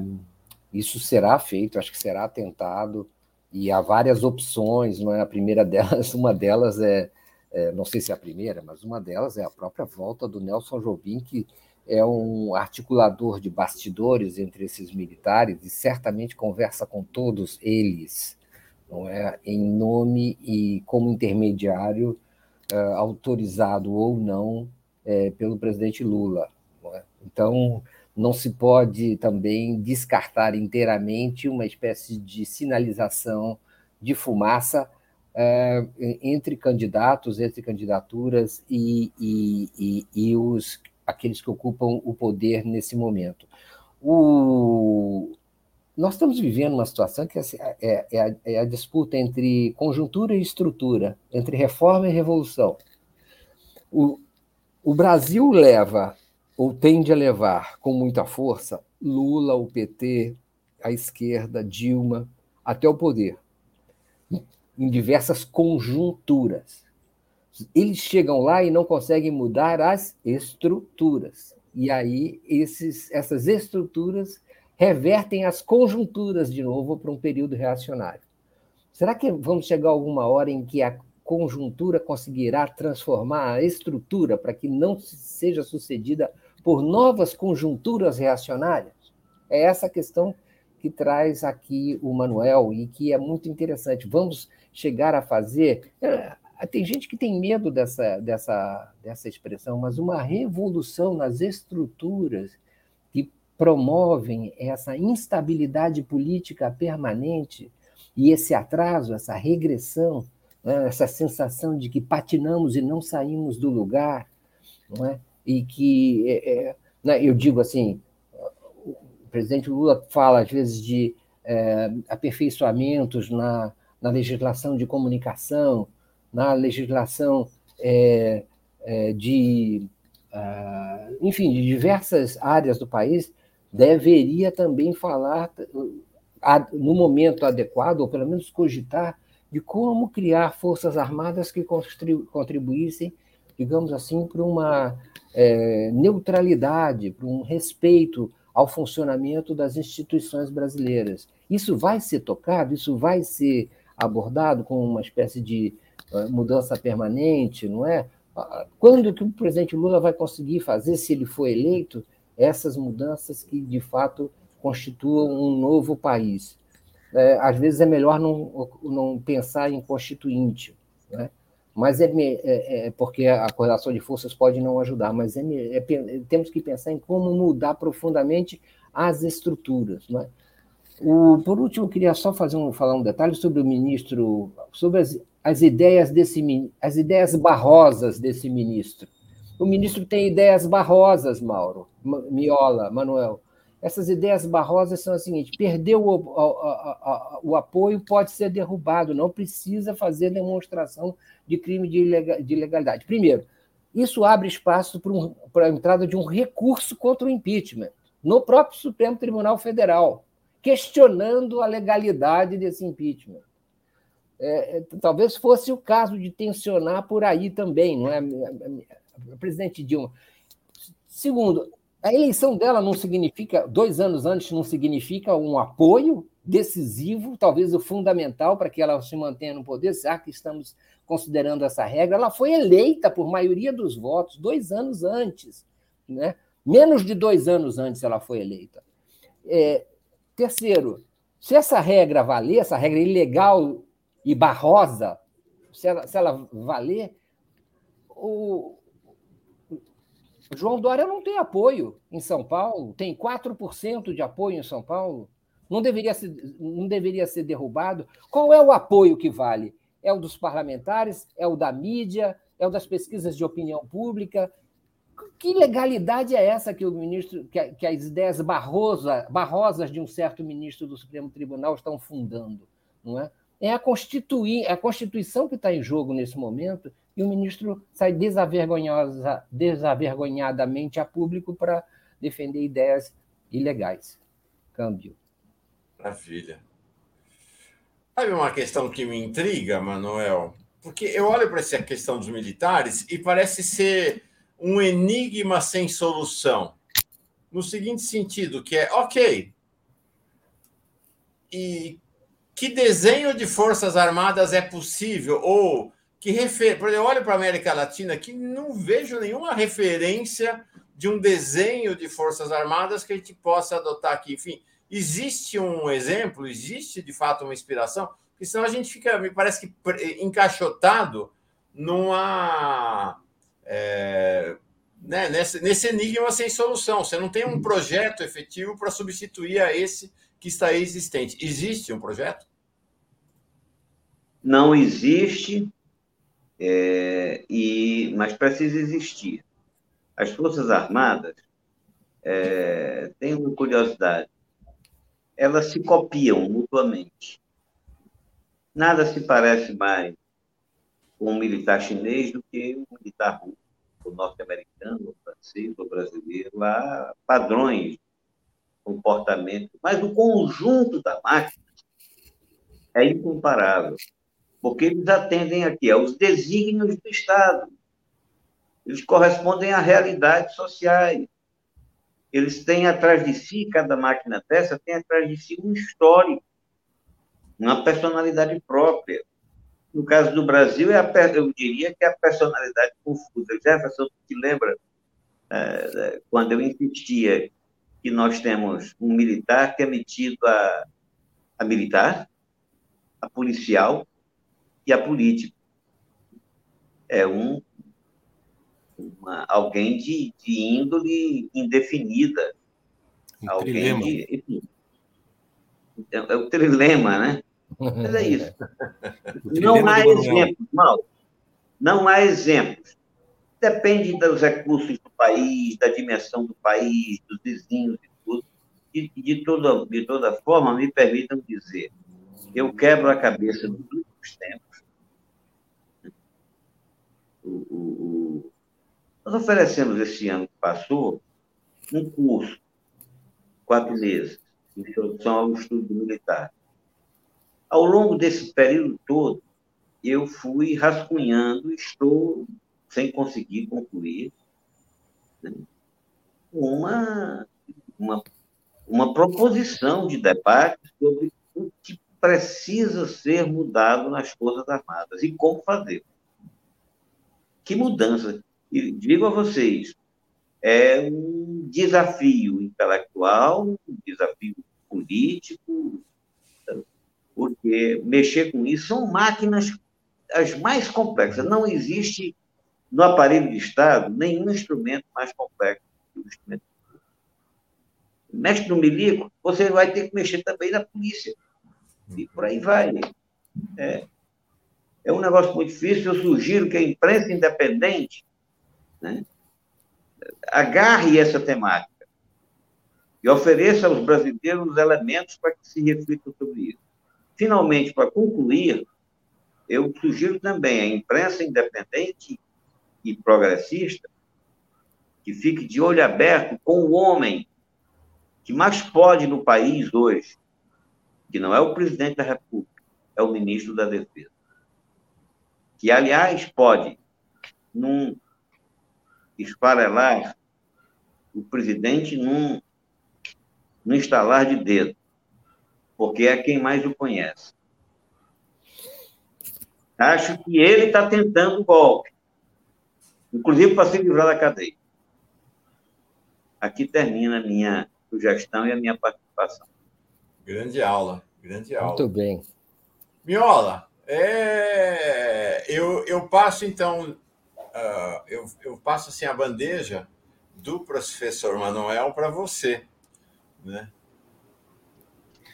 Isso será feito, acho que será tentado e há várias opções, não é? A primeira (laughs) delas, uma delas é, é não sei se é a primeira, mas uma delas é a própria volta do Nelson Jobim que é um articulador de bastidores entre esses militares e certamente conversa com todos eles, não é, em nome e como intermediário uh, autorizado ou não é, pelo presidente Lula. Não é? Então, não se pode também descartar inteiramente uma espécie de sinalização de fumaça é, entre candidatos, entre candidaturas e, e, e, e, os, aqueles que ocupam o poder nesse momento. O, nós estamos vivendo uma situação que é, é, é, a, é a disputa entre conjuntura e estrutura, entre reforma e revolução. O, o Brasil leva, ou tende a levar com muita força, Lula, o PT, a esquerda, Dilma, até o poder em diversas conjunturas. Eles chegam lá e não conseguem mudar as estruturas. E aí esses, essas estruturas revertem as conjunturas de novo para um período reacionário. Será que vamos chegar a alguma hora em que a conjuntura conseguirá transformar a estrutura para que não seja sucedida por novas conjunturas reacionárias? É essa a questão que traz aqui o Manuel e que é muito interessante. Vamos chegar a fazer. É, tem gente que tem medo dessa, dessa, dessa expressão, mas uma revolução nas estruturas que promovem essa instabilidade política permanente e esse atraso, essa regressão, né, essa sensação de que patinamos e não saímos do lugar, não é? e que, é, é, né, eu digo assim, presidente Lula fala, às vezes, de é, aperfeiçoamentos na, na legislação de comunicação, na legislação é, é, de, uh, enfim, de diversas áreas do país, deveria também falar no momento adequado, ou pelo menos cogitar, de como criar forças armadas que contribuíssem, digamos assim, para uma é, neutralidade, para um respeito ao funcionamento das instituições brasileiras. Isso vai ser tocado, isso vai ser abordado com uma espécie de mudança permanente, não é? Quando que o presidente Lula vai conseguir fazer, se ele for eleito, essas mudanças que de fato constituam um novo país? É, às vezes é melhor não, não pensar em constituinte, né? mas é, é, é, porque a correlação de forças pode não ajudar, mas é, é, temos que pensar em como mudar profundamente as estruturas. Né? O, por último, eu queria só fazer um, falar um detalhe sobre o ministro, sobre as, as ideias desse as ideias barrosas desse ministro. O ministro tem ideias barrosas, Mauro, Miola, Manuel. Essas ideias barrosas são as seguintes: perdeu o, o, o, apoio, pode ser derrubado, não precisa fazer demonstração de crime de ilegalidade. Primeiro, isso abre espaço para, um, para a entrada de um recurso contra o impeachment no próprio Supremo Tribunal Federal, questionando a legalidade desse impeachment. É, é talvez fosse o caso de tensionar por aí também, não é? Presidente Dilma. Segundo, a eleição dela não significa, dois anos antes, não significa um apoio decisivo, talvez o fundamental para que ela se mantenha no poder, já que estamos considerando essa regra. Ela foi eleita por maioria dos votos dois anos antes, né? menos de dois anos antes ela foi eleita. É, terceiro, se essa regra valer, essa regra ilegal e barrosa, se ela, se ela valer, o, João Dória não tem apoio em São Paulo, tem 4% de apoio em São Paulo, não deveria, ser, não deveria ser derrubado. Qual é o apoio que vale? É o dos parlamentares? É o da mídia? É o das pesquisas de opinião pública? Que legalidade é essa que o ministro, que, que as ideias barrosa, barrosas de um certo ministro do Supremo Tribunal estão fundando? Não é? É a, constituir, é a Constituição que está em jogo nesse momento e o ministro sai desavergonhadamente a público para defender ideias ilegais. Câmbio. Maravilha. Sabe uma questão que me intriga, Manuel? Porque eu olho para essa questão dos militares e parece ser um enigma sem solução. No seguinte sentido, que é, ok, e que desenho de forças armadas é possível? Ou que refer... eu olho para a América Latina que não vejo nenhuma referência de um desenho de forças armadas que a gente possa adotar aqui. Enfim, existe um exemplo, existe de fato uma inspiração, porque senão a gente fica, me parece que encaixotado numa. É, né, nesse, nesse enigma sem solução. Você não tem um projeto efetivo para substituir a esse que está existente. Existe um projeto? não existe, é, e, mas precisa existir. As Forças Armadas é, têm uma curiosidade, elas se copiam mutuamente. Nada se parece mais com um militar chinês do que um militar russo, o norte-americano, o francês, o brasileiro. Há padrões comportamento, mas o conjunto da máquina é incomparável, porque eles atendem aqui aos desígnios do Estado. Eles correspondem a realidades sociais. Eles têm atrás de si, cada máquina dessa tem atrás de si um histórico, uma personalidade própria. No caso do Brasil, é a, eu diria que é a personalidade confusa. Jefferson, te lembra, é, quando eu insistia que nós temos um militar que é metido a, a militar, a policial e a político. É um uma, alguém de, de índole indefinida. Um alguém trilema. de. Enfim, é, é o trilema, né? Mas é isso. (laughs) Não há exemplos, mal. Não há exemplos. Depende dos recursos país, da dimensão do país, dos vizinhos e tudo. E de toda, de toda forma, me permitam dizer, eu quebro a cabeça nos últimos tempos. O, o, o- Nós oferecemos esse ano que passou um curso, quatro meses, de introdução ao estudo militar. Ao longo desse período todo, eu fui rascunhando, estou sem conseguir concluir, uma, uma, uma proposição de debate sobre o que precisa ser mudado nas Forças Armadas e como fazer. Que mudança? E digo a vocês, é um desafio intelectual, um desafio político, porque mexer com isso são máquinas as mais complexas. Não existe no aparelho de Estado nenhum instrumento mais complexo que o instrumento. Mexe no milico, você vai ter que mexer também na polícia. E por aí vai. É, é um negócio muito difícil. Eu sugiro que a imprensa independente né, agarre essa temática e ofereça aos brasileiros elementos para que se reflitam sobre isso. Finalmente, para concluir, eu sugiro também à imprensa independente e progressista que fique de olho aberto com o homem que mais pode no país hoje, que não é o presidente da República, é o ministro da Defesa. Que, aliás, pode, num esfarelar o presidente num, num estalar de dedo, porque é quem mais o conhece. Acho que ele está tentando o golpe, inclusive para se livrar da cadeia. Aqui termina a minha sugestão e a minha participação. Grande aula, grande aula. Muito bem. Miola, é, eu, eu passo então, uh, eu, eu passo assim a bandeja do professor Manuel para você, né?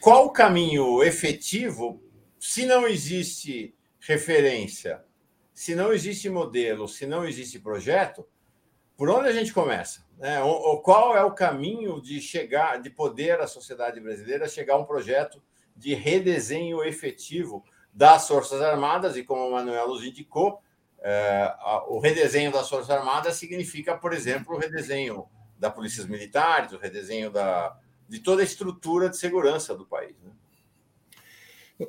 Qual o caminho efetivo se não existe referência, se não existe modelo, se não existe projeto? Por onde a gente começa? Né? O, qual é o caminho de chegar, de poder a sociedade brasileira chegar a um projeto de redesenho efetivo das Forças Armadas, e como o Manuel nos indicou, é, o redesenho das Forças Armadas significa, por exemplo, o redesenho da Polícia Militares, o redesenho da, de toda a estrutura de segurança do país. Né?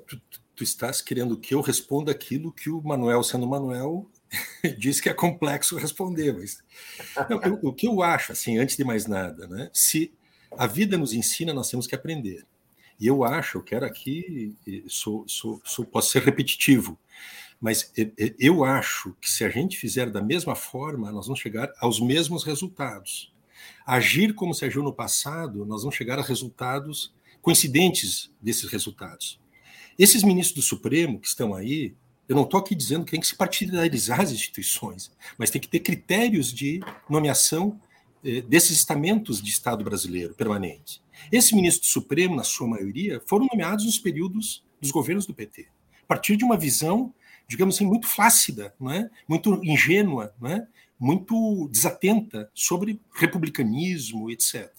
Tu, estás querendo que eu responda aquilo que o Manuel, sendo Manuel, (laughs) diz que é complexo responder, mas (laughs) não, eu, o que eu acho, assim, antes de mais nada, né? Se a vida nos ensina, nós temos que aprender. E eu acho, eu quero aqui, sou, sou, sou, posso ser repetitivo, mas eu acho que se a gente fizer da mesma forma, nós vamos chegar aos mesmos resultados. Agir como se agiu no passado, nós vamos chegar a resultados coincidentes desses resultados. Esses ministros do Supremo que estão aí, eu não estou aqui dizendo que tem que se partidarizar as instituições, mas tem que ter critérios de nomeação eh, desses estamentos de Estado brasileiro permanente. Esses ministros do Supremo, na sua maioria, foram nomeados nos períodos dos governos do PT. partir de uma visão, digamos assim, muito flácida, não é? muito ingênua, não é? muito desatenta sobre republicanismo, etc.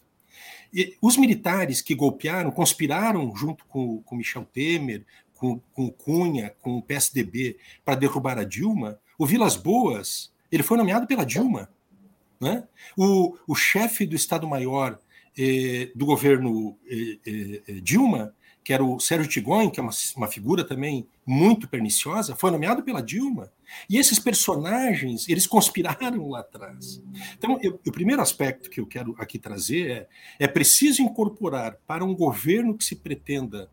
Os militares que golpearam, conspiraram junto com, Michel Temer, com, com Cunha, com o PSDB, para derrubar a Dilma, o Vilas Boas, ele foi nomeado pela Dilma. Né? O, o chefe do Estado-Maior eh, do governo eh, eh, Dilma, que era o Sérgio Tigon, que é uma, uma figura também muito perniciosa, foi nomeado pela Dilma. E esses personagens, eles conspiraram lá atrás. Então, eu, o primeiro aspecto que eu quero aqui trazer é: é preciso incorporar para um governo que se pretenda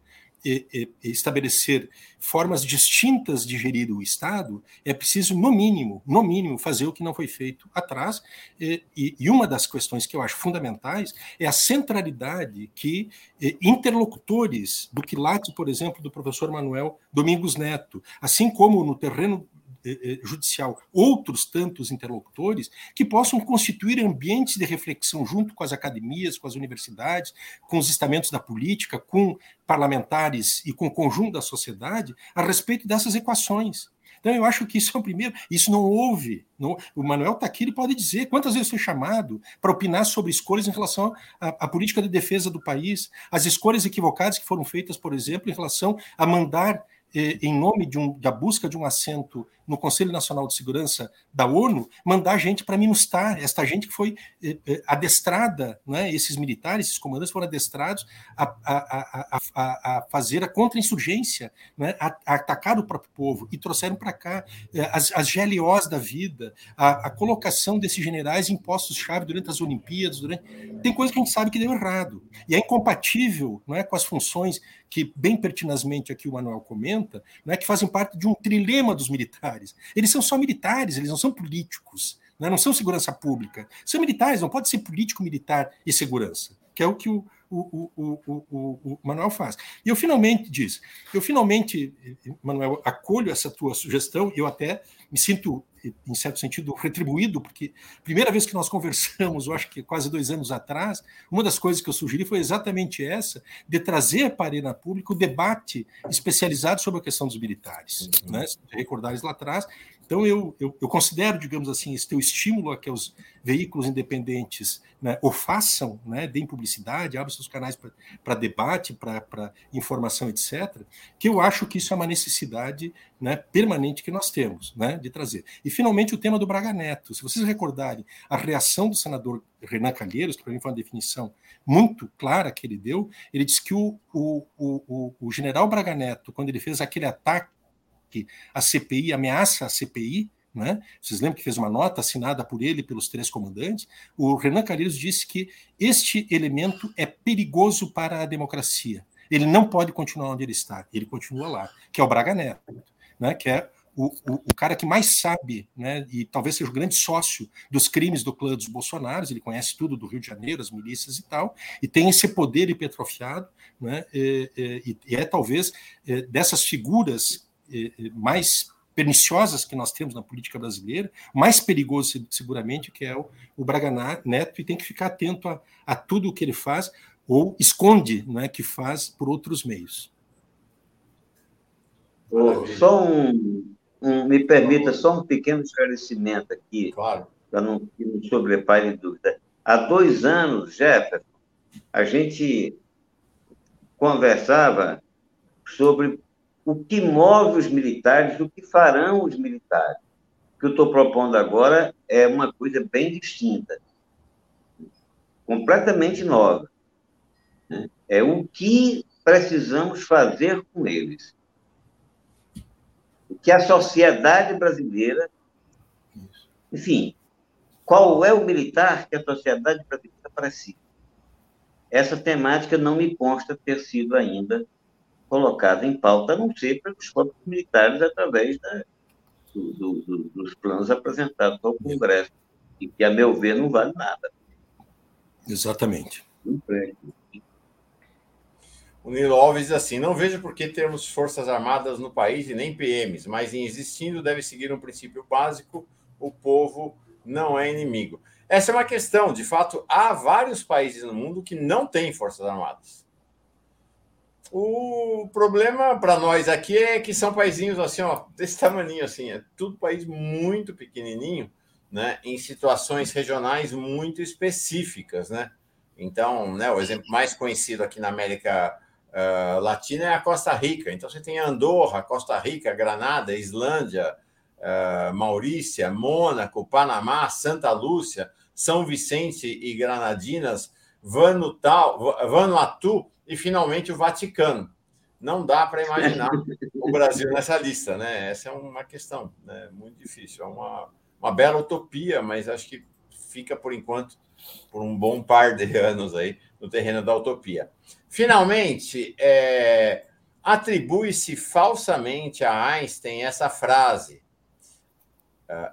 estabelecer formas distintas de gerir o Estado, é preciso, no mínimo, no mínimo, fazer o que não foi feito atrás. E, uma das questões que eu acho fundamentais é a centralidade que interlocutores do quilate, por exemplo, do professor Manuel Domingos Neto, assim como no terreno judicial outros tantos interlocutores que possam constituir ambientes de reflexão junto com as academias, com as universidades, com os estamentos da política, com parlamentares e com o conjunto da sociedade a respeito dessas equações. Então, eu acho que isso é o primeiro. Isso não houve. Não, o Manuel está aqui, ele pode dizer quantas vezes foi chamado para opinar sobre escolhas em relação à, à, política de defesa do país, as escolhas equivocadas que foram feitas, por exemplo, em relação a mandar em nome um, da busca de um assento no Conselho Nacional de Segurança da ONU, mandar gente para minustar esta gente que foi eh, eh, adestrada, né, esses militares, esses comandantes foram adestrados a, a, a, a fazer a contra-insurgência, né, a, atacar o próprio povo, e trouxeram para cá eh, as, as GLOs da vida, a, colocação desses generais em postos-chave durante as Olimpíadas, durante... tem coisa que a gente sabe que deu errado, e é incompatível não é, com as funções que bem pertinazmente aqui o Manuel comenta, né, que fazem parte de um trilema dos militares. Eles são só militares, eles não são políticos, né, não são segurança pública. São militares, não pode ser político, militar e segurança, que é o que o, o, o, o, o, Manuel faz. E eu finalmente diz, eu finalmente, Manuel, acolho essa tua sugestão, eu até me sinto, em certo sentido, retribuído, porque primeira vez que nós conversamos, eu acho que quase dois anos atrás, uma das coisas que eu sugeri foi exatamente essa, de trazer para a arena pública o debate especializado sobre a questão dos militares. Uhum. Né? Se recordares lá atrás, então, eu, eu, eu, considero, digamos assim, esse teu estímulo a que os veículos independentes né, o façam, né, deem publicidade, abram seus canais para debate, para informação, etc., que eu acho que isso é uma necessidade né, permanente que nós temos né, de trazer. E, finalmente, o tema do Braga Neto. Se vocês recordarem a reação do senador Renan Calheiros, que para mim foi uma definição muito clara que ele deu, ele disse que o, o, o, o general Braga Neto, quando ele fez aquele ataque que a CPI ameaça a CPI, né? Vocês lembram que fez uma nota assinada por ele pelos três comandantes? O Renan Calheiros disse que este elemento é perigoso para a democracia. Ele não pode continuar onde ele está. Ele continua lá, que é o Braga Neto, né? Que é o, o, o, cara que mais sabe, né, e talvez seja o grande sócio dos crimes do clã dos Bolsonaros, ele conhece tudo do Rio de Janeiro, as milícias e tal, e tem esse poder hipertrofiado, né, e, e, e é talvez é, dessas figuras mais perniciosas que nós temos na política brasileira, mais perigoso seguramente que é o, o Braga Neto e tem que ficar atento a, a tudo o que ele faz ou esconde, não é, que faz por outros meios. só um, um, me permita só um pequeno esclarecimento aqui, claro. para não, não sobrepare dúvida. Há dois anos, Jefferson, a gente conversava sobre o que move os militares, o que farão os militares. O que eu estou propondo agora é uma coisa bem distinta, completamente nova. É o que precisamos fazer com eles. O que a sociedade brasileira. Enfim, qual é o militar que a sociedade brasileira precisa? Essa temática não me consta ter sido ainda colocada em pauta, a não ser pelos corpos militares através da, do, do, dos planos apresentados ao Congresso, e que, a meu ver, não vale nada. Exatamente. O Nilo Alves diz assim: não vejo por que termos forças armadas no país e nem PMs, mas em existindo deve seguir um princípio básico: o povo não é inimigo. Essa é uma questão. De fato, há vários países no mundo que não têm forças armadas. O problema para nós aqui é que são paizinhos assim, ó, desse tamanho assim, é tudo país muito pequenininho, né, em situações regionais muito específicas, né? Então, né, o exemplo mais conhecido aqui na América uh, Latina é a Costa Rica. Então, você tem Andorra, Costa Rica, Granada, Islândia, uh, Maurícia, Mônaco, Panamá, Santa Lúcia, São Vicente e Granadinas, Vanuatu e finalmente o Vaticano. Não dá para imaginar o Brasil nessa lista, né? Essa é uma questão né? muito difícil. É uma, uma bela utopia, mas acho que fica por enquanto por um bom par de (laughs) anos aí no terreno da utopia. Finalmente, é, atribui-se falsamente a Einstein essa frase: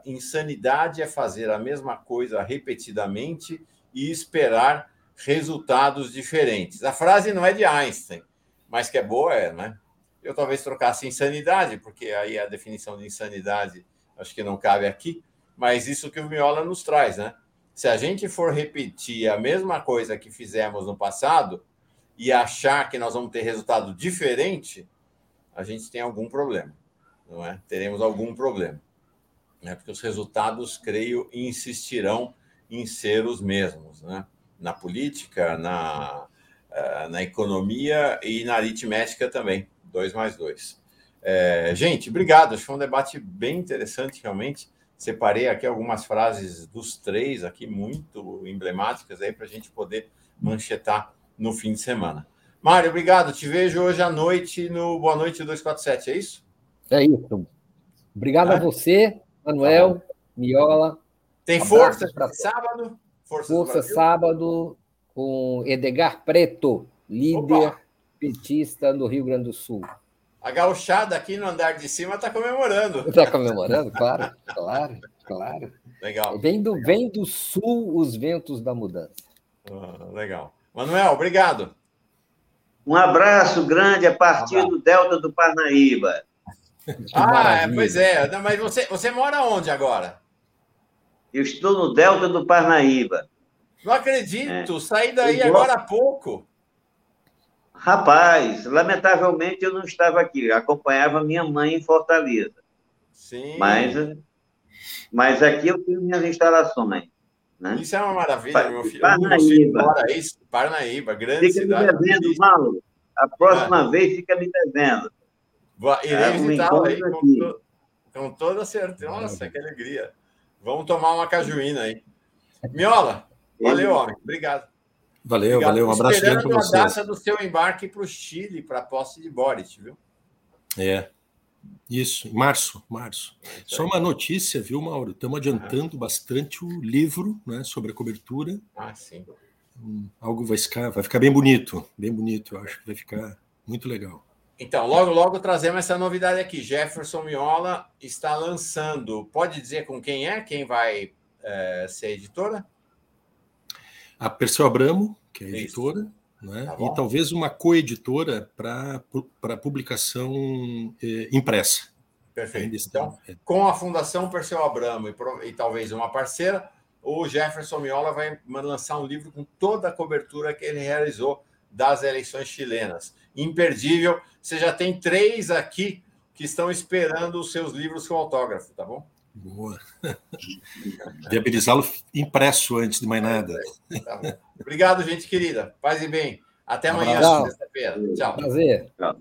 insanidade é fazer a mesma coisa repetidamente e esperar resultados diferentes. A frase não é de Einstein, mas que é boa, é, né? Eu talvez trocasse insanidade, porque aí a definição de insanidade acho que não cabe aqui, mas isso que o Miola nos traz, né? Se a gente for repetir a mesma coisa que fizemos no passado e achar que nós vamos ter resultado diferente, a gente tem algum problema, não é? Teremos algum problema, né? Porque os resultados, creio, insistirão em ser os mesmos, né? Na política, na, eh, na economia e na aritmética também. Dois mais dois. É, gente, obrigado. Acho que foi um debate bem interessante, realmente. Separei aqui algumas frases dos três aqui, muito emblemáticas, aí para a gente poder manchetar no fim de semana. Mário, obrigado. Te vejo hoje à noite no Boa Noite 247, é isso? É isso. Obrigado é? a você, Manuel, tá Miola. Tem força para sábado? Força, Força sábado com Edgar Preto, líder Opa. petista no Rio Grande do Sul. A gauchada aqui no andar de cima está comemorando. Está comemorando, claro, (laughs) claro, claro. Legal. Vem do, vem do sul os ventos da mudança. Ah, legal. Manuel, obrigado. Um abraço grande a partir um do Delta do Parnaíba. ah, pois é. Mas você, você mora onde agora? Eu estou no Delta do Parnaíba. Não acredito, é. saí daí agora há pouco. Rapaz, lamentavelmente eu não estava aqui, eu acompanhava minha mãe em Fortaleza. Sim. Mas, mas aqui eu tenho minhas instalações. Né? Isso é uma maravilha, pa meu filho. Parnaíba. isso, Parnaíba, grande fica cidade. me devendo, Paulo. A próxima é. vez fica me devendo. Irei é, visitá-la aí com, to com, toda certeza. Nossa, que alegria. Vamos tomar uma cajuína aí. Miola, valeu, homem. Obrigado. Valeu, Obrigado. valeu. Um abraço grande para você. a data do seu embarque para o Chile, para a posse de Boris, viu? É. Isso, março, março. É Só uma notícia, viu, Mauro? Estamos adiantando ah. bastante o livro né, sobre a cobertura. Ah, sim. Hum, algo vai ficar, vai ficar bem bonito, bem bonito. Eu acho que vai ficar muito legal. Então, logo, logo trazemos essa novidade aqui. Jefferson Miola está lançando. Pode dizer com quem é? Quem vai é, ser editora? A Perseu Abramo, que é editora, né? Tá e talvez uma coeditora para publicação é, impressa. Perfeito. Então, é. com a Fundação Perseu Abramo e, e talvez uma parceira, o Jefferson Miola vai lançar um livro com toda a cobertura que ele realizou das eleições chilenas imperdível. Você já tem três aqui que estão esperando os seus livros com autógrafo, tá bom? Boa. (laughs) Viabilizá-lo impresso antes de mais nada. Tá Obrigado, gente querida. Paz e bem. Até amanhã, sexta-feira. Tchau. Prazer. Tchau.